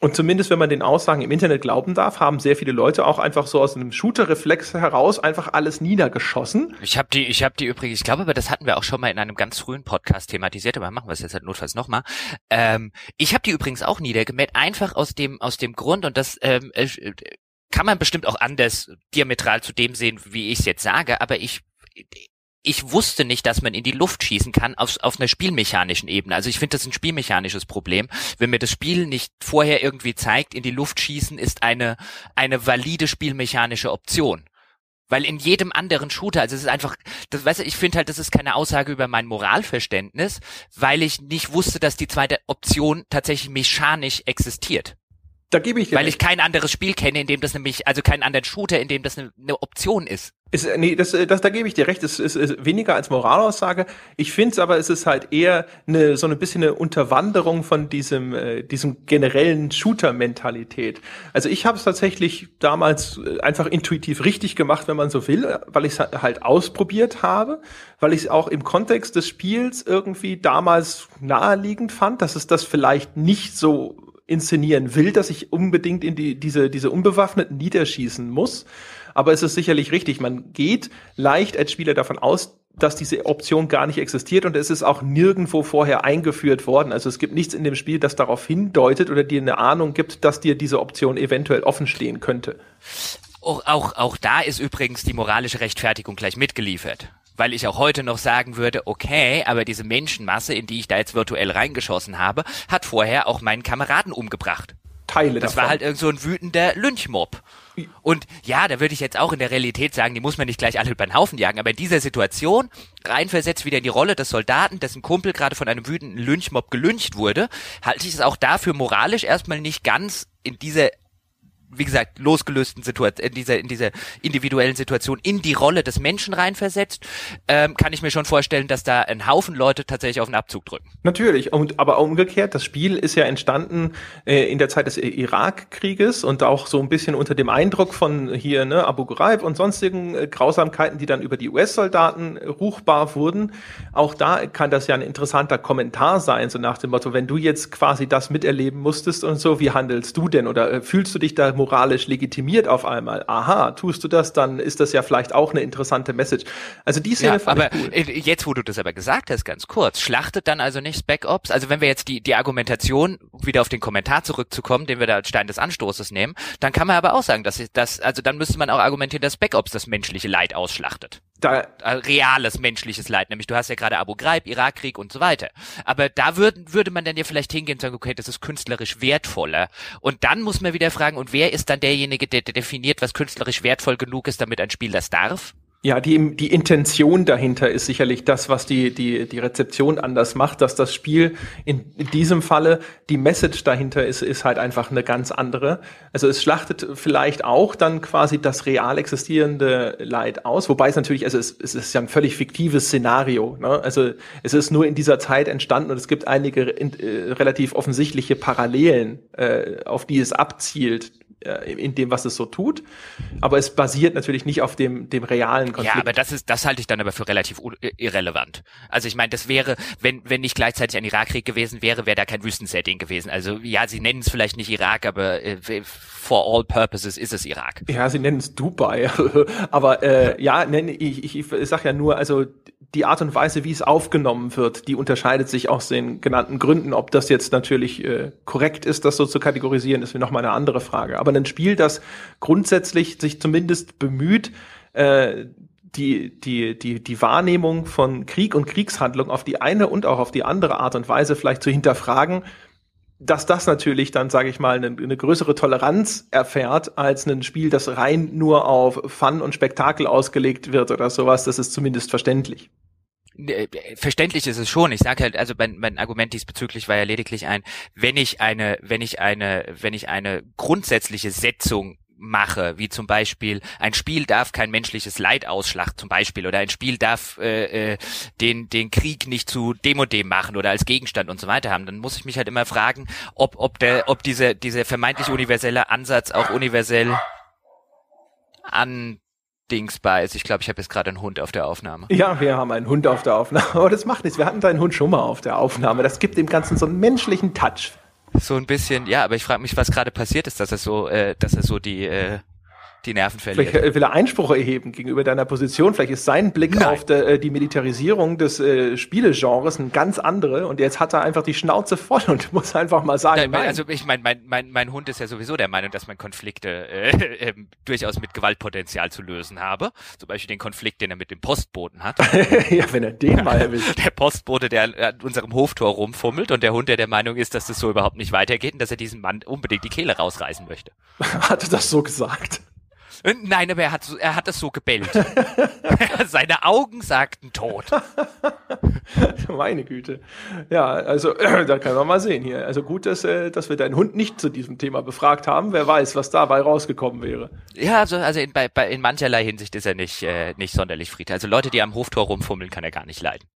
und zumindest, wenn man den Aussagen im Internet glauben darf, haben sehr viele Leute auch einfach so aus einem Shooter-Reflex heraus einfach alles niedergeschossen. Ich habe die, ich habe die übrigens, ich glaube, aber das hatten wir auch schon mal in einem ganz frühen Podcast thematisiert, aber machen wir es jetzt halt notfalls nochmal. Ähm, ich habe die übrigens auch niedergemäht, einfach aus dem, aus dem Grund, und das ähm, äh, kann man bestimmt auch anders diametral zu dem sehen, wie ich es jetzt sage, aber ich ich wusste nicht, dass man in die Luft schießen kann auf, auf einer spielmechanischen Ebene. Also ich finde das ein spielmechanisches Problem. Wenn mir das Spiel nicht vorher irgendwie zeigt, in die Luft schießen ist eine, eine valide spielmechanische Option. Weil in jedem anderen Shooter, also es ist einfach, das, weißt du, ich finde halt, das ist keine Aussage über mein Moralverständnis, weil ich nicht wusste, dass die zweite Option tatsächlich mechanisch existiert. Da gebe ich dir Weil recht. ich kein anderes Spiel kenne, in dem das nämlich, also keinen anderen Shooter, in dem das eine, eine Option ist. Ist, nee, das, das, da gebe ich dir recht. Es ist, ist weniger als Moralaussage. Ich finde es aber, es ist halt eher eine, so ein bisschen eine Unterwanderung von diesem, äh, diesem generellen Shooter-Mentalität. Also ich habe es tatsächlich damals äh, einfach intuitiv richtig gemacht, wenn man so will, weil ich es halt ausprobiert habe, weil ich es auch im Kontext des Spiels irgendwie damals naheliegend fand, dass es das vielleicht nicht so inszenieren will, dass ich unbedingt in die, diese, diese Unbewaffneten niederschießen muss. Aber es ist sicherlich richtig. Man geht leicht als Spieler davon aus, dass diese Option gar nicht existiert und es ist auch nirgendwo vorher eingeführt worden. Also es gibt nichts in dem Spiel, das darauf hindeutet oder dir eine Ahnung gibt, dass dir diese Option eventuell offen stehen könnte. Auch, auch, auch da ist übrigens die moralische Rechtfertigung gleich mitgeliefert weil ich auch heute noch sagen würde, okay, aber diese Menschenmasse, in die ich da jetzt virtuell reingeschossen habe, hat vorher auch meinen Kameraden umgebracht. Teile das davon. war halt irgend so ein wütender Lynchmob. Und ja, da würde ich jetzt auch in der Realität sagen, die muss man nicht gleich alle über den Haufen jagen, aber in dieser Situation, reinversetzt wieder in die Rolle des Soldaten, dessen Kumpel gerade von einem wütenden Lynchmob gelyncht wurde, halte ich es auch dafür moralisch erstmal nicht ganz in dieser wie gesagt, losgelösten Situation, in dieser, in dieser individuellen Situation in die Rolle des Menschen reinversetzt, ähm, kann ich mir schon vorstellen, dass da ein Haufen Leute tatsächlich auf den Abzug drücken. Natürlich, und aber umgekehrt, das Spiel ist ja entstanden äh, in der Zeit des Irakkrieges und auch so ein bisschen unter dem Eindruck von hier ne, Abu Ghraib und sonstigen äh, Grausamkeiten, die dann über die US-Soldaten ruchbar wurden. Auch da kann das ja ein interessanter Kommentar sein, so nach dem Motto, wenn du jetzt quasi das miterleben musstest und so, wie handelst du denn oder äh, fühlst du dich da moralisch legitimiert auf einmal. Aha, tust du das, dann ist das ja vielleicht auch eine interessante Message. Also die Szene ja, fand aber ich cool. jetzt, wo du das aber gesagt hast, ganz kurz, schlachtet dann also nicht Spec Ops? Also wenn wir jetzt die, die Argumentation wieder auf den Kommentar zurückzukommen, den wir da als Stein des Anstoßes nehmen, dann kann man aber auch sagen, dass das, also dann müsste man auch argumentieren, dass Spec Ops das menschliche Leid ausschlachtet da äh, reales menschliches Leid, nämlich du hast ja gerade Abu Ghraib, Irakkrieg und so weiter. Aber da würde würde man dann ja vielleicht hingehen und sagen, okay, das ist künstlerisch wertvoller. Und dann muss man wieder fragen, und wer ist dann derjenige, der, der definiert, was künstlerisch wertvoll genug ist, damit ein Spiel das darf? Ja, die, die Intention dahinter ist sicherlich das, was die, die, die Rezeption anders macht, dass das Spiel in, in diesem Falle, die Message dahinter ist, ist halt einfach eine ganz andere. Also es schlachtet vielleicht auch dann quasi das real existierende Leid aus, wobei es natürlich, also es, es ist ja ein völlig fiktives Szenario. Ne? Also es ist nur in dieser Zeit entstanden und es gibt einige in, äh, relativ offensichtliche Parallelen, äh, auf die es abzielt in dem, was es so tut. Aber es basiert natürlich nicht auf dem, dem realen Konflikt. Ja, aber das ist, das halte ich dann aber für relativ irrelevant. Also ich meine, das wäre, wenn, wenn nicht gleichzeitig ein Irakkrieg gewesen wäre, wäre da kein Wüstensetting gewesen. Also ja, sie nennen es vielleicht nicht Irak, aber äh, for all purposes ist es Irak. Ja, sie nennen es Dubai. aber äh, ja, nenn, ich, ich, ich sag ja nur, also die Art und Weise, wie es aufgenommen wird, die unterscheidet sich aus den genannten Gründen. Ob das jetzt natürlich äh, korrekt ist, das so zu kategorisieren, ist mir nochmal eine andere Frage. Aber ein Spiel, das grundsätzlich sich zumindest bemüht, äh, die, die, die, die Wahrnehmung von Krieg und Kriegshandlung auf die eine und auch auf die andere Art und Weise vielleicht zu hinterfragen, dass das natürlich dann, sage ich mal, eine, eine, größere Toleranz erfährt als ein Spiel, das rein nur auf Fun und Spektakel ausgelegt wird oder sowas. Das ist zumindest verständlich. Äh, verständlich ist es schon. Ich sage halt, also mein, mein Argument diesbezüglich war ja lediglich ein, wenn ich eine, wenn ich eine, wenn ich eine grundsätzliche Setzung mache, wie zum Beispiel ein Spiel darf kein menschliches Leid ausschlachten, zum Beispiel, oder ein Spiel darf äh, äh, den den Krieg nicht zu dem und dem machen oder als Gegenstand und so weiter haben, dann muss ich mich halt immer fragen, ob ob der ob diese diese vermeintlich universelle Ansatz auch universell an Dingsbar ist. Ich glaube, ich habe jetzt gerade einen Hund auf der Aufnahme. Ja, wir haben einen Hund auf der Aufnahme. Aber das macht nichts. Wir hatten deinen Hund schon mal auf der Aufnahme. Das gibt dem Ganzen so einen menschlichen Touch. So ein bisschen, ja, aber ich frage mich, was gerade passiert ist, dass er so, äh, dass er so die äh, die Nerven verliert. Vielleicht will er Einspruch erheben gegenüber deiner Position. Vielleicht ist sein Blick Nein. auf de, äh, die Militarisierung des äh, Spielegenres ein ganz andere und jetzt hat er einfach die Schnauze voll und muss einfach mal sagen. Nein, also ich meine, mein, mein, mein Hund ist ja sowieso der Meinung, dass man Konflikte äh, äh, durchaus mit Gewaltpotenzial zu lösen habe. Zum Beispiel den Konflikt, den er mit dem Postboten hat. ja, wenn er den mal erwischt. Der Postbote, der an unserem Hoftor rumfummelt und der Hund, der der Meinung ist, dass das so überhaupt nicht weitergeht und dass er diesem Mann unbedingt die Kehle rausreißen möchte. hat er das so gesagt? Nein, aber er hat, er hat es so gebellt. Seine Augen sagten tot. Meine Güte. Ja, also da kann man mal sehen hier. Also gut, dass, äh, dass wir deinen Hund nicht zu diesem Thema befragt haben. Wer weiß, was dabei rausgekommen wäre. Ja, also, also in, bei, bei, in mancherlei Hinsicht ist er nicht, äh, nicht sonderlich friedlich. Also Leute, die am Hoftor rumfummeln, kann er gar nicht leiden.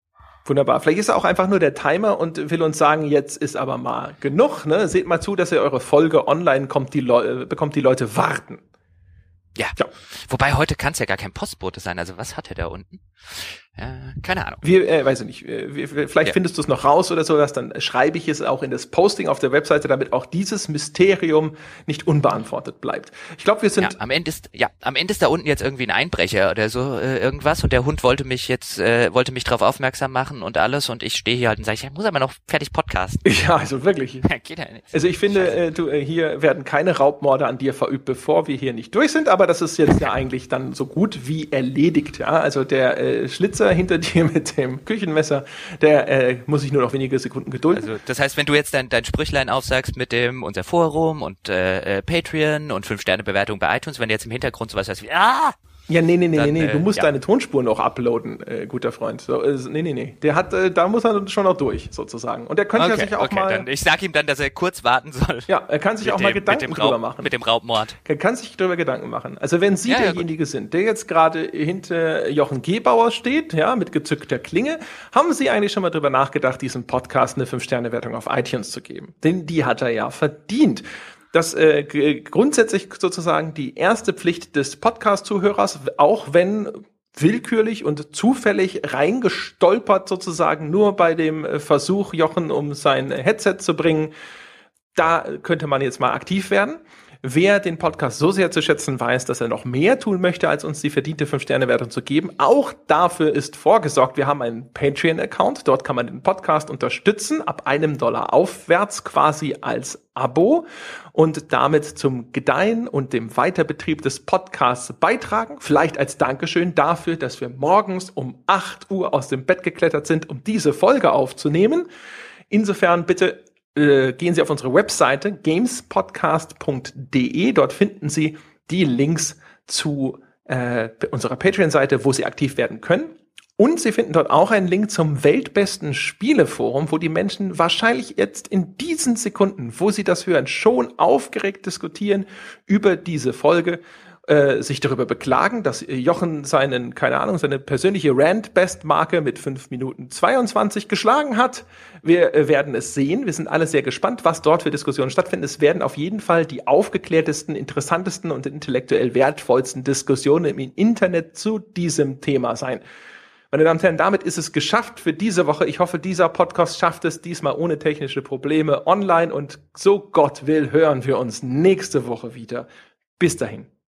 Wunderbar. Vielleicht ist er auch einfach nur der Timer und will uns sagen, jetzt ist aber mal genug. Ne? Seht mal zu, dass ihr eure Folge online kommt, die bekommt, die Leute warten. Ja. ja. Wobei heute kann es ja gar kein Postbote sein. Also was hat er da unten? Ja, keine Ahnung. Wir, äh, weiß ich nicht, wir, vielleicht ja. findest du es noch raus oder so, dass dann schreibe ich es auch in das Posting auf der Webseite, damit auch dieses Mysterium nicht unbeantwortet bleibt. Ich glaube, wir sind. Ja, am Ende ist, ja, am Ende ist da unten jetzt irgendwie ein Einbrecher oder so, äh, irgendwas und der Hund wollte mich jetzt, äh, wollte mich darauf aufmerksam machen und alles und ich stehe hier halt und sage, ich muss aber noch fertig podcasten. Ja, also wirklich. Geht ja nicht. Also ich finde, äh, du, äh, hier werden keine Raubmorde an dir verübt, bevor wir hier nicht durch sind, aber das ist jetzt ja eigentlich dann so gut wie erledigt, ja. Also der äh, Schlitzer hinter dir mit dem Küchenmesser, der äh, muss sich nur noch wenige Sekunden gedulden. Also das heißt, wenn du jetzt dein, dein Sprüchlein aufsagst mit dem unser Forum und äh, äh Patreon und 5-Sterne-Bewertung bei iTunes, wenn jetzt im Hintergrund sowas heißt wie ah, ja, nee, nee, nee, dann, nee, nee. Du musst äh, ja. deine Tonspuren auch uploaden, äh, guter Freund. So, äh, nee, nee, nee. Der hat, äh, da muss er schon noch durch, sozusagen. Und er könnte okay, ja sich auch okay, mal. Dann, ich sag ihm dann, dass er kurz warten soll. Ja, er kann sich auch dem, mal Gedanken drüber Raub, machen. Mit dem Raubmord. Er kann sich darüber Gedanken machen. Also wenn Sie ja, derjenige ja, sind, der jetzt gerade hinter Jochen Gebauer steht, ja, mit gezückter Klinge, haben Sie eigentlich schon mal drüber nachgedacht, diesem Podcast eine 5-Sterne-Wertung auf iTunes zu geben? Denn die hat er ja verdient das äh, grundsätzlich sozusagen die erste Pflicht des Podcast-Zuhörers, auch wenn willkürlich und zufällig reingestolpert sozusagen nur bei dem äh, Versuch, Jochen um sein Headset zu bringen. Da könnte man jetzt mal aktiv werden. Wer den Podcast so sehr zu schätzen weiß, dass er noch mehr tun möchte, als uns die verdiente 5-Sterne-Wertung zu geben, auch dafür ist vorgesorgt. Wir haben einen Patreon-Account. Dort kann man den Podcast unterstützen, ab einem Dollar aufwärts quasi als Abo und damit zum Gedeihen und dem Weiterbetrieb des Podcasts beitragen. Vielleicht als Dankeschön dafür, dass wir morgens um 8 Uhr aus dem Bett geklettert sind, um diese Folge aufzunehmen. Insofern bitte äh, gehen Sie auf unsere Webseite gamespodcast.de. Dort finden Sie die Links zu äh, unserer Patreon-Seite, wo Sie aktiv werden können. Und Sie finden dort auch einen Link zum weltbesten Spieleforum, wo die Menschen wahrscheinlich jetzt in diesen Sekunden, wo sie das hören, schon aufgeregt diskutieren über diese Folge äh, sich darüber beklagen, dass Jochen seinen, keine Ahnung, seine persönliche Rand-Bestmarke mit 5 Minuten 22 geschlagen hat. Wir äh, werden es sehen. Wir sind alle sehr gespannt, was dort für Diskussionen stattfinden. Es werden auf jeden Fall die aufgeklärtesten, interessantesten und intellektuell wertvollsten Diskussionen im Internet zu diesem Thema sein. Meine Damen und Herren, damit ist es geschafft für diese Woche. Ich hoffe, dieser Podcast schafft es diesmal ohne technische Probleme online und so Gott will hören wir uns nächste Woche wieder. Bis dahin.